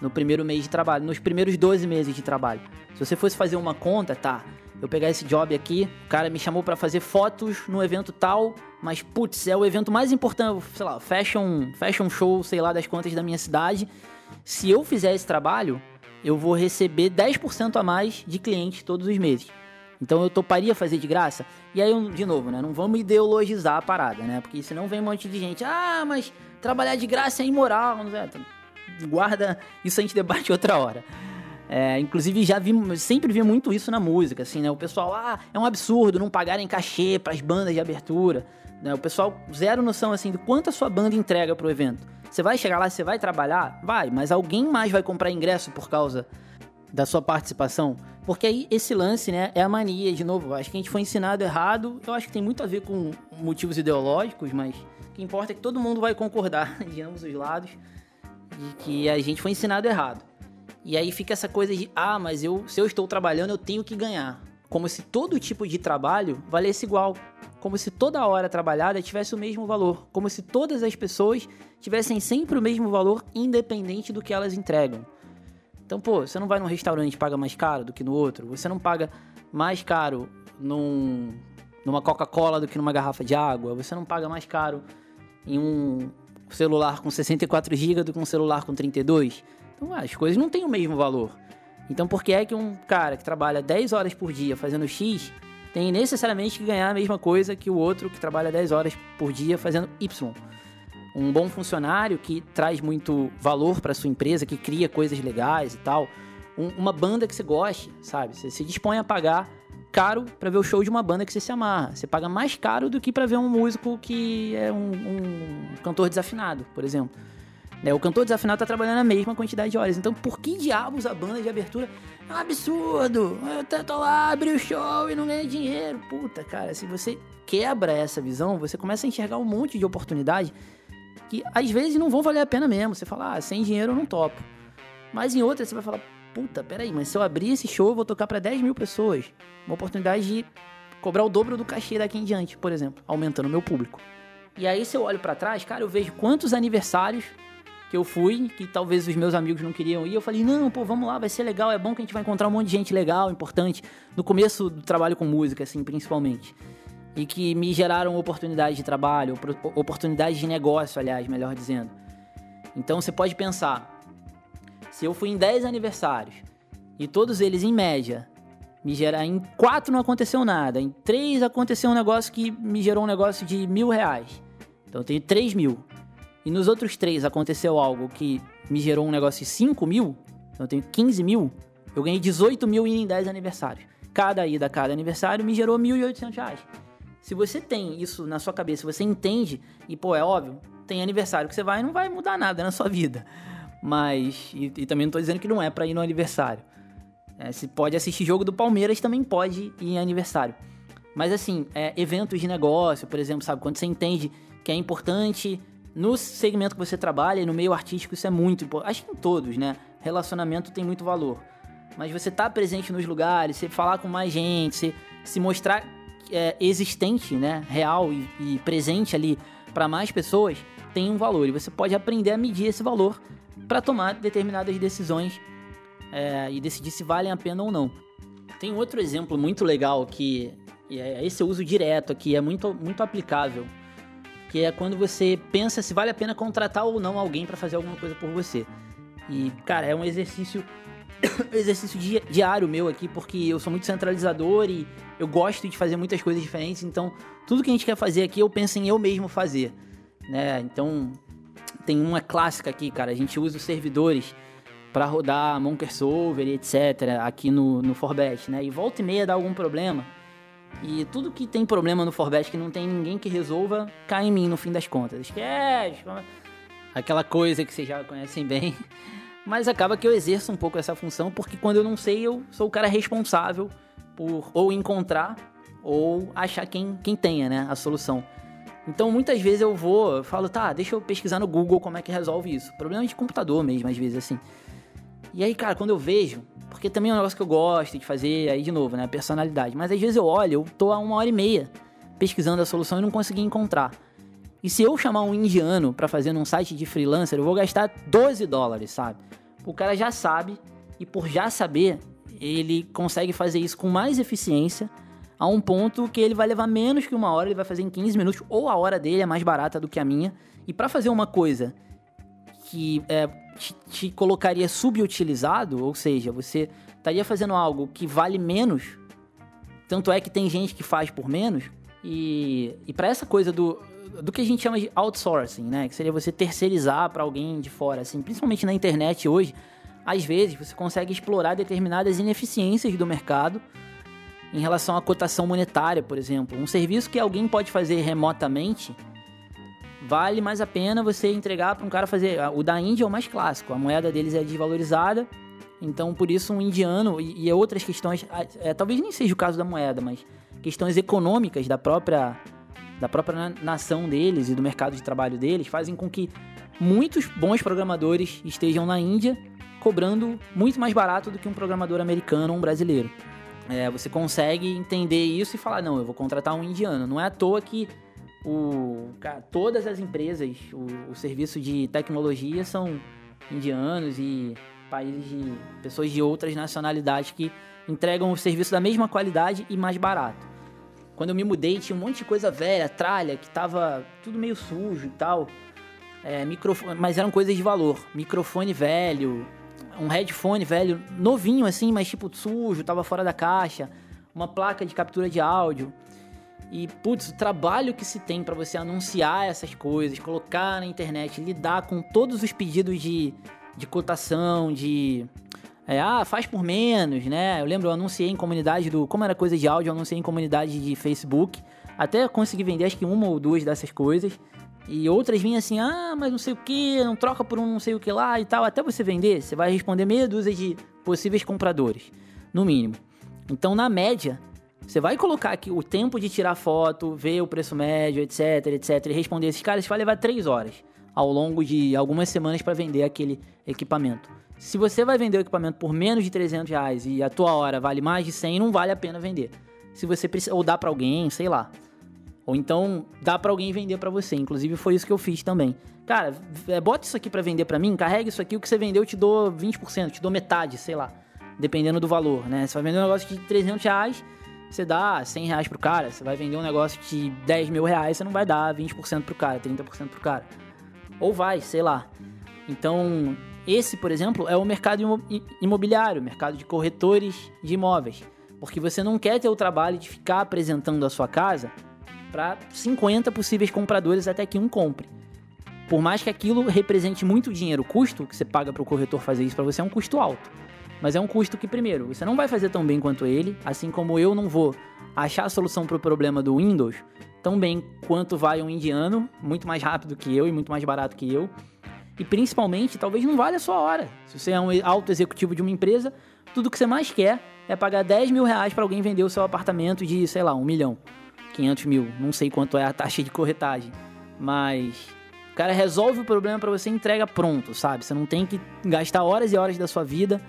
no primeiro mês de trabalho, nos primeiros 12 meses de trabalho. Se você fosse fazer uma conta, tá? Eu pegar esse job aqui, o cara me chamou para fazer fotos no evento tal, mas putz, é o evento mais importante, sei lá, fashion, fashion show, sei lá, das contas da minha cidade. Se eu fizer esse trabalho, eu vou receber 10% a mais de clientes todos os meses. Então eu toparia fazer de graça? E aí, de novo, né? Não vamos ideologizar a parada, né? Porque senão vem um monte de gente, ah, mas trabalhar de graça é imoral. Guarda, isso a gente debate outra hora. É, inclusive, já vi, sempre vi muito isso na música, assim, né? O pessoal, ah, é um absurdo não pagarem cachê para as bandas de abertura. Né? O pessoal, zero noção, assim, do quanto a sua banda entrega pro evento. Você vai chegar lá, você vai trabalhar? Vai, mas alguém mais vai comprar ingresso por causa da sua participação? Porque aí esse lance, né, é a mania, de novo, acho que a gente foi ensinado errado, eu acho que tem muito a ver com motivos ideológicos, mas o que importa é que todo mundo vai concordar de ambos os lados de que a gente foi ensinado errado. E aí fica essa coisa de, ah, mas eu, se eu estou trabalhando, eu tenho que ganhar. Como se todo tipo de trabalho valesse igual. Como se toda hora trabalhada tivesse o mesmo valor. Como se todas as pessoas tivessem sempre o mesmo valor, independente do que elas entregam. Então, pô, você não vai num restaurante e paga mais caro do que no outro. Você não paga mais caro num, numa Coca-Cola do que numa garrafa de água. Você não paga mais caro em um celular com 64 GB do que um celular com 32. Então, as coisas não têm o mesmo valor. Então, por que é que um cara que trabalha 10 horas por dia fazendo X tem necessariamente que ganhar a mesma coisa que o outro que trabalha 10 horas por dia fazendo Y? Um bom funcionário que traz muito valor para sua empresa, que cria coisas legais e tal. Um, uma banda que você goste, sabe? Você se dispõe a pagar caro para ver o show de uma banda que você se amarra. Você paga mais caro do que para ver um músico que é um, um cantor desafinado, por exemplo. Né? O cantor desafinado tá trabalhando a mesma quantidade de horas. Então, por que diabos a banda de abertura é um absurdo? Eu tô lá, abri o show e não ganhei dinheiro. Puta, cara, se você quebra essa visão, você começa a enxergar um monte de oportunidade que às vezes não vão valer a pena mesmo. Você fala, ah, sem dinheiro eu não topo. Mas em outras você vai falar, puta, peraí, mas se eu abrir esse show eu vou tocar para 10 mil pessoas. Uma oportunidade de cobrar o dobro do cachê daqui em diante, por exemplo, aumentando o meu público. E aí, se eu olho para trás, cara, eu vejo quantos aniversários que eu fui, que talvez os meus amigos não queriam ir. Eu falei, não, pô, vamos lá, vai ser legal, é bom que a gente vai encontrar um monte de gente legal, importante, no começo do trabalho com música, assim, principalmente. E que me geraram oportunidades de trabalho, oportunidades de negócio, aliás, melhor dizendo. Então você pode pensar, se eu fui em 10 aniversários e todos eles, em média, me gerar em quatro não aconteceu nada, em três aconteceu um negócio que me gerou um negócio de mil reais. Então eu tenho 3 mil e nos outros três aconteceu algo que me gerou um negócio de 5 mil, então eu tenho 15 mil, eu ganhei 18 mil em 10 aniversários. Cada ida, cada aniversário me gerou 1.800 reais. Se você tem isso na sua cabeça, você entende, e pô, é óbvio, tem aniversário que você vai e não vai mudar nada na sua vida. Mas, e, e também não tô dizendo que não é para ir no aniversário. É, se pode assistir jogo do Palmeiras, também pode ir em aniversário. Mas assim, é, eventos de negócio, por exemplo, sabe? Quando você entende que é importante no segmento que você trabalha e no meio artístico, isso é muito importante. Acho que em todos, né? Relacionamento tem muito valor. Mas você tá presente nos lugares, você falar com mais gente, você se mostrar é, existente, né? Real e, e presente ali para mais pessoas, tem um valor. E você pode aprender a medir esse valor para tomar determinadas decisões é, e decidir se valem a pena ou não. Tem outro exemplo muito legal que é, esse eu uso direto aqui, é muito, muito aplicável que é quando você pensa se vale a pena contratar ou não alguém para fazer alguma coisa por você. E, cara, é um exercício exercício di diário meu aqui, porque eu sou muito centralizador e eu gosto de fazer muitas coisas diferentes, então tudo que a gente quer fazer aqui eu penso em eu mesmo fazer, né? Então, tem uma clássica aqui, cara, a gente usa os servidores para rodar Monker Solver e etc. aqui no, no Forbet, né? E volta e meia dá algum problema E tudo que tem problema no Forbest que não tem ninguém que resolva, cai em mim no fim das contas. Esquece! Aquela coisa que vocês já conhecem bem. Mas acaba que eu exerço um pouco essa função, porque quando eu não sei, eu sou o cara responsável por ou encontrar ou achar quem, quem tenha, né, a solução. Então muitas vezes eu vou, eu falo, tá, deixa eu pesquisar no Google como é que resolve isso. Problema de computador mesmo, às vezes, assim. E aí, cara, quando eu vejo, porque também é um negócio que eu gosto de fazer, aí de novo, né, personalidade. Mas às vezes eu olho, eu tô há uma hora e meia pesquisando a solução e não consegui encontrar. E se eu chamar um indiano para fazer num site de freelancer, eu vou gastar 12 dólares, sabe? O cara já sabe, e por já saber, ele consegue fazer isso com mais eficiência a um ponto que ele vai levar menos que uma hora, ele vai fazer em 15 minutos, ou a hora dele é mais barata do que a minha. E para fazer uma coisa que é, te, te, colocaria subutilizado, ou seja, você estaria fazendo algo que vale menos, tanto é que tem gente que faz por menos, e, e para essa coisa do, do que a gente chama de outsourcing, né, que seria você terceirizar para alguém de fora, assim, principalmente na internet hoje, às vezes você consegue explorar determinadas ineficiências do mercado em relação à cotação monetária, por exemplo. Um serviço que alguém pode fazer remotamente vale mais a pena você entregar para um cara fazer. O da Índia é o mais clássico, a moeda deles é desvalorizada, então por isso um indiano e, e outras questões, é, talvez nem seja o caso da moeda, mas questões econômicas da própria da própria nação deles e do mercado de trabalho deles fazem com que muitos bons programadores estejam na Índia cobrando muito mais barato do que um programador americano ou um brasileiro. É, você consegue entender isso e falar, não, eu vou contratar um indiano. Não é à toa que o, todas as empresas, o, o, serviço de tecnologia são indianos e países de pessoas de outras nacionalidades que entregam o serviço da mesma qualidade e mais barato. Quando eu me mudei, tinha um monte de coisa velha, tralha, que tava tudo meio sujo e tal. É, microfone, mas eram coisas de valor. Microfone velho, um headphone velho, novinho assim, mas tipo sujo, tava fora da caixa, uma placa de captura de áudio. E, putz, o trabalho que se tem para você anunciar essas coisas, colocar na internet, lidar com todos os pedidos de, de cotação, de. É, ah, faz por menos, né? Eu lembro, eu anunciei em comunidade do. Como era coisa de áudio, eu anunciei em comunidade de Facebook. Até consegui vender acho que uma ou duas dessas coisas. E outras vinham assim, ah, mas não sei o que, não troca por um não sei o que lá e tal. Até você vender, você vai responder meia dúzia de possíveis compradores, no mínimo. Então, na média, você vai colocar aqui o tempo de tirar foto, ver o preço médio, etc, etc, e responder esses caras, vai levar três horas ao longo de algumas semanas para vender aquele equipamento. Se você vai vender o equipamento por menos de 300 reais e a tua hora vale mais de 100, não vale a pena vender. Se você precisa, ou dá para alguém, sei lá, ou então dá para alguém vender para você. Inclusive foi isso que eu fiz também. Cara, é, bota isso aqui para vender para mim, carrega isso aqui, o que você vendeu eu te dou 20%, te dou metade, sei lá. Dependendo do valor, né? Você vai vender um negócio de 300 reais, você dá 100 reais pro cara. Você vai vender um negócio de 10 mil reais, você não vai dar 20% pro cara, 30% pro cara. Ou vai, sei lá. Então, esse, por exemplo, é o mercado imobiliário, mercado de corretores de imóveis. Porque você não quer ter o trabalho de ficar apresentando a sua casa para 50 possíveis compradores até que um compre. Por mais que aquilo represente muito dinheiro, o custo que você paga para o corretor fazer isso para você é um custo alto. Mas é um custo que, primeiro, você não vai fazer tão bem quanto ele, assim como eu não vou achar a solução para o problema do Windows tão bem quanto vai um indiano, muito mais rápido que eu e muito mais barato que eu. E principalmente, talvez não valha a sua hora. Se você é um alto executivo de uma empresa, tudo que você mais quer é pagar 10 mil reais para alguém vender o seu apartamento de, sei lá, um milhão. 500 mil, não sei quanto é a taxa de corretagem, mas o cara resolve o problema para você entrega pronto, sabe? Você não tem que gastar horas e horas da sua vida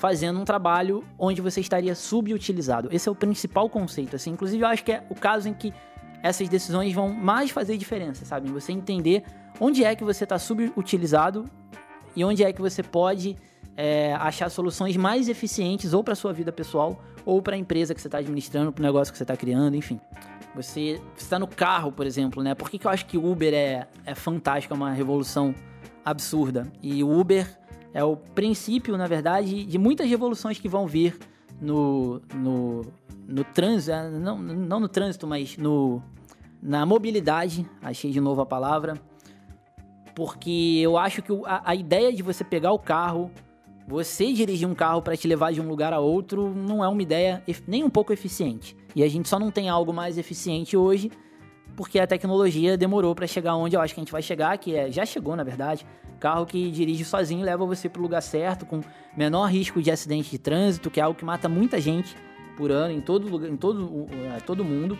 fazendo um trabalho onde você estaria subutilizado. Esse é o principal conceito, assim. Inclusive, eu acho que é o caso em que essas decisões vão mais fazer diferença, sabe? Você entender onde é que você está subutilizado e onde é que você pode é, achar soluções mais eficientes ou para sua vida pessoal ou para a empresa que você está administrando, para o negócio que você está criando, enfim. Você está no carro, por exemplo, né? Por que, que eu acho que o Uber é, é fantástico, é uma revolução absurda? E o Uber é o princípio, na verdade, de muitas revoluções que vão vir no, no, no trânsito, é, não, não no trânsito, mas no, na mobilidade, achei de novo a palavra, porque eu acho que a, a ideia de você pegar o carro, você dirigir um carro para te levar de um lugar a outro, não é uma ideia nem um pouco eficiente. E a gente só não tem algo mais eficiente hoje porque a tecnologia demorou para chegar onde eu acho que a gente vai chegar, que é já chegou na verdade, carro que dirige sozinho leva você para o lugar certo com menor risco de acidente de trânsito, que é algo que mata muita gente por ano em todo lugar, em todo é, todo mundo.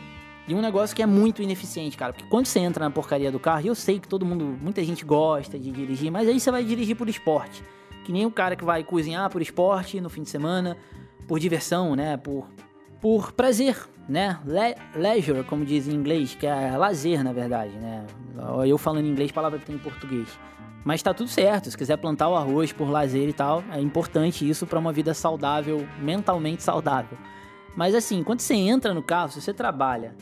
E um negócio que é muito ineficiente, cara, porque quando você entra na porcaria do carro, eu sei que todo mundo, muita gente gosta de dirigir, mas aí você vai dirigir por esporte. Que nem o cara que vai cozinhar por esporte no fim de semana, por diversão, né? Por, por prazer, né? Le leisure, como diz em inglês, que é lazer, na verdade, né? Eu falando em inglês, palavra que tem em português. Mas tá tudo certo, se quiser plantar o arroz por lazer e tal, é importante isso para uma vida saudável, mentalmente saudável. Mas assim, quando você entra no carro, se você trabalha,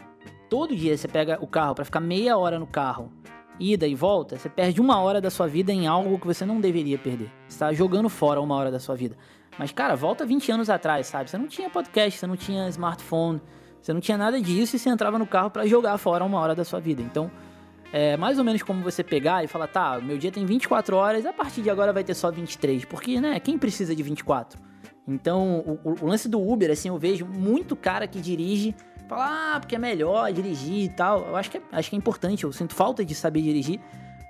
todo dia você pega o carro para ficar meia hora no carro, ida e volta, você perde uma hora da sua vida em algo que você não deveria perder. Você tá jogando fora uma hora da sua vida. Mas, cara, volta 20 anos atrás, sabe? Você não tinha podcast, você não tinha smartphone, você não tinha nada disso e você entrava no carro para jogar fora uma hora da sua vida. Então, é mais ou menos como você pegar e falar, tá, meu dia tem 24 horas, a partir de agora vai ter só 23. Porque, né, quem precisa de 24? Então, o, o lance do Uber, assim, eu vejo muito cara que dirige, fala, ah, porque é melhor dirigir e tal. Eu acho que é, acho que é importante, eu sinto falta de saber dirigir,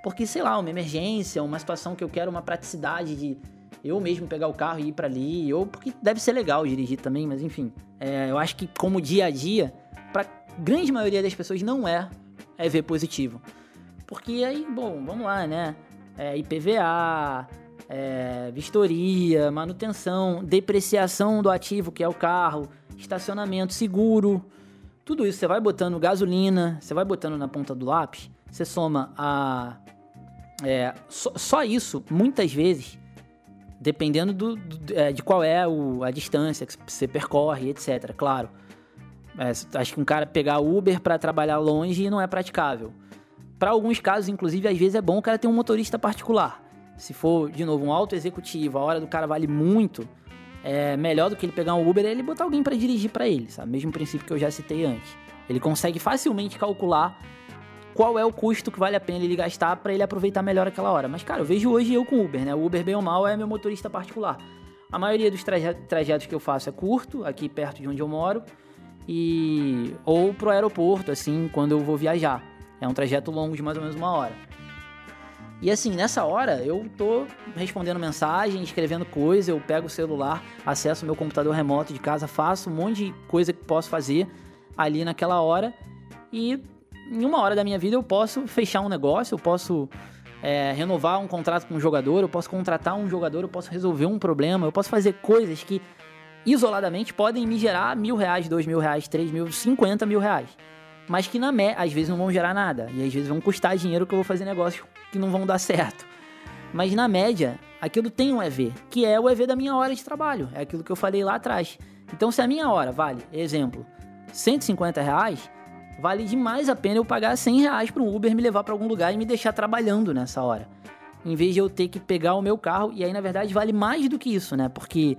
porque, sei lá, uma emergência, uma situação que eu quero uma praticidade de eu mesmo pegar o carro e ir para ali, ou porque deve ser legal dirigir também, mas enfim. É, eu acho que como dia a dia, pra grande maioria das pessoas não é é ver positivo. Porque aí, bom, vamos lá, né? É, IPVA, é, vistoria, manutenção, depreciação do ativo que é o carro, estacionamento, seguro, tudo isso você vai botando gasolina, você vai botando na ponta do lápis, você soma a. É, só, só, isso, muitas vezes, dependendo do, do é, de qual é o, a distância que você percorre, etc. Claro. É, acho que um cara pegar Uber para trabalhar longe não é praticável. Para alguns casos, inclusive, às vezes é bom o cara ter um motorista particular. Se for, de novo, um auto executivo, a hora do cara vale muito, é melhor do que ele pegar um Uber é ele botar alguém para dirigir para ele, sabe? Mesmo princípio que eu já citei antes. Ele consegue facilmente calcular qual é o custo que vale a pena ele gastar para ele aproveitar melhor aquela hora. Mas, cara, eu vejo hoje eu com Uber, né? O Uber, bem ou mal, é meu motorista particular. A maioria dos trajetos que eu faço é curto, aqui perto de onde eu moro e ou pro aeroporto, assim, quando eu vou viajar. É um trajeto longo de mais ou menos uma hora. E assim, nessa hora eu tô respondendo mensagem, escrevendo coisa, eu pego o celular, acesso meu computador remoto de casa, faço um monte de coisa que posso fazer ali naquela hora e em uma hora da minha vida eu posso fechar um negócio, eu posso é, renovar um contrato com um jogador, eu posso contratar um jogador, eu posso resolver um problema, eu posso fazer coisas que isoladamente podem me gerar mil reais, dois mil reais, três mil, cinquenta mil reais. Mas que na média, às vezes não vão gerar nada. E às vezes vão custar dinheiro que eu vou fazer negócios que não vão dar certo. Mas na média, aquilo tem um EV, que é o EV da minha hora de trabalho. É aquilo que eu falei lá atrás. Então, se a minha hora vale, exemplo, 150 reais, vale demais a pena eu pagar 100 reais para um Uber me levar para algum lugar e me deixar trabalhando nessa hora. Em vez de eu ter que pegar o meu carro, e aí na verdade vale mais do que isso, né? Porque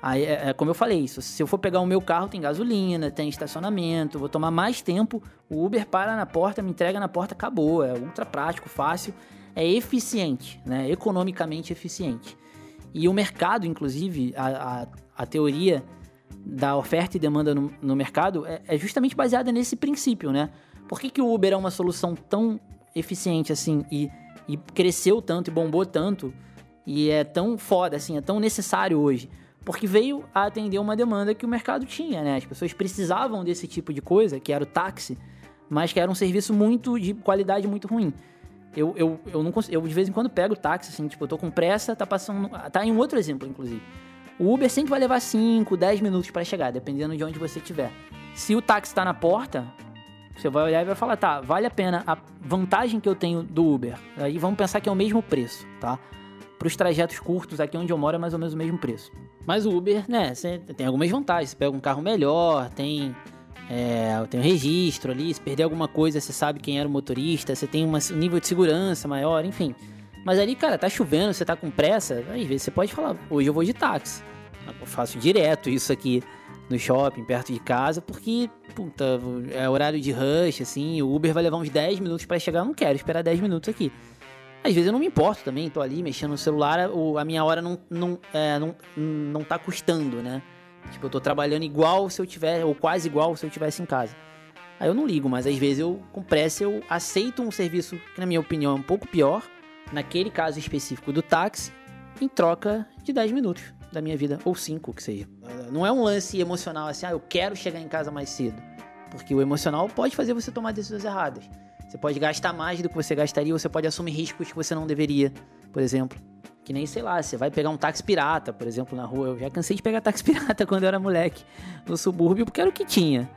Aí, é, é, como eu falei, isso, se eu for pegar o meu carro, tem gasolina, tem estacionamento, vou tomar mais tempo. O Uber para na porta, me entrega na porta, acabou. É ultra prático, fácil, é eficiente, né? economicamente eficiente. E o mercado, inclusive, a, a, a teoria da oferta e demanda no, no mercado é, é, justamente baseada nesse princípio, né? Por que, que o Uber é uma solução tão eficiente assim e, e cresceu tanto e bombou tanto e é tão foda, assim, é tão necessário hoje? Porque veio a atender uma demanda que o mercado tinha, né? As pessoas precisavam desse tipo de coisa, que era o táxi, mas que era um serviço muito de qualidade muito ruim. Eu, eu, eu, não consigo, eu de vez em quando pego o táxi, assim, tipo, eu tô com pressa, tá passando. Tá em um outro exemplo, inclusive. O Uber sempre vai levar 5, 10 minutos para chegar, dependendo de onde você estiver. Se o táxi tá na porta, você vai olhar e vai falar, tá, vale a pena a vantagem que eu tenho do Uber. Aí vamos pensar que é o mesmo preço, tá? Para os trajetos curtos, aqui onde eu moro é mais ou menos o mesmo preço. Mas o Uber, né, tem algumas vantagens. Você pega um carro melhor, tem, é, tem um registro ali, se perder alguma coisa, você sabe quem era o motorista, você tem um nível de segurança maior, enfim. Mas ali, cara, tá chovendo, você tá com pressa, às vezes você pode falar, hoje eu vou de táxi. Eu faço direto isso aqui no shopping, perto de casa, porque, puta, é horário de rush, assim, o Uber vai levar uns 10 minutos para chegar, eu não quero esperar 10 minutos aqui. Às vezes eu não me importo também, tô ali mexendo no celular, a minha hora não, não, é, não, não tá custando, né? Tipo, eu tô trabalhando igual se eu tiver, ou quase igual se eu tivesse em casa. Aí eu não ligo, mas às vezes eu, com pressa, eu aceito um serviço que, na minha opinião, é um pouco pior, naquele caso específico do táxi, em troca de 10 minutos da minha vida, ou 5, que seja. Não é um lance emocional assim, ah, eu quero chegar em casa mais cedo. Porque o emocional pode fazer você tomar decisões erradas. Você pode gastar mais do que você gastaria, ou você pode assumir riscos que você não deveria, por exemplo. Que nem, sei lá, você vai pegar um táxi pirata, por exemplo, na rua. Eu já cansei de pegar táxi pirata quando eu era moleque no subúrbio, porque era o que tinha.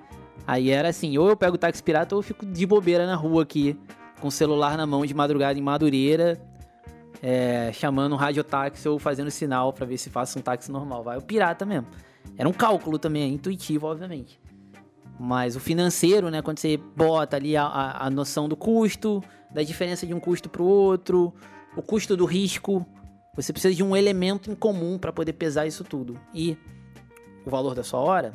Aí era assim, ou eu pego táxi pirata ou eu fico de bobeira na rua aqui, com o celular na mão de madrugada em Madureira, é, chamando um radiotáxi ou fazendo sinal para ver se faço um táxi normal. Vai o pirata mesmo. Era um cálculo também, é intuitivo, obviamente. Mas o financeiro, né? Quando você bota ali a, a, noção do custo, da diferença de um custo para o outro, o custo do risco, você precisa de um elemento em comum para poder pesar isso tudo. E o valor da sua hora,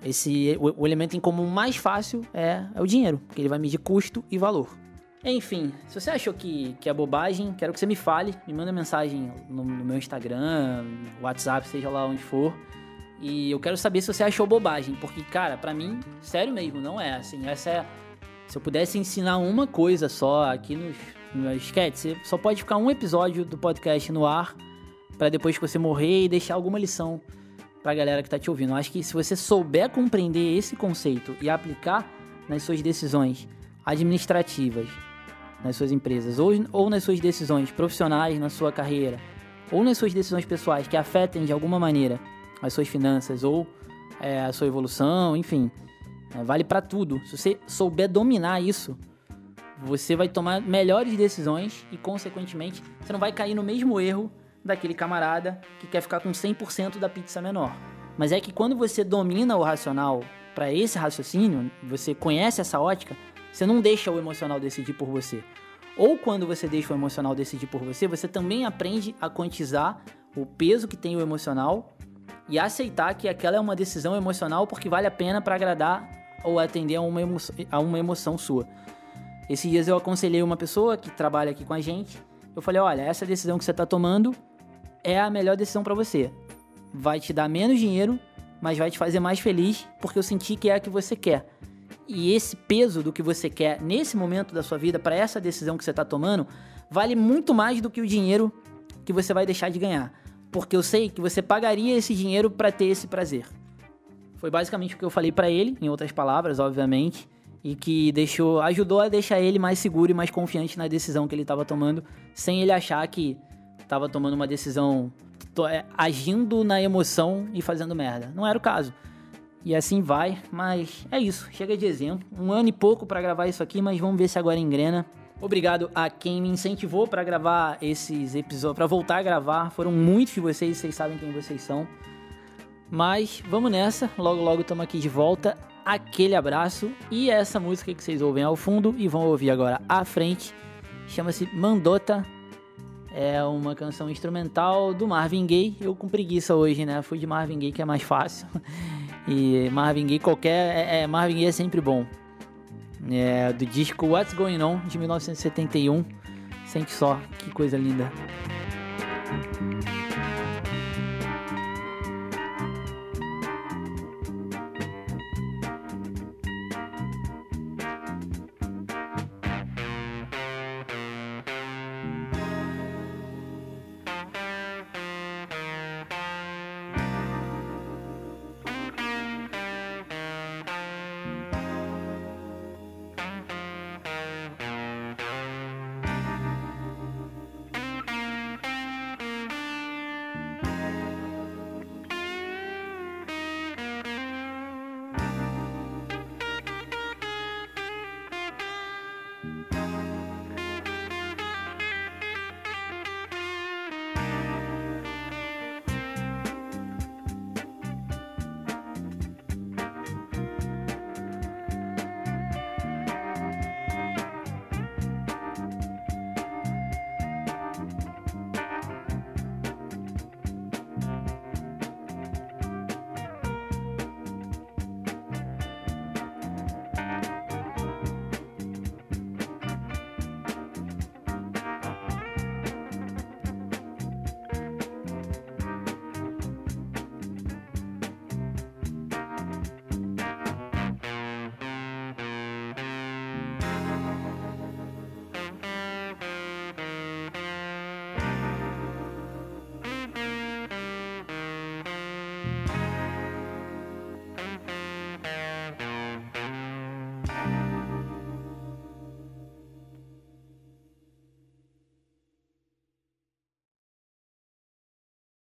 esse o, o elemento em comum mais fácil é, é, o dinheiro, porque ele vai medir custo e valor. Enfim, se você achou que, que é bobagem, quero que você me fale, me manda mensagem no, no meu Instagram, WhatsApp, seja lá onde for. E eu quero saber se você achou bobagem, porque, cara, para mim, sério mesmo, não é assim. Essa é. Se eu pudesse ensinar uma coisa só aqui nos, Esquete, você só pode ficar um episódio do podcast no ar para depois que você morrer e deixar alguma lição pra galera que tá te ouvindo. Eu acho que se você souber compreender esse conceito e aplicar nas suas decisões administrativas, nas suas empresas, ou, ou nas suas decisões profissionais na sua carreira, ou nas suas decisões pessoais que afetem de alguma maneira as suas finanças ou é, a sua evolução, enfim, é, vale para tudo. Se você souber dominar isso, você vai tomar melhores decisões e, consequentemente, você não vai cair no mesmo erro daquele camarada que quer ficar com 100% da pizza menor. Mas é que quando você domina o racional para esse raciocínio, você conhece essa ótica, você não deixa o emocional decidir por você. Ou quando você deixa o emocional decidir por você, você também aprende a quantizar o peso que tem o emocional e aceitar que aquela é uma decisão emocional porque vale a pena para agradar ou atender a uma, emo a uma emoção sua. Esses dias eu aconselhei uma pessoa que trabalha aqui com a gente. Eu falei: olha, essa decisão que você está tomando é a melhor decisão para você. Vai te dar menos dinheiro, mas vai te fazer mais feliz porque eu senti que é a que você quer. E esse peso do que você quer nesse momento da sua vida para essa decisão que você está tomando vale muito mais do que o dinheiro que você vai deixar de ganhar. Porque eu sei que você pagaria esse dinheiro para ter esse prazer. Foi basicamente o que eu falei para ele, em outras palavras, obviamente e que deixou, ajudou a deixar ele mais seguro e mais confiante na decisão que ele estava tomando, sem ele achar que estava tomando uma decisão é, agindo na emoção e fazendo merda. Não era o caso. E assim vai, mas é isso, chega de exemplo. Um ano e pouco para gravar isso aqui, mas vamos ver se agora engrena. Obrigado a quem me incentivou para gravar esses episódios, para voltar a gravar. Foram muitos de vocês, vocês sabem quem vocês são. Mas vamos nessa, logo logo estamos aqui de volta aquele abraço e essa música que vocês ouvem ao fundo e vão ouvir agora à frente chama-se Mandota. É uma canção instrumental do Marvin Gaye. Eu com preguiça hoje, né? Fui de Marvin Gaye que é mais fácil. E Marvin Gaye qualquer é, é Marvin Gaye é sempre bom. É do disco What's Going On de 1971. Sente só que coisa linda.